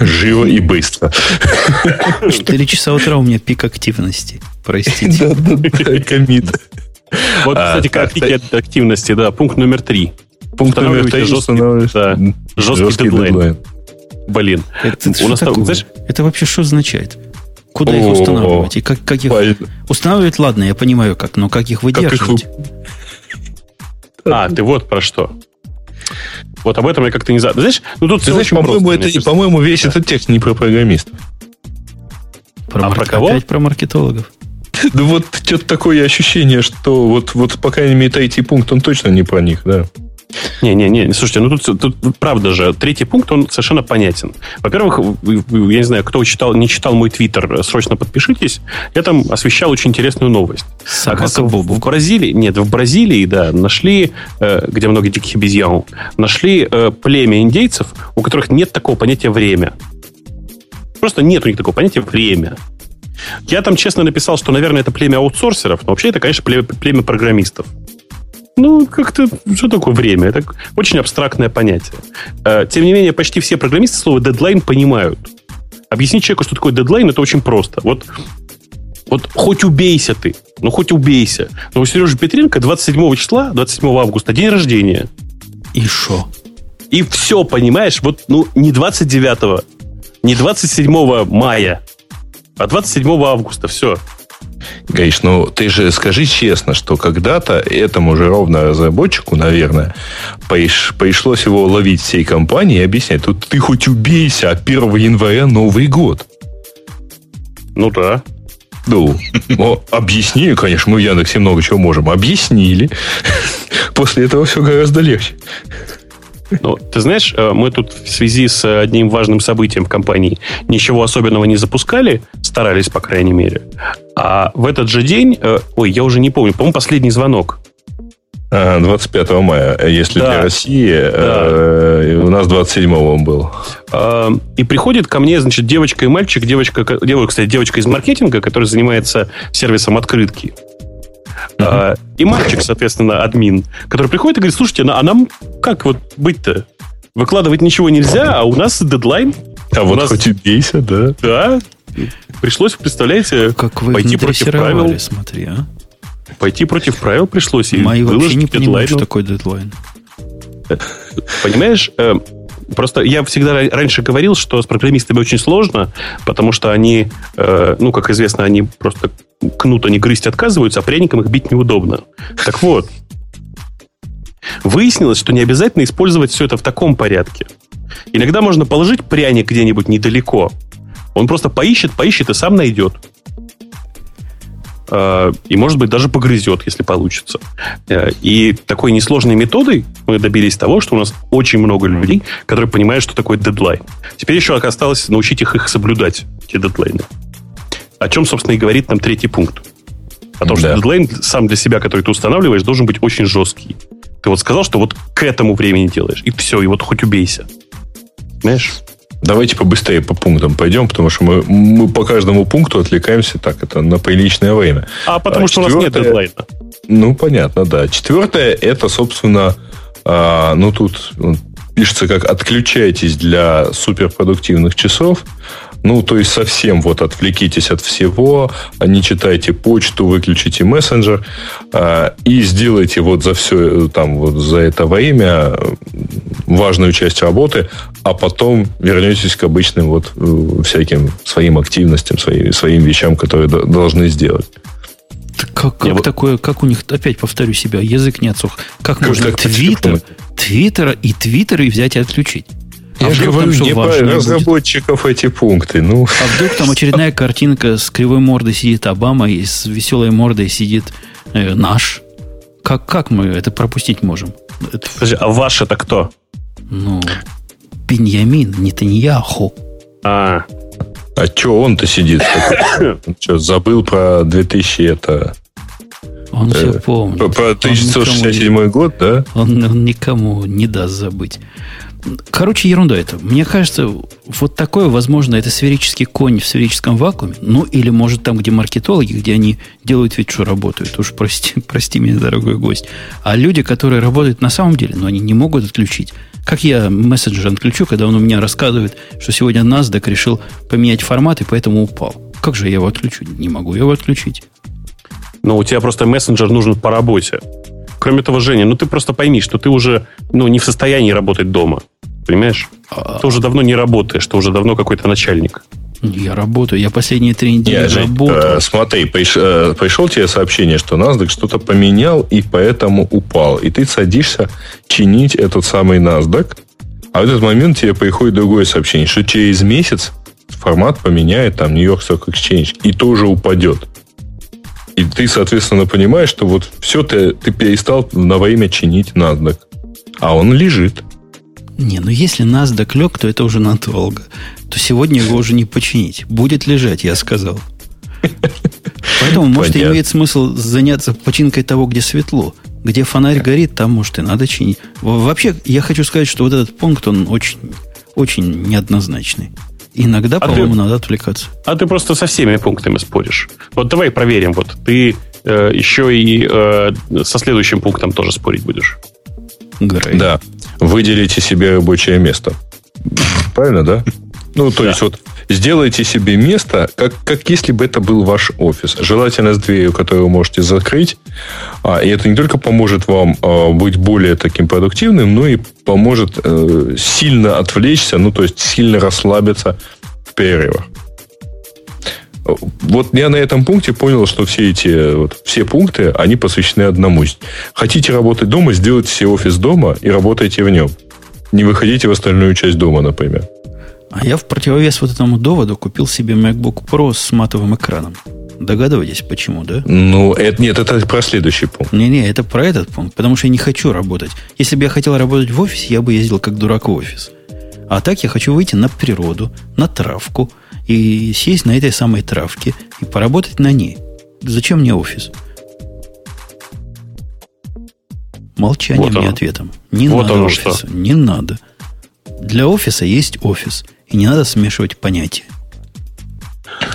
Speaker 4: Живо и быстро.
Speaker 1: 4 часа утра у меня пик активности. Простите. Да, да,
Speaker 2: да, комит. Вот, а, кстати, как активности, да, пункт номер три
Speaker 4: пунктами в жесткий,
Speaker 2: да, жесткий, жесткий дедлайн. дедлайн. Блин.
Speaker 1: Это, у нас там, знаешь... это вообще что означает? Куда О-о-о. их устанавливать? И как, как их... Устанавливать, ладно, я понимаю как, но как их выдерживать? Как их...
Speaker 2: А, ты вот про что. Вот об этом я как-то не знаю. Знаешь,
Speaker 4: ну тут ты ну, знаешь, по-моему, это, по-моему, весь да. этот текст не про программистов.
Speaker 1: Про а марк... про кого? Опять про маркетологов. [laughs]
Speaker 4: Да вот что-то такое ощущение, что вот, вот по крайней мере, третий пункт, он точно не про них, да.
Speaker 2: Не-не-не, слушайте, ну тут, тут правда же, третий пункт, он совершенно понятен. Во-первых, я не знаю, кто читал, не читал мой твиттер, срочно подпишитесь. Я там освещал очень интересную новость.
Speaker 1: Собака
Speaker 2: в, в Бразилии, нет, в Бразилии, да, нашли, э, где много диких обезьян, нашли э, племя индейцев, у которых нет такого понятия время. Просто нет у них такого понятия время. Я там честно написал, что, наверное, это племя аутсорсеров, но вообще это, конечно, племя, племя программистов. Ну, как-то, что такое время? Это очень абстрактное понятие. Э, тем не менее, почти все программисты слово дедлайн понимают. Объяснить человеку, что такое дедлайн, это очень просто. Вот, вот хоть убейся ты, ну хоть убейся. Но у Сережи Петренко 27 числа, 27 августа, день рождения.
Speaker 1: И что?
Speaker 2: И все, понимаешь? Вот, ну, не 29 не 27 мая, а 27 августа, все.
Speaker 4: Гаиш, ну ты же скажи честно, что когда-то этому же ровно разработчику, наверное, пришлось его ловить всей компании и объяснять, тут ты хоть убейся, а 1 января Новый год.
Speaker 2: Ну да.
Speaker 4: Ну, ну, объяснили, конечно, мы в Яндексе много чего можем. Объяснили. [laughs] После этого все гораздо легче.
Speaker 2: Ну, ты знаешь, э, мы тут в связи с одним важным событием в компании ничего особенного не запускали, старались, по крайней мере. А в этот же день, э, ой, я уже не помню, по-моему, последний звонок.
Speaker 4: А, 25 мая. Если
Speaker 2: Да.
Speaker 4: для России,
Speaker 2: Да.
Speaker 4: э, у нас 27 он был.
Speaker 2: А, И приходит ко мне, значит, девочка и мальчик, девочка, девочка, кстати, девочка из маркетинга, которая занимается сервисом открытки. А, И мальчик, соответственно, админ, который приходит и говорит, слушайте, а нам как вот быть-то? Выкладывать ничего нельзя, а у нас дедлайн.
Speaker 4: А
Speaker 2: У
Speaker 4: вот
Speaker 2: нас-
Speaker 4: хоть и бейся, да.
Speaker 2: Да. Пришлось, представляете,
Speaker 1: Как вы
Speaker 2: пойти против правил.
Speaker 1: смотри, а?
Speaker 2: Пойти против правил пришлось. И
Speaker 1: Мои вообще
Speaker 2: выложить
Speaker 1: не понимают, что такое дедлайн.
Speaker 2: Понимаешь, э, просто я всегда ра- раньше говорил, что с программистами очень сложно, потому что они, э, ну, как известно, они просто кнут они грызть отказываются, а пряником их бить неудобно. Так вот, выяснилось, что не обязательно использовать все это в таком порядке. Иногда можно положить пряник где-нибудь недалеко. Он просто поищет, поищет и сам найдет. Э, И, может быть, даже погрызет, если получится. Э, И такой несложной методой мы добились того, что у нас очень много людей, которые понимают, что такое дедлайн. Теперь еще осталось научить их их соблюдать, эти дедлайны. О чем, собственно, и говорит нам третий пункт. О том, что дедлайн сам для себя, который ты устанавливаешь, должен быть очень жесткий. Ты вот сказал, что вот к этому времени делаешь, и все, и вот хоть убейся. Знаешь?
Speaker 4: Давайте побыстрее по пунктам пойдем, потому что мы, мы по каждому пункту отвлекаемся так, это на приличное время.
Speaker 2: А потому
Speaker 4: А
Speaker 2: что у нас нет
Speaker 4: четвертое-
Speaker 2: дедлайна.
Speaker 4: Ну, понятно, да. Четвертое, это, собственно, а, ну, тут ну, пишется как «отключайтесь для суперпродуктивных часов». Ну, то есть совсем вот отвлекитесь от всего, а не читайте почту, выключите мессенджер а, и сделайте вот за все, там, вот за это время э, важную часть работы, а потом вернетесь к обычным вот э, всяким своим активностям, своим, своим вещам, которые должны сделать.
Speaker 1: Как,
Speaker 2: Я
Speaker 1: как
Speaker 2: вот-
Speaker 1: такое, как у них, опять повторю себя, язык не отсох. Как,
Speaker 4: Как-
Speaker 1: можно твиттер, твиттера и твиттер и взять и отключить? А
Speaker 4: Я же
Speaker 1: вдруг
Speaker 4: говорю, не по
Speaker 1: важное будет?
Speaker 4: разработчиков эти пункты. Ну,
Speaker 1: А вдруг там очередная картинка с кривой мордой сидит Обама и с веселой мордой сидит э, наш? Как, как мы это пропустить можем? Это,
Speaker 2: Подожди, а ваш это кто?
Speaker 1: ну, Беньямин Нетаньяху.
Speaker 2: А,
Speaker 4: а что он-то сидит? [coughs] Что, забыл про 2000 это...
Speaker 1: Он все помнит.
Speaker 4: Про, про
Speaker 1: Он никому не-
Speaker 4: 1967 год, да?
Speaker 1: Он, он никому не даст забыть. Короче, ерунда это. Мне кажется, вот такое, возможно, это сферический конь в сферическом вакууме. Ну, или, может, там, где маркетологи, где они делают вид, что работают. Уж прости, [laughs] прости меня, дорогой гость. А люди, которые работают на самом деле, но они не могут отключить. Как я мессенджер отключу, когда он у меня рассказывает, что сегодня NASDAQ решил поменять формат и поэтому упал. Как же я его отключу? Не могу его отключить.
Speaker 2: ну у тебя просто мессенджер нужен по работе. Кроме того, Женя, ну ты просто пойми, что ты уже ну, не в состоянии работать дома. Понимаешь?
Speaker 1: А,
Speaker 2: Ты уже давно не работаешь, ты уже давно какой-то начальник.
Speaker 1: я работаю. Я последние три недели
Speaker 4: Не, Жень,
Speaker 1: работал.
Speaker 4: э, смотри, приш- э, пришло тебе сообщение, что NASDAQ что-то поменял и поэтому упал. И ты садишься чинить этот самый NASDAQ, а в этот момент тебе приходит другое сообщение, что через месяц формат поменяет там Нью-Йорк Stock Exchange и тоже упадет. И ты, соответственно, понимаешь, что вот все ты, ты перестал на время чинить NASDAQ. А он лежит.
Speaker 1: Не, ну если NASDAQ лег, то это уже надолго. То сегодня его уже не починить. Будет лежать, я сказал. Поэтому, может,
Speaker 4: Понятно.
Speaker 1: имеет смысл заняться починкой того, где светло. Где фонарь горит, там, может, и надо чинить. Во- Вообще, я хочу сказать, что вот этот пункт, он очень, очень неоднозначный. Иногда,
Speaker 2: А
Speaker 1: по-моему,
Speaker 2: ты-
Speaker 1: надо отвлекаться.
Speaker 2: А ты просто со всеми пунктами споришь. Вот давай проверим. Вот ты э, еще и э, со следующим пунктом тоже спорить будешь.
Speaker 1: Грей.
Speaker 4: Да. Выделите себе рабочее место. Правильно, да? Ну, то
Speaker 2: Да.
Speaker 4: есть вот сделайте себе место, как, как если бы это был ваш офис. Желательно с дверью, которую вы можете закрыть. А, и это не только поможет вам а, быть более таким продуктивным, но и поможет э, сильно отвлечься, ну, то есть сильно расслабиться в перерывах. Вот я на этом пункте понял, что все эти вот, все пункты, они посвящены одному. Хотите работать дома, сделайте себе офис дома и работайте в нем. Не выходите в остальную часть дома, например.
Speaker 1: А я в противовес вот этому доводу купил себе MacBook Pro с матовым экраном. Догадываетесь, почему, да?
Speaker 4: Ну, это, нет, это про следующий пункт.
Speaker 1: Не-не, это про этот пункт, потому что я не хочу работать. Если бы я хотел работать в офисе, я бы ездил как дурак в офис. А так я хочу выйти на природу, на травку, и сесть на этой самой травке, и поработать на ней. Зачем мне офис? Молчание
Speaker 2: Вот
Speaker 1: мне
Speaker 2: оно.
Speaker 1: ответом. Не
Speaker 2: Вот
Speaker 1: надо офиса.
Speaker 2: что.
Speaker 1: Не надо. Для офиса есть офис. И не надо смешивать понятия.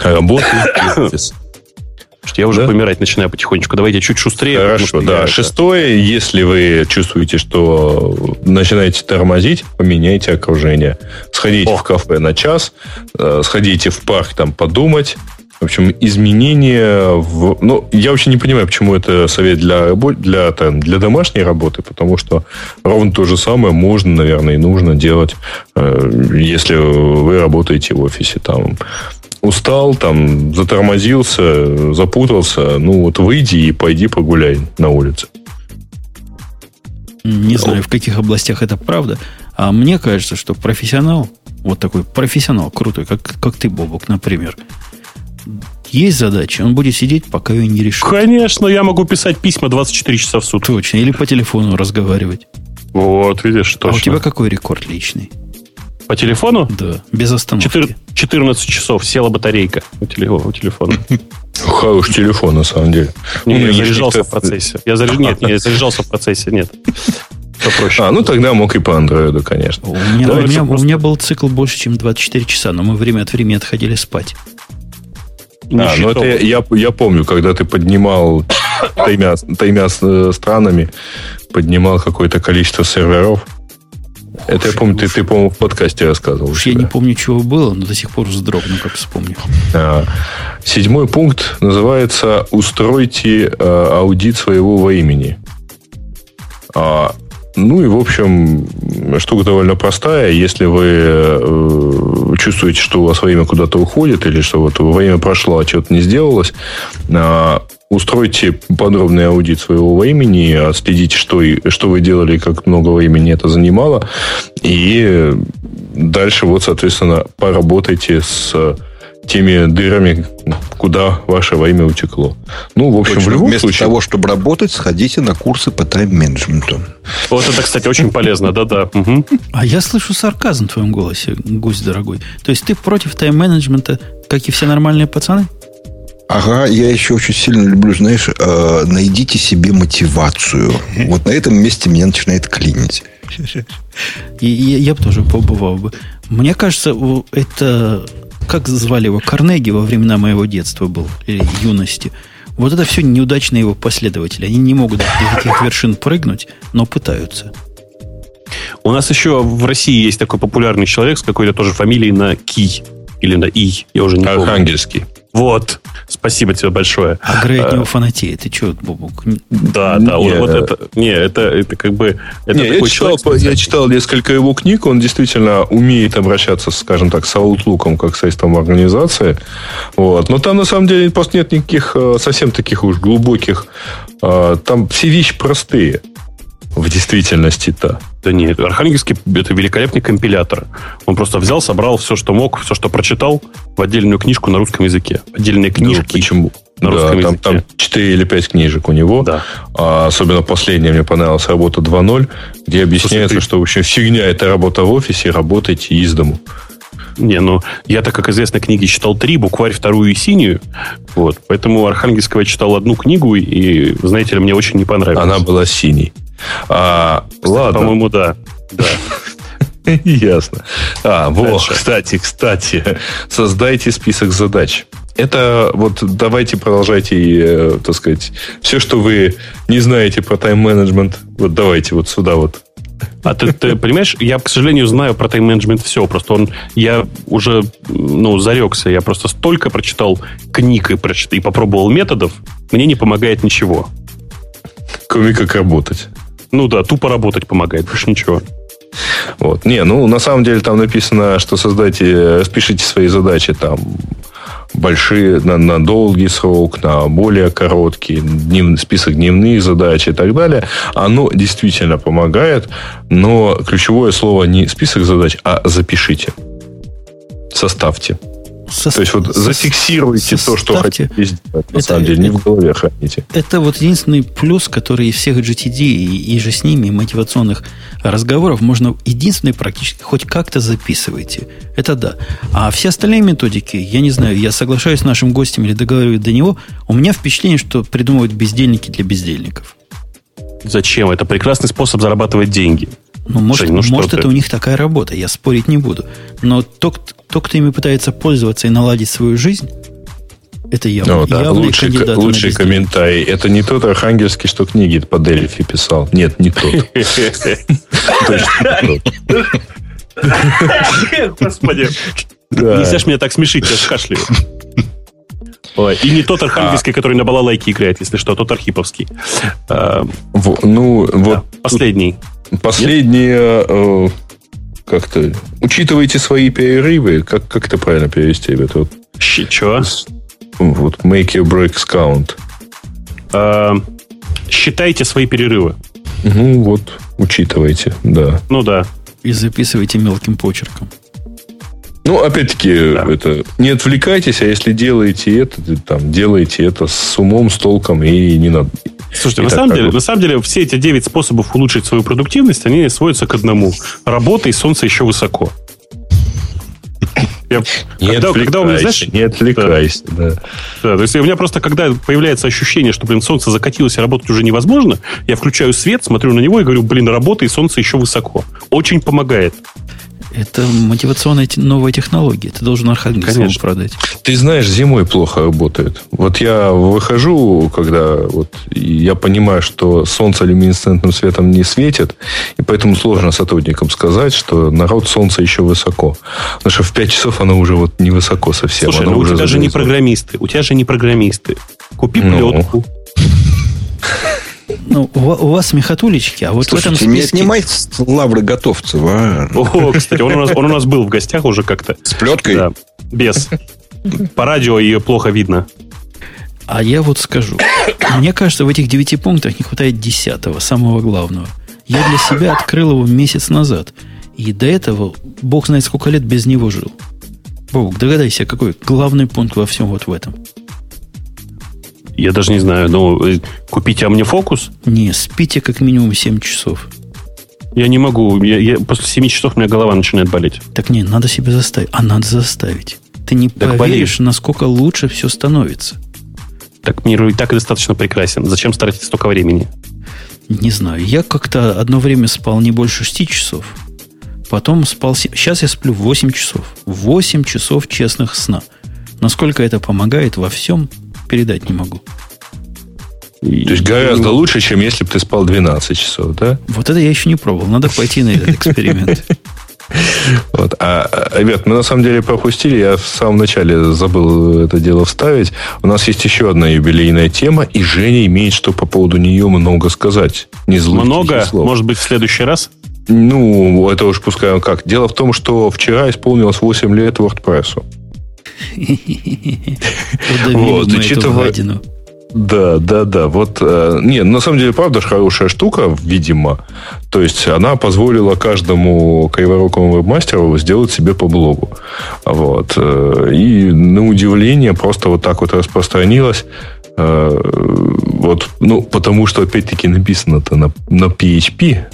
Speaker 4: Работа и
Speaker 2: Слушайте, Я уже
Speaker 4: Да?
Speaker 2: помирать начинаю потихоньку. Давайте чуть шустрее.
Speaker 4: Хорошо,
Speaker 2: что я
Speaker 4: да.
Speaker 2: это-
Speaker 4: Шестое, если вы чувствуете, что начинаете тормозить, поменяйте окружение. Сходите
Speaker 2: О.
Speaker 4: в кафе на час, э, сходите в парк там подумать. В общем, изменения в... Ну, я вообще не понимаю, почему это совет для, для, там, для домашней работы, потому что ровно то же самое можно, наверное, и нужно делать, э, если вы работаете в офисе. Там, устал, там, затормозился, запутался, ну вот выйди и пойди погуляй на улице.
Speaker 1: Не знаю, в каких областях это правда. А мне кажется, что профессионал, вот такой профессионал крутой, как, как ты, Бобок, например, есть задача, он будет сидеть, пока ее не решит.
Speaker 2: Конечно, я могу писать письма 24 часа в сутки.
Speaker 1: Точно. Или по телефону разговаривать.
Speaker 2: Вот, видишь,
Speaker 1: А у
Speaker 2: точно.
Speaker 1: тебя какой рекорд личный?
Speaker 2: По телефону?
Speaker 1: Да, без остановки.
Speaker 2: Четыр- 14 часов села батарейка у, теле- у телефона.
Speaker 4: Хороший телефон, на самом деле.
Speaker 2: Не,
Speaker 4: У меня
Speaker 2: я заряжался в процессе. Я заряж- Нет, не, я заряжался в процессе, нет. Попроще.
Speaker 4: А, ну тогда мог и по андроиду, конечно.
Speaker 1: У меня,
Speaker 2: Да,
Speaker 1: у, меня,
Speaker 2: просто-
Speaker 1: у меня был цикл больше, чем 24 часа, но мы время от времени отходили спать.
Speaker 4: А, ну это я, я, я помню, когда ты поднимал таймя с- э, странами, поднимал какое-то количество серверов. Это я помню, ты, ты, по-моему, в подкасте рассказывал.
Speaker 1: Уж я не помню, чего было, но до сих пор вздрогну, как вспомню.
Speaker 4: А, Седьмой пункт называется «Устройте э, аудит своего во имени». А, ну и, в общем, штука довольно простая. Если вы э, чувствуете, что у вас во имя куда-то уходит, или что вот во имя прошло, а что-то не сделалось, а, устройте подробный аудит своего во имени, отследите, что, и- что вы делали, как много времени это занимало, и дальше вот, соответственно, поработайте с теми дырами, куда ваше во имя утекло. Ну, в общем,
Speaker 3: Точно.
Speaker 4: в любом
Speaker 3: Вместо
Speaker 4: случае...
Speaker 3: того, чтобы работать, сходите на курсы по тайм-менеджменту.
Speaker 2: Вот это, кстати, очень полезно, да-да.
Speaker 1: А я слышу сарказм в твоем голосе, гость дорогой. То есть ты против тайм-менеджмента, как и все нормальные пацаны?
Speaker 3: Ага, я еще очень сильно люблю, знаешь, э, найдите себе мотивацию. Вот на этом месте меня начинает клинить.
Speaker 1: И, и я бы тоже побывал бы. Мне кажется, это... Как звали его? Карнеги во времена моего детства был, или юности. Вот это все неудачные его последователи. Они не могут до таких вершин прыгнуть, но пытаются.
Speaker 2: У нас еще в России есть такой популярный человек с какой-то тоже фамилией на Ки. Или на И. Я уже не помню.
Speaker 4: Архангельский.
Speaker 2: Вот. Спасибо тебе большое.
Speaker 1: А Грей от
Speaker 2: Э,
Speaker 1: него фанатеет. Ты что, Бобук?
Speaker 2: Да, да, вот,
Speaker 4: Не.
Speaker 2: вот это. Не, это, это как бы. Это
Speaker 4: Не, я,
Speaker 2: такой
Speaker 4: читал,
Speaker 2: человек,
Speaker 4: я читал несколько его книг, он действительно умеет обращаться, скажем так, с Outlook, как с системой организации. Вот. Но там, на самом деле, просто нет никаких э, совсем таких уж глубоких... э, Там все вещи простые в действительности-то.
Speaker 2: Да нет, Архангельский это великолепный компилятор. Он просто взял, собрал все, что мог, все, что прочитал, в отдельную книжку на русском языке. Отдельные
Speaker 4: Ну,
Speaker 2: книжки.
Speaker 4: почему?
Speaker 2: на
Speaker 4: Да,
Speaker 2: русском
Speaker 4: там,
Speaker 2: языке.
Speaker 4: там 4 или 5 книжек у него.
Speaker 2: Да.
Speaker 4: А особенно последняя мне понравилась работа 2.0, где объясняется,
Speaker 2: Слушай, ты-
Speaker 4: что в общем фигня это работа в офисе, работайте из дому.
Speaker 2: Не, ну, я-то, как известно, книги читал три, букварь вторую и синюю. Вот. Поэтому Архангельского я читал одну книгу, и, знаете ли, мне очень не понравилось.
Speaker 4: Она была синей. А,
Speaker 2: Кстати,
Speaker 4: ладно.
Speaker 2: По-моему, да. Да. [laughs]
Speaker 4: Ясно. А, вот,
Speaker 2: Дальше.
Speaker 4: кстати, кстати, создайте список задач. Это вот давайте продолжайте, э, так сказать, все, что вы не знаете про тайм-менеджмент, вот давайте вот сюда вот.
Speaker 2: А ты, ты [laughs] понимаешь, я, к сожалению, знаю про тайм-менеджмент все. Просто он, я уже, ну, зарекся. Я просто столько прочитал книг и, прочит- и попробовал методов, мне не помогает ничего.
Speaker 4: Кроме как работать.
Speaker 2: Ну да, тупо работать помогает, больше ничего.
Speaker 4: Вот. Не, ну, на самом деле там написано, что создайте, распишите свои задачи там большие, на, на долгий срок, на более короткий, днев, список дневных задач и так далее. Оно действительно помогает, но ключевое слово не список задач, а запишите. Составьте.
Speaker 1: Сос-
Speaker 4: То есть вот зафиксируйте то, что
Speaker 1: составьте.
Speaker 4: хотите сделать. На
Speaker 1: Это-
Speaker 4: самом деле, не
Speaker 1: это-
Speaker 4: в голове храните.
Speaker 1: Это вот единственный плюс, который из всех GTD и, и же с ними мотивационных разговоров можно единственный практически хоть как-то записывайте. Это да. А все остальные методики, я не знаю, я соглашаюсь с нашим гостем или договариваюсь до него, у меня впечатление, что придумывают бездельники для бездельников.
Speaker 2: Зачем? Это прекрасный способ зарабатывать деньги.
Speaker 1: Ну, может, Жень, ну может это у них такая работа, я спорить не буду. Но тот, тот, кто ими пытается пользоваться и наладить свою жизнь, это явно,
Speaker 4: ну, да.
Speaker 1: явный
Speaker 4: лучший,
Speaker 1: кандидат
Speaker 4: лучший комментарий. Это не тот Архангельский, что книги по Дельфи писал. Нет, не тот. [laughs]
Speaker 2: Господи. Нельзя меня так смешить, я кашляю. Ой, и не тот архангельский, а. который на балалайке играет, если что, а тот архиповский.
Speaker 4: А, ну, вот.
Speaker 2: Последний. [laughs]
Speaker 4: Последнее, э, как-то, учитывайте свои перерывы, как, как это правильно перевести, ребята? Вот.
Speaker 2: Чего?
Speaker 4: Вот, make your breaks count.
Speaker 2: А, считайте свои перерывы.
Speaker 4: Ну, вот, учитывайте, да.
Speaker 2: Ну, да.
Speaker 1: И записывайте мелким почерком.
Speaker 4: Ну, опять-таки, да. это не отвлекайтесь, а если делаете это, там, делайте это с умом, с толком и не надо.
Speaker 2: Слушайте, на самом, деле, на самом деле, все эти 9 способов улучшить свою продуктивность, они сводятся к одному. Работа и солнце еще высоко.
Speaker 4: Я, не когда, когда у меня, знаешь, не отвлекайся, да. да.
Speaker 2: Да, то есть у меня просто, когда появляется ощущение, что, блин, солнце закатилось и работать уже невозможно, я включаю свет, смотрю на него и говорю, блин, работа и солнце еще высоко. Очень помогает.
Speaker 1: Это мотивационная новая технология. Ты должен Архангельскому продать.
Speaker 4: Ты знаешь, зимой плохо работает. Вот я выхожу, когда вот я понимаю, что солнце люминесцентным светом не светит, и поэтому сложно сотрудникам сказать, что народ солнца еще высоко. Потому что в 5 часов оно уже вот не высоко совсем.
Speaker 2: Слушай, ну у тебя же не программисты. У тебя же не программисты. Купи ну. плетку. [laughs]
Speaker 1: Ну, у, у вас смехотулечки, а вот Слушайте, в этом списке...
Speaker 3: не отнимай лавры Готовцева.
Speaker 2: О, кстати, он у, нас, он у нас был в гостях уже как-то.
Speaker 3: С плеткой? Да,
Speaker 2: без. По радио ее плохо видно.
Speaker 1: А я вот скажу. Мне кажется, в этих девяти пунктах не хватает десятого, самого главного. Я для себя открыл его месяц назад. И до этого, бог знает, сколько лет без него жил. Бог, догадайся, какой главный пункт во всем вот в этом.
Speaker 2: Я даже не знаю, ну, э, купите а мне фокус?
Speaker 1: Не, спите как минимум 7 часов.
Speaker 2: Я не могу. Я, я, после 7 часов у меня голова начинает болеть.
Speaker 1: Так не, надо себя заставить. А надо заставить. Ты не так поверишь, болеет. насколько лучше все становится.
Speaker 2: Так мир и так достаточно прекрасен. Зачем тратить столько времени?
Speaker 1: Не знаю. Я как-то одно время спал не больше 6 часов. Потом спал... Сейчас я сплю 8 часов. 8 часов честных сна. Насколько это помогает во всем, передать не могу.
Speaker 4: То есть гораздо и... лучше, чем если бы ты спал 12 часов, да?
Speaker 1: Вот это я еще не пробовал. Надо пойти на этот эксперимент. [laughs]
Speaker 4: Вот. А, а, ребят, мы на самом деле пропустили, я в самом начале забыл это дело вставить. У нас есть еще одна юбилейная тема, и Женя имеет что по поводу нее много сказать.
Speaker 2: Не много? Слов. Может быть, в следующий раз?
Speaker 4: Ну, это уж пускай он как. Дело в том, что вчера исполнилось 8 лет WordPress. Вот, учитывая... Да, да, да. Вот, э, не, на самом деле, правда же хорошая штука, видимо. То есть, она позволила каждому криворукому вебмастеру сделать себе по блогу. Вот. Э, и, на удивление, просто вот так вот распространилась. Э, вот, ну, потому что, опять-таки, написано-то на, на PHP.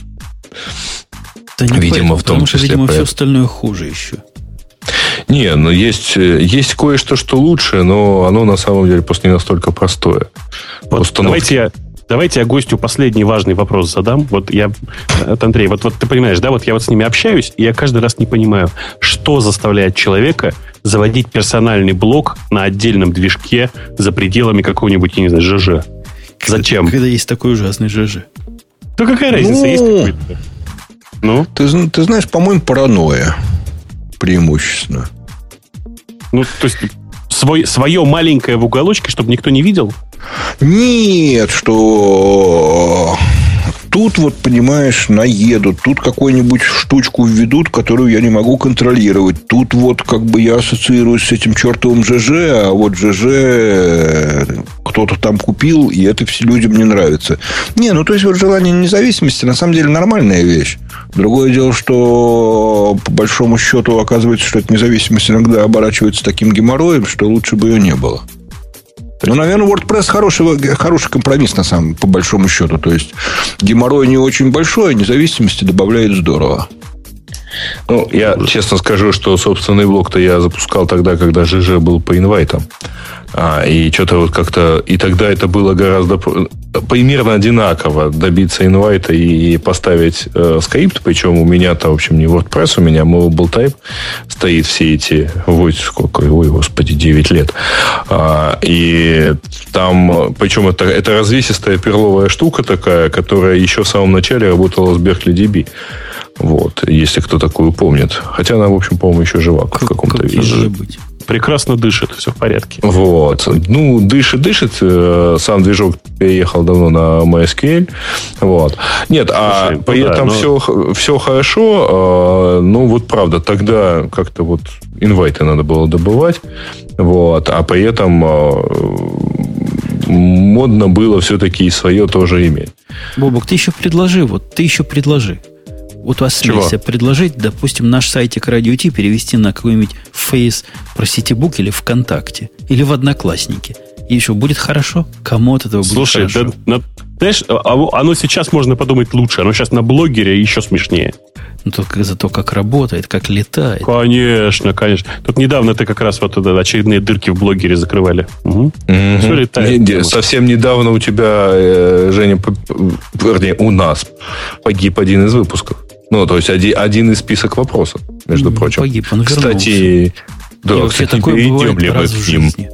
Speaker 1: Да не видимо, поэтому, в том потому числе. Что, видимо, все остальное хуже еще.
Speaker 4: Не, но есть, э, есть кое-что, что лучше, но оно на самом деле просто не настолько простое.
Speaker 2: Вот давайте я, давайте я гостю последний важный вопрос задам. Вот я, от Андрей, вот, вот ты понимаешь, да, вот я вот с ними общаюсь, и я каждый раз не понимаю, что заставляет человека заводить персональный блог на отдельном движке за пределами какого-нибудь, я не знаю, ЖЖ. Зачем?
Speaker 1: Когда есть такой ужасный ЖЖ.
Speaker 2: Да какая разница, ну, есть какой-то?
Speaker 3: Ну? Ты, ты знаешь, по-моему, паранойя преимущественно.
Speaker 2: Ну, то есть свой, свое маленькое в уголочке, чтобы никто не видел?
Speaker 3: Нет, что тут вот, понимаешь, наедут, тут какую-нибудь штучку введут, которую я не могу контролировать. Тут вот как бы я ассоциируюсь с этим чертовым ЖЖ, а вот ЖЖ кто-то там купил, и это все людям не нравится. Не, ну то есть вот желание независимости на самом деле нормальная вещь. Другое дело, что по большому счету оказывается, что эта независимость иногда оборачивается таким геморроем, что лучше бы ее не было. Ну, наверное, WordPress хороший, хороший компромисс, на самом по большому счету. То есть, геморрой не очень большой, а независимости добавляет здорово.
Speaker 4: Ну, я честно скажу, что собственный блог-то я запускал тогда, когда ЖЖ был по инвайтам. А, и что-то вот как-то... И тогда это было гораздо примерно одинаково добиться инвайта и поставить э, скрипт. Причем у меня-то, в общем, не WordPress, у меня Mobile Type стоит все эти... Ой, сколько? Ой, господи, 9 лет. А, и там... Причем это, это развесистая перловая штука такая, которая еще в самом начале работала с Berkeley DB. Вот, если кто такую помнит. Хотя она, в общем, по-моему, еще жива в каком-то виде.
Speaker 2: Быть прекрасно дышит, все в порядке.
Speaker 4: Вот. Ну, дышит, дышит. Э, сам движок переехал давно на MySQL. Вот. Нет, а Слушай, а при ну, этом да, но... все, все хорошо. Э, ну, вот правда, тогда как-то вот инвайты надо было добывать. Вот. А при этом э, модно было все-таки и свое тоже иметь.
Speaker 1: Бобок, ты еще предложи, вот ты еще предложи. Вот у вас Чего? предложить, допустим, наш сайтик Radio T перевести на какой-нибудь фейс про Ситибук или ВКонтакте, или в Одноклассники. И еще будет хорошо? Кому от этого
Speaker 2: Слушай,
Speaker 1: будет хорошо?
Speaker 2: Да, на, знаешь, а, а, оно сейчас можно подумать лучше. Оно сейчас на блогере еще смешнее.
Speaker 1: Ну, только за то, как работает, как летает.
Speaker 2: Конечно, конечно. Тут недавно ты как раз вот это, очередные дырки в блогере закрывали. Угу.
Speaker 4: Mm-hmm. Все летает. Не, совсем недавно у тебя, э, Женя, вернее, у нас погиб один из выпусков. Ну, то есть один, один из список вопросов, между прочим.
Speaker 1: Погиб, он
Speaker 4: Кстати,
Speaker 1: да, И кстати, такое перейдем ли мы к ним?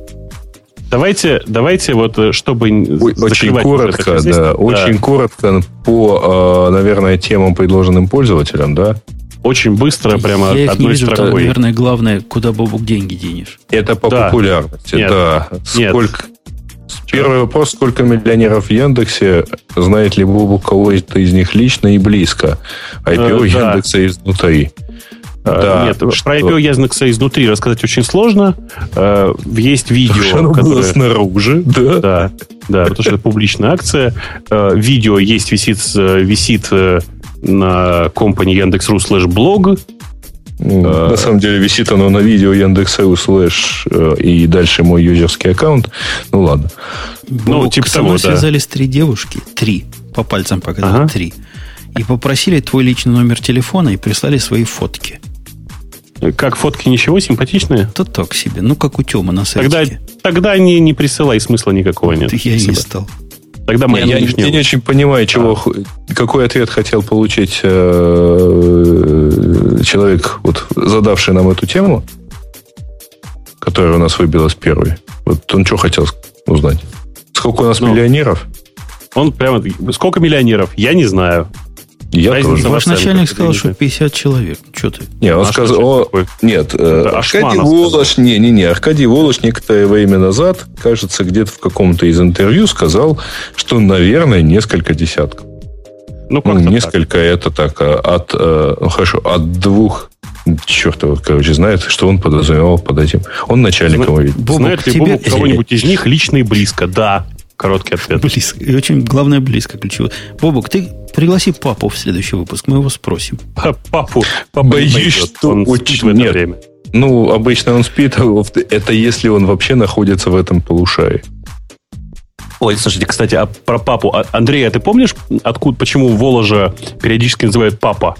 Speaker 2: Давайте, давайте вот, э, чтобы
Speaker 4: очень коротко, да, да, очень коротко по, э, наверное, темам, предложенным пользователям, да.
Speaker 2: Очень быстро, прямо
Speaker 1: Я одной их не вижу, строкой. наверное, главное, куда Бобук деньги денешь.
Speaker 4: Это по да. популярности, Нет. да. Сколько, Нет. Первый вопрос, сколько миллионеров в Яндексе, знает ли Бобу кого-то из них лично и близко? IPO э, да. Яндекса изнутри.
Speaker 2: Э, да, Нет, что? про IPO Яндекса изнутри рассказать очень сложно. Э, есть видео,
Speaker 4: оно которое... было снаружи, да.
Speaker 2: Да, да, потому что это публичная акция. Видео есть, висит, висит на компании Яндекс.ру слэш блог.
Speaker 4: А, на самом деле висит оно на видео Яндекс.ру слэш э, и дальше мой юзерский аккаунт. Ну ладно.
Speaker 1: Ну, ну типа того, связались да. три девушки, три, по пальцам показали, ага. три. И попросили твой личный номер телефона и прислали свои фотки.
Speaker 2: Как фотки ничего, симпатичные?
Speaker 1: То так себе. Ну, как у Тёмы на сайте.
Speaker 2: Тогда, тогда не, не присылай, смысла никакого нет.
Speaker 1: Я Спасибо. не стал.
Speaker 4: Тогда моя я, я не очень понимаю, чего, а. какой ответ хотел получить э, человек, вот, задавший нам эту тему, которая у нас выбилась первой. Вот он что хотел узнать? Сколько у нас ну, миллионеров?
Speaker 2: Он прямо... Сколько миллионеров? Я не знаю.
Speaker 1: Я Разница тоже. Ваш начальник сказал, что 50 человек. Что ты?
Speaker 4: Не, он сказал... О, нет, э, Аркадий Волош... Не, не, не. Аркадий Волош некоторое время назад, кажется, где-то в каком-то из интервью сказал, что, наверное, несколько десятков. Ну, ну несколько так. это так. А от... Э, ну, хорошо, от двух черт его, короче, знает, что он подразумевал под этим. Он начальником
Speaker 2: Зна- видит. Знает ли тебе... кого-нибудь из них лично и близко? Да. Короткий ответ.
Speaker 1: Близко. И очень, главное, близко ключевое. Бобок, ты пригласи папу в следующий выпуск, мы его спросим.
Speaker 2: Папу.
Speaker 4: Папа Боюсь, что он очень... Нет. Время. Ну, обычно он спит, а это если он вообще находится в этом полушарии.
Speaker 2: Ой, слушайте, кстати, а про папу. А, Андрей, а ты помнишь, откуда, почему Воложа периодически называют папа?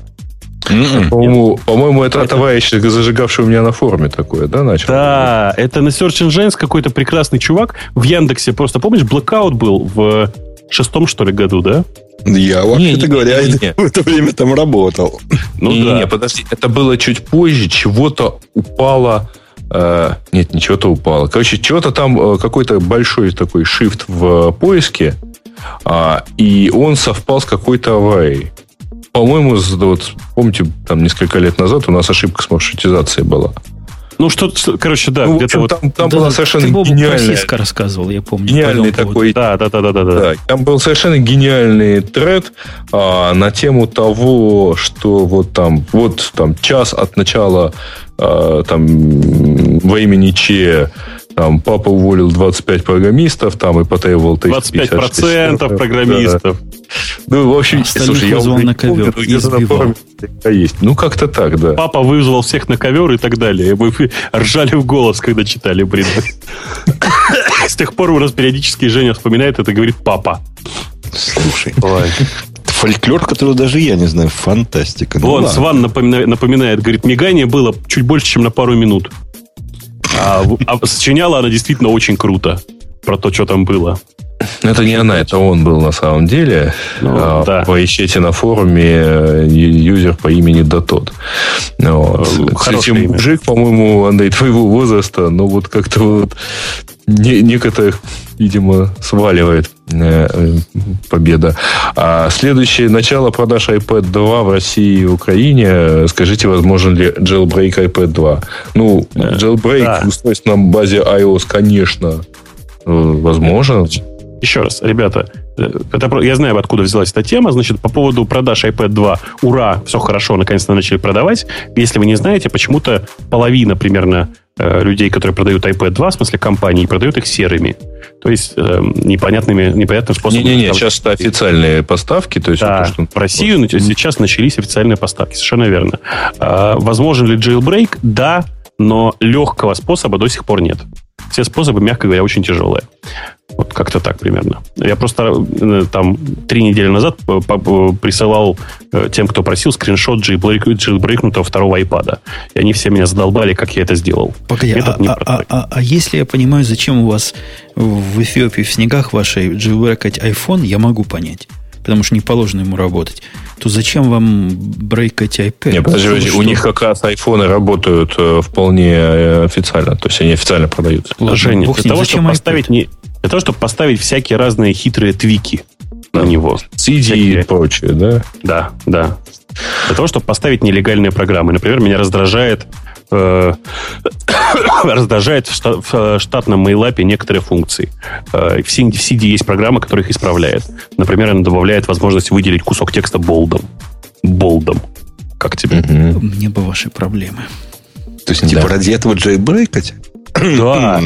Speaker 4: М-м. По-моему, по-моему, это, это товарищ, зажигавший у меня на форуме такое, да, начал?
Speaker 2: Да, это на Search Engines какой-то прекрасный чувак в Яндексе. Просто помнишь, Blackout был в шестом, что ли, году, да?
Speaker 3: Я, вообще-то говоря, не, не. [laughs] в это время там работал.
Speaker 4: Ну не, да. не, подожди, это было чуть позже, чего-то упало... Э, нет, не чего-то упало. Короче, чего-то там, э, какой-то большой такой shift в поиске, э, и он совпал с какой-то аварией. По-моему, вот, помните, там несколько лет назад у нас ошибка с маршрутизацией была.
Speaker 2: Ну, что, короче, да, ну,
Speaker 4: где-то вот... Там, там да, была совершенно ты гениальная...
Speaker 1: Ты рассказывал, я помню.
Speaker 4: Гениальный такой...
Speaker 2: Да, да, да, да, да, да.
Speaker 4: Там был совершенно гениальный тред а, на тему того, что вот там, вот там час от начала а, там времени Че там папа уволил 25 программистов, там и потребовал
Speaker 2: 25 процентов программистов. Да.
Speaker 1: Ну, в общем, Остальных слушай, я вызвал на ковер помню, и
Speaker 4: есть. Ну, как-то так, да.
Speaker 2: Папа вызвал всех на ковер и так далее. Мы ржали в голос, когда читали, блин. С тех пор у нас периодически Женя вспоминает это, говорит папа.
Speaker 3: Слушай. Фольклор, который даже я не знаю, фантастика.
Speaker 2: Ну, Вон, Сван напоминает, напоминает, говорит, мигание было чуть больше, чем на пару минут. А, а сочиняла она действительно очень круто про то, что там было.
Speaker 4: Это не она, это он был на самом деле. Ну, а, да. Поищите на форуме э, юзер по имени Датот. Вот. Э, Кстати, мужик, по-моему, Андрей, твоего возраста, но вот как-то вот не, некоторых, видимо, сваливает э, э, победа. А следующее начало продаж iPad 2 в России и Украине. Скажите, возможен ли jailbreak iPad 2? Ну, jailbreak да. устройств на базе iOS, конечно, возможно.
Speaker 2: Еще раз, ребята, э, это, я знаю, откуда взялась эта тема. Значит, по поводу продаж iPad 2, ура, все хорошо, наконец-то начали продавать. Если вы не знаете, почему-то половина примерно э, людей, которые продают iPad 2, в смысле компании, продают их серыми. То есть э, непонятными, непонятным способом.
Speaker 4: Не-не-не, сейчас это официальные поставки. То есть
Speaker 2: да, вот, что... в Россию вот. сейчас начались официальные поставки, совершенно верно. А, возможен ли jailbreak? Да, но легкого способа до сих пор нет. Все способы, мягко говоря, очень тяжелые. Вот как-то так примерно. Я просто э, там три недели назад э, присылал э, тем, кто просил, скриншот джейбрейкнутого второго iPad. И они все меня задолбали, как я это сделал.
Speaker 1: Погоди, а, а, а, а, а если я понимаю, зачем у вас в Эфиопии в снегах вашей джейбрекать iPhone, я могу понять потому что не положено ему работать, то зачем вам брейкать iPad?
Speaker 4: Нет, подожди, подожди. у них как раз айфоны работают э, вполне э, официально, то есть они официально продаются.
Speaker 2: Женя, для того, чтобы поставить не, для того, чтобы поставить всякие разные хитрые твики на него.
Speaker 4: CD всякие... и прочее, да?
Speaker 2: Да, да. Для того, чтобы поставить нелегальные программы. Например, меня раздражает э, [coughs] раздражает в штатном мейлапе некоторые функции. Э, в CD есть программа, которая их исправляет. Например, она добавляет возможность выделить кусок текста болдом. Болдом. Как тебе?
Speaker 1: Мне бы ваши проблемы.
Speaker 3: То есть, типа, ради этого джейбрейкать?
Speaker 2: Да.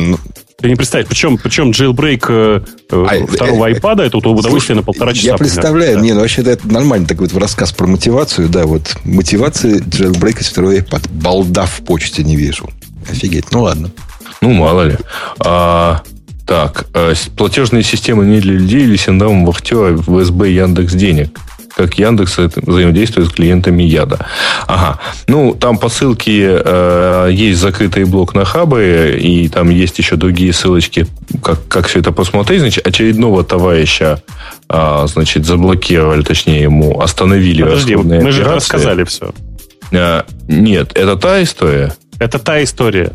Speaker 2: Ты не представляешь, причем, причем jailbreak э, э а, второго э, iPad это удовольствие на полтора часа.
Speaker 3: Я представляю, да. не, ну вообще это нормально такой вот рассказ про мотивацию, да, вот мотивация jailbreak второго iPad. Балда в почте не вижу. Офигеть, ну ладно.
Speaker 4: Ну, мало ли. А, так, а, платежные системы не для людей или синдром вахтера в СБ Яндекс Денег как Яндекс взаимодействует с клиентами Яда. Ага. Ну, там по ссылке э, есть закрытый блок на хабы, и там есть еще другие ссылочки, как, как все это посмотреть. Значит, очередного товарища э, значит, заблокировали, точнее, ему остановили
Speaker 2: Подожди, мы операции. же рассказали все.
Speaker 4: Э, нет, это та история?
Speaker 2: Это та история.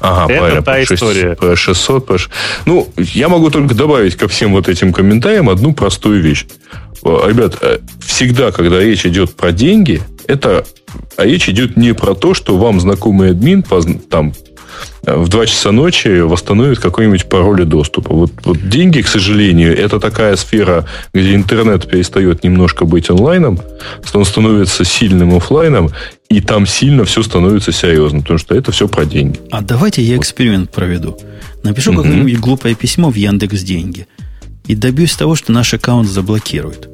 Speaker 4: Ага,
Speaker 2: это правильно, та история.
Speaker 4: По 600, по... Ну, я могу только добавить ко всем вот этим комментариям одну простую вещь. Э, ребят, э, всегда, когда речь идет про деньги, это а речь идет не про то, что вам знакомый админ там э, в 2 часа ночи восстановит какой-нибудь пароль доступа. Вот, вот деньги, к сожалению, это такая сфера, где интернет перестает немножко быть онлайном, он становится сильным офлайном, и там сильно все становится серьезным, потому что это все про деньги.
Speaker 1: А давайте я эксперимент проведу. Напишу какое-нибудь глупое письмо в Яндекс Деньги и добьюсь того, что наш аккаунт заблокируют.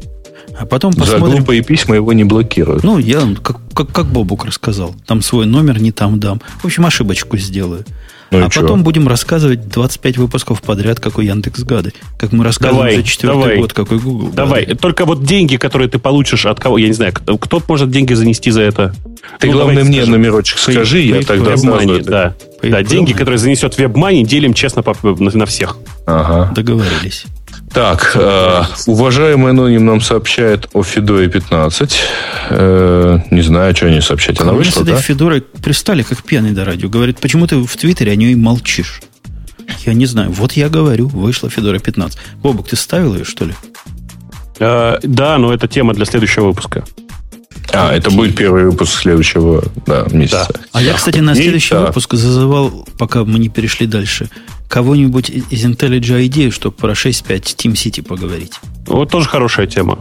Speaker 1: А потом посмотрим...
Speaker 4: За глупые письма его не блокируют.
Speaker 1: Ну, я, как, как, как Бобук рассказал, там свой номер не там дам. В общем, ошибочку сделаю. Ну а потом будем рассказывать 25 выпусков подряд, какой Яндекс гады. Как мы рассказываем давай, за четвертый давай, год, какой Google.
Speaker 2: Давай. Гады. Только вот деньги, которые ты получишь от кого, я не знаю, кто, кто может деньги занести за это?
Speaker 4: Ты, ну, главное, мне скажи. номерочек скажи, я тогда
Speaker 2: знаю. Да, да деньги, которые занесет WebMoney, делим честно по, на, на всех.
Speaker 1: Ага. Договорились.
Speaker 4: Так, э, уважаемый аноним нам сообщает о Федоре 15. Э, не знаю, что они сообщают. Она вышла, с этой да?
Speaker 1: Федорой пристали, как пьяный до радио. Говорит, почему ты в Твиттере о ней молчишь? Я не знаю. Вот я говорю, вышла Федора 15. Бобок, ты ставил ее, что ли?
Speaker 2: Э, да, но это тема для следующего выпуска.
Speaker 4: А, это будет первый выпуск следующего да, месяца. Да.
Speaker 1: А я, кстати, на следующий И, выпуск зазывал, пока мы не перешли дальше, кого-нибудь из IntelliJ IDEA, чтобы про 6.5 Team City поговорить.
Speaker 2: Вот тоже хорошая тема.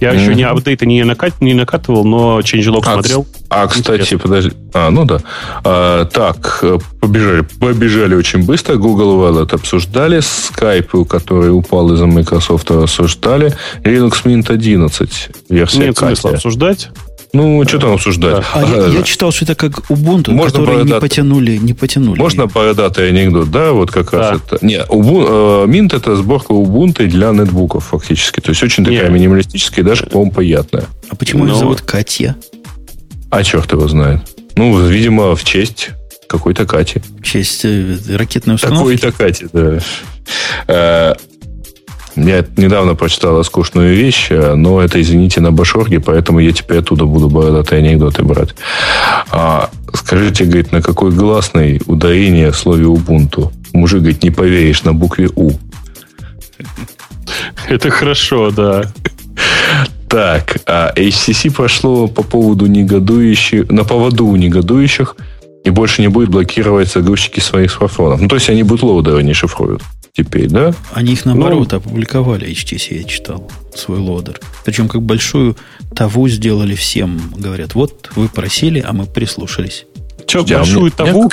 Speaker 2: Я mm-hmm. еще не апдейты не, накат, не накатывал, но changelog а, смотрел.
Speaker 4: А, кстати, Интересно. подожди. А, ну да. А, так, э, побежали. Побежали очень быстро. Google Wallet обсуждали. Skype, который упал из-за Microsoft, обсуждали. Linux Mint 11 версия
Speaker 2: Нет смысла обсуждать.
Speaker 4: Ну, что там обсуждать?
Speaker 1: А я, я читал, что это как Ubuntu, Можно которые не потянули, не потянули.
Speaker 4: Можно бородатый анекдот, да? Вот как да. раз это. Не, Ubuntu, э, Mint это сборка Ubuntu для нетбуков фактически. То есть очень такая не. минималистическая и даже, по-моему, приятная.
Speaker 1: А почему Но... ее зовут Катя?
Speaker 4: А черт его знает. Ну, видимо, в честь Какой-то Кати.
Speaker 1: В честь э, ракетной установки.
Speaker 4: Такой-то Кати, да. Э, Я недавно прочитала скучную вещь, но это, извините, на Башорге, поэтому я теперь оттуда буду бородатые анекдоты брать. А, скажите, говорит, на какой гласный ударение в слове Ubuntu? Мужик, говорит, не поверишь, на букве У.
Speaker 2: Это хорошо, да.
Speaker 4: Так, а HTC пошло по поводу негодующих, на поводу у негодующих и больше не будет блокировать загрузчики своих смартфонов. Ну, то есть они бутлоудеры не шифруют теперь, да?
Speaker 1: Они их наоборот ну, опубликовали, HTC, я читал, свой лодер. Причем как большую таву сделали всем. Говорят, вот вы просили, а мы прислушались.
Speaker 2: Че, большую а таву?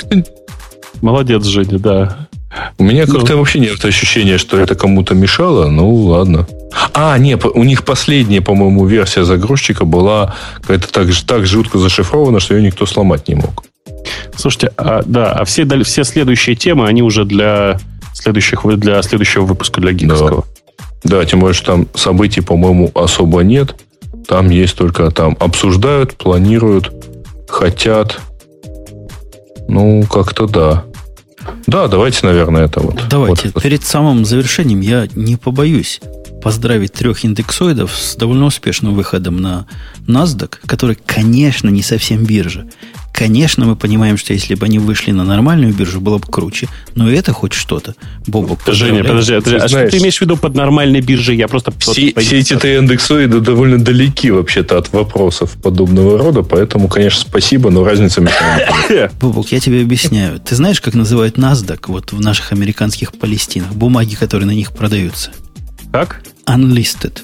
Speaker 2: Молодец, Женя, да.
Speaker 4: У меня ну. как-то вообще нет ощущения, что это кому-то мешало. Ну, ладно. А, нет, у них последняя, по-моему, версия загрузчика была какая-то так, так жутко зашифрована, что ее никто сломать не мог.
Speaker 2: Слушайте, а, да, а все, все следующие темы, они уже для следующих, для следующего выпуска для Гиковского.
Speaker 4: Да. да, тем более, что там событий, по-моему, особо нет. Там есть только там обсуждают, планируют, хотят. Ну, как-то да. Да, давайте, наверное, это вот.
Speaker 1: Давайте.
Speaker 4: Вот.
Speaker 1: Перед самым завершением я не побоюсь поздравить трех индексоидов с довольно успешным выходом на NASDAQ, который, конечно, не совсем биржа. Конечно, мы понимаем, что если бы они вышли на нормальную биржу, было бы круче. Но это хоть что-то. Бобок,
Speaker 2: Женя, подожди, подожди а знаешь, что ты имеешь в виду под нормальной биржей? Я просто...
Speaker 4: Все, все эти три индексоиды довольно далеки вообще-то от вопросов подобного рода, поэтому, конечно, спасибо, но разница между [laughs]
Speaker 1: Бобок, я тебе объясняю. Ты знаешь, как называют NASDAQ вот в наших американских Палестинах? Бумаги, которые на них продаются.
Speaker 2: Как?
Speaker 1: Unlisted.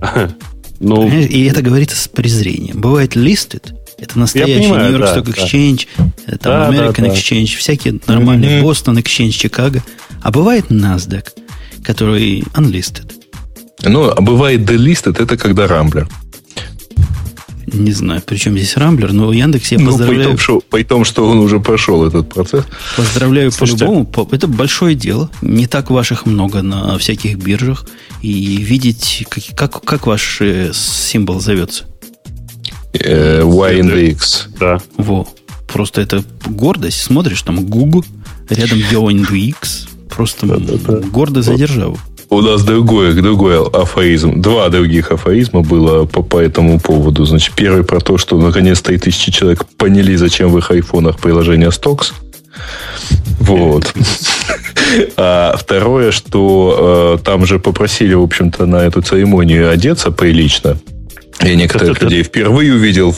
Speaker 1: [laughs] Ну, и это говорится с презрением. Бывает listed, это настоящий Нью-Йорк Stock Exchange, да. там да, American да, Exchange, да. всякие нормальные, Бостон mm-hmm. Exchange, Чикаго. А бывает NASDAQ, который unlisted.
Speaker 4: Ну, а бывает delisted, это когда Рамблер.
Speaker 1: Не знаю, причем здесь Рамблер, но Яндекс я поздравляю.
Speaker 4: Ну, по, том, что, по том, что он уже прошел этот процесс.
Speaker 1: Поздравляю по-любому. Это большое дело. Не так ваших много на всяких биржах. И видеть, как, как, как ваш э, символ зовется.
Speaker 4: Э, Y-Index.
Speaker 2: Да.
Speaker 1: Во. Просто это гордость. Смотришь, там Google, рядом Y-Index. Просто да, да, да. гордо за державу.
Speaker 4: У нас другой, другой афоризм. Два других афоризма было по, по этому поводу. Значит, первый про то, что наконец-то и тысячи человек поняли, зачем в их айфонах приложение Stocks. Вот. [laughs] А второе, что э, там же попросили, в общем-то, на эту церемонию одеться прилично. Я некоторых людей впервые увидел,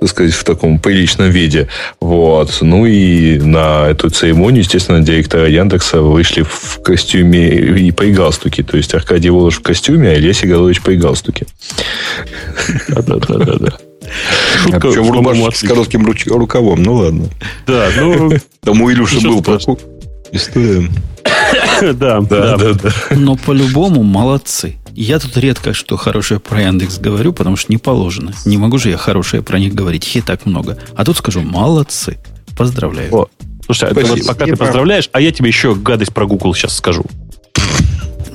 Speaker 4: так сказать, в таком приличном виде. Вот. Ну и на эту церемонию, естественно, директора Яндекса вышли в костюме и при галстуке. То есть Аркадий Волош в костюме, а Илья Сигалович при галстуке.
Speaker 2: Да-да-да.
Speaker 3: Шутка, а причем рубашка с коротким рукавом. Ну ладно.
Speaker 2: Да, ну...
Speaker 3: Там у Илюши был история. [coughs]
Speaker 2: Да, да, да.
Speaker 1: Но по-любому молодцы. Я тут редко что хорошее про Яндекс говорю, потому что не положено. Не могу же я хорошее про них говорить, их и так много. А тут скажу, молодцы. Поздравляю. О,
Speaker 2: слушай, а вот пока ты поздравляешь, а я тебе еще гадость про Google сейчас скажу.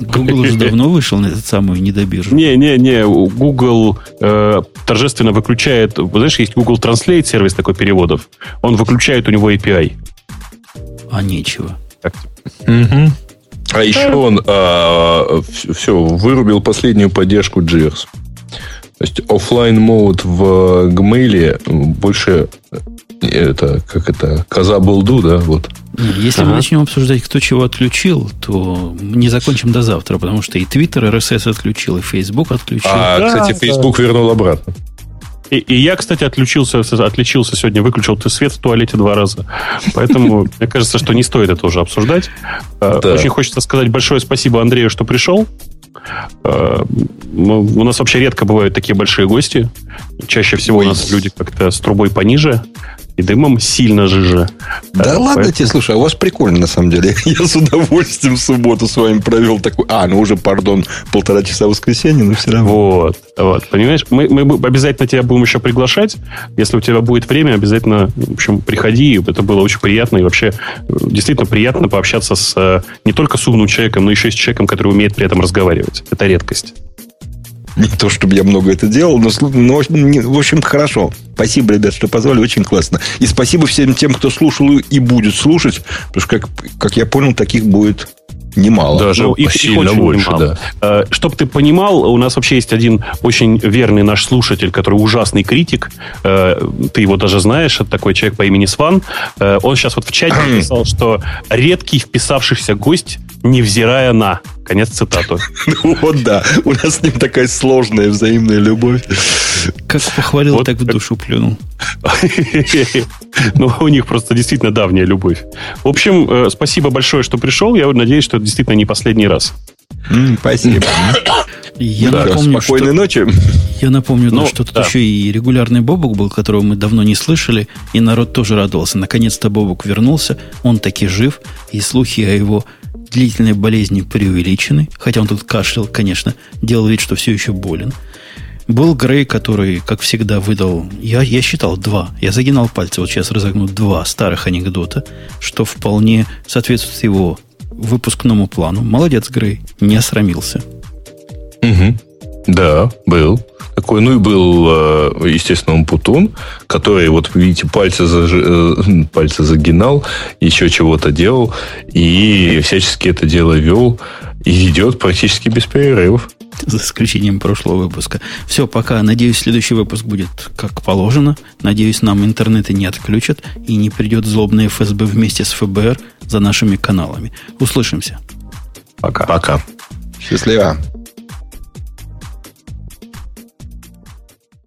Speaker 1: Google уже давно вышел на этот самую недобиржу.
Speaker 2: Не-не-не, Google э, торжественно выключает... Знаешь, есть Google Translate, сервис такой переводов. Он выключает у него API.
Speaker 1: А нечего.
Speaker 4: Угу. А еще он а, все, вырубил последнюю поддержку JIRS. То есть офлайн мод в Gmail больше это как это коза булду, да, вот.
Speaker 1: Если ага. мы начнем обсуждать, кто чего отключил, то не закончим до завтра, потому что и Twitter RSS отключил, и Facebook отключил.
Speaker 4: А, да, кстати, Facebook да. вернул обратно.
Speaker 2: И, и я, кстати, отключился, отличился сегодня, выключил ты свет в туалете два раза. Поэтому [laughs] мне кажется, что не стоит это уже обсуждать. Э. Очень хочется сказать большое спасибо Андрею, что пришел. Э, у нас вообще редко бывают такие большие гости. Чаще всего Ой. у нас люди как-то с трубой пониже и дымом сильно жиже.
Speaker 3: Да, ладно поэтому... тебе, слушай, а у вас прикольно на самом деле. [laughs] Я с удовольствием в субботу с вами провел такой... А, ну уже, пардон, полтора часа воскресенья, но все равно.
Speaker 2: Вот, вот, понимаешь? Мы, мы обязательно тебя будем еще приглашать. Если у тебя будет время, обязательно, в общем, приходи. Это было очень приятно. И вообще, действительно приятно пообщаться с э, не только с умным человеком, но еще и с человеком, который умеет при этом разговаривать. Это редкость.
Speaker 3: Не то, чтобы я много это делал, но, но в общем, хорошо. Спасибо, ребят, что позвали. Очень классно. И спасибо всем тем, кто слушал и будет слушать. Потому что, как, как я понял, таких будет немало.
Speaker 2: Даже ну, их, сильно их больше, немало. да. Чтоб ты понимал, у нас вообще есть один очень верный наш слушатель, который ужасный критик. Э, ты его даже знаешь, это такой человек по имени Сван. Э, он сейчас вот в чате [clears throat] написал, что редкий вписавшийся гость, невзирая на... Конец цитаты.
Speaker 3: Ну [laughs] вот да, у нас с ним такая сложная взаимная любовь.
Speaker 1: Как похвалил, вот так в душу плюнул. [laughs]
Speaker 2: Ну, у них просто действительно давняя любовь. В общем, э, спасибо большое, что пришел. Я надеюсь, что это действительно не последний раз.
Speaker 3: Спасибо.
Speaker 1: Я да, напомню,
Speaker 3: спокойной
Speaker 1: что,
Speaker 3: ночи.
Speaker 1: Я напомню, ну, что тут да. еще и регулярный Бобук был, которого мы давно не слышали, и народ тоже радовался. Наконец-то Бобук вернулся, он таки жив, и слухи о его длительной болезни преувеличены, хотя он тут кашлял, конечно, делал вид, что все еще болен. Был Грей, который, как всегда, выдал... Я, я считал два. Я загинал пальцы. Вот сейчас разогну два старых анекдота, что вполне соответствует его выпускному плану. Молодец, Грей. Не осрамился.
Speaker 4: Угу. Да, был такой. Ну и был, э, естественно, Умпутун, который, вот видите, пальцы, заж... Э, [laughs] пальцы загинал, еще чего-то делал, и всячески это дело вел, и идет практически без перерывов.
Speaker 1: За исключением прошлого выпуска. Все, пока. Надеюсь, следующий выпуск будет как положено. Надеюсь, нам интернеты не отключат и не придет злобный ФСБ вместе с ФБР за нашими каналами. Услышимся.
Speaker 4: Пока. Пока.
Speaker 3: Счастливо.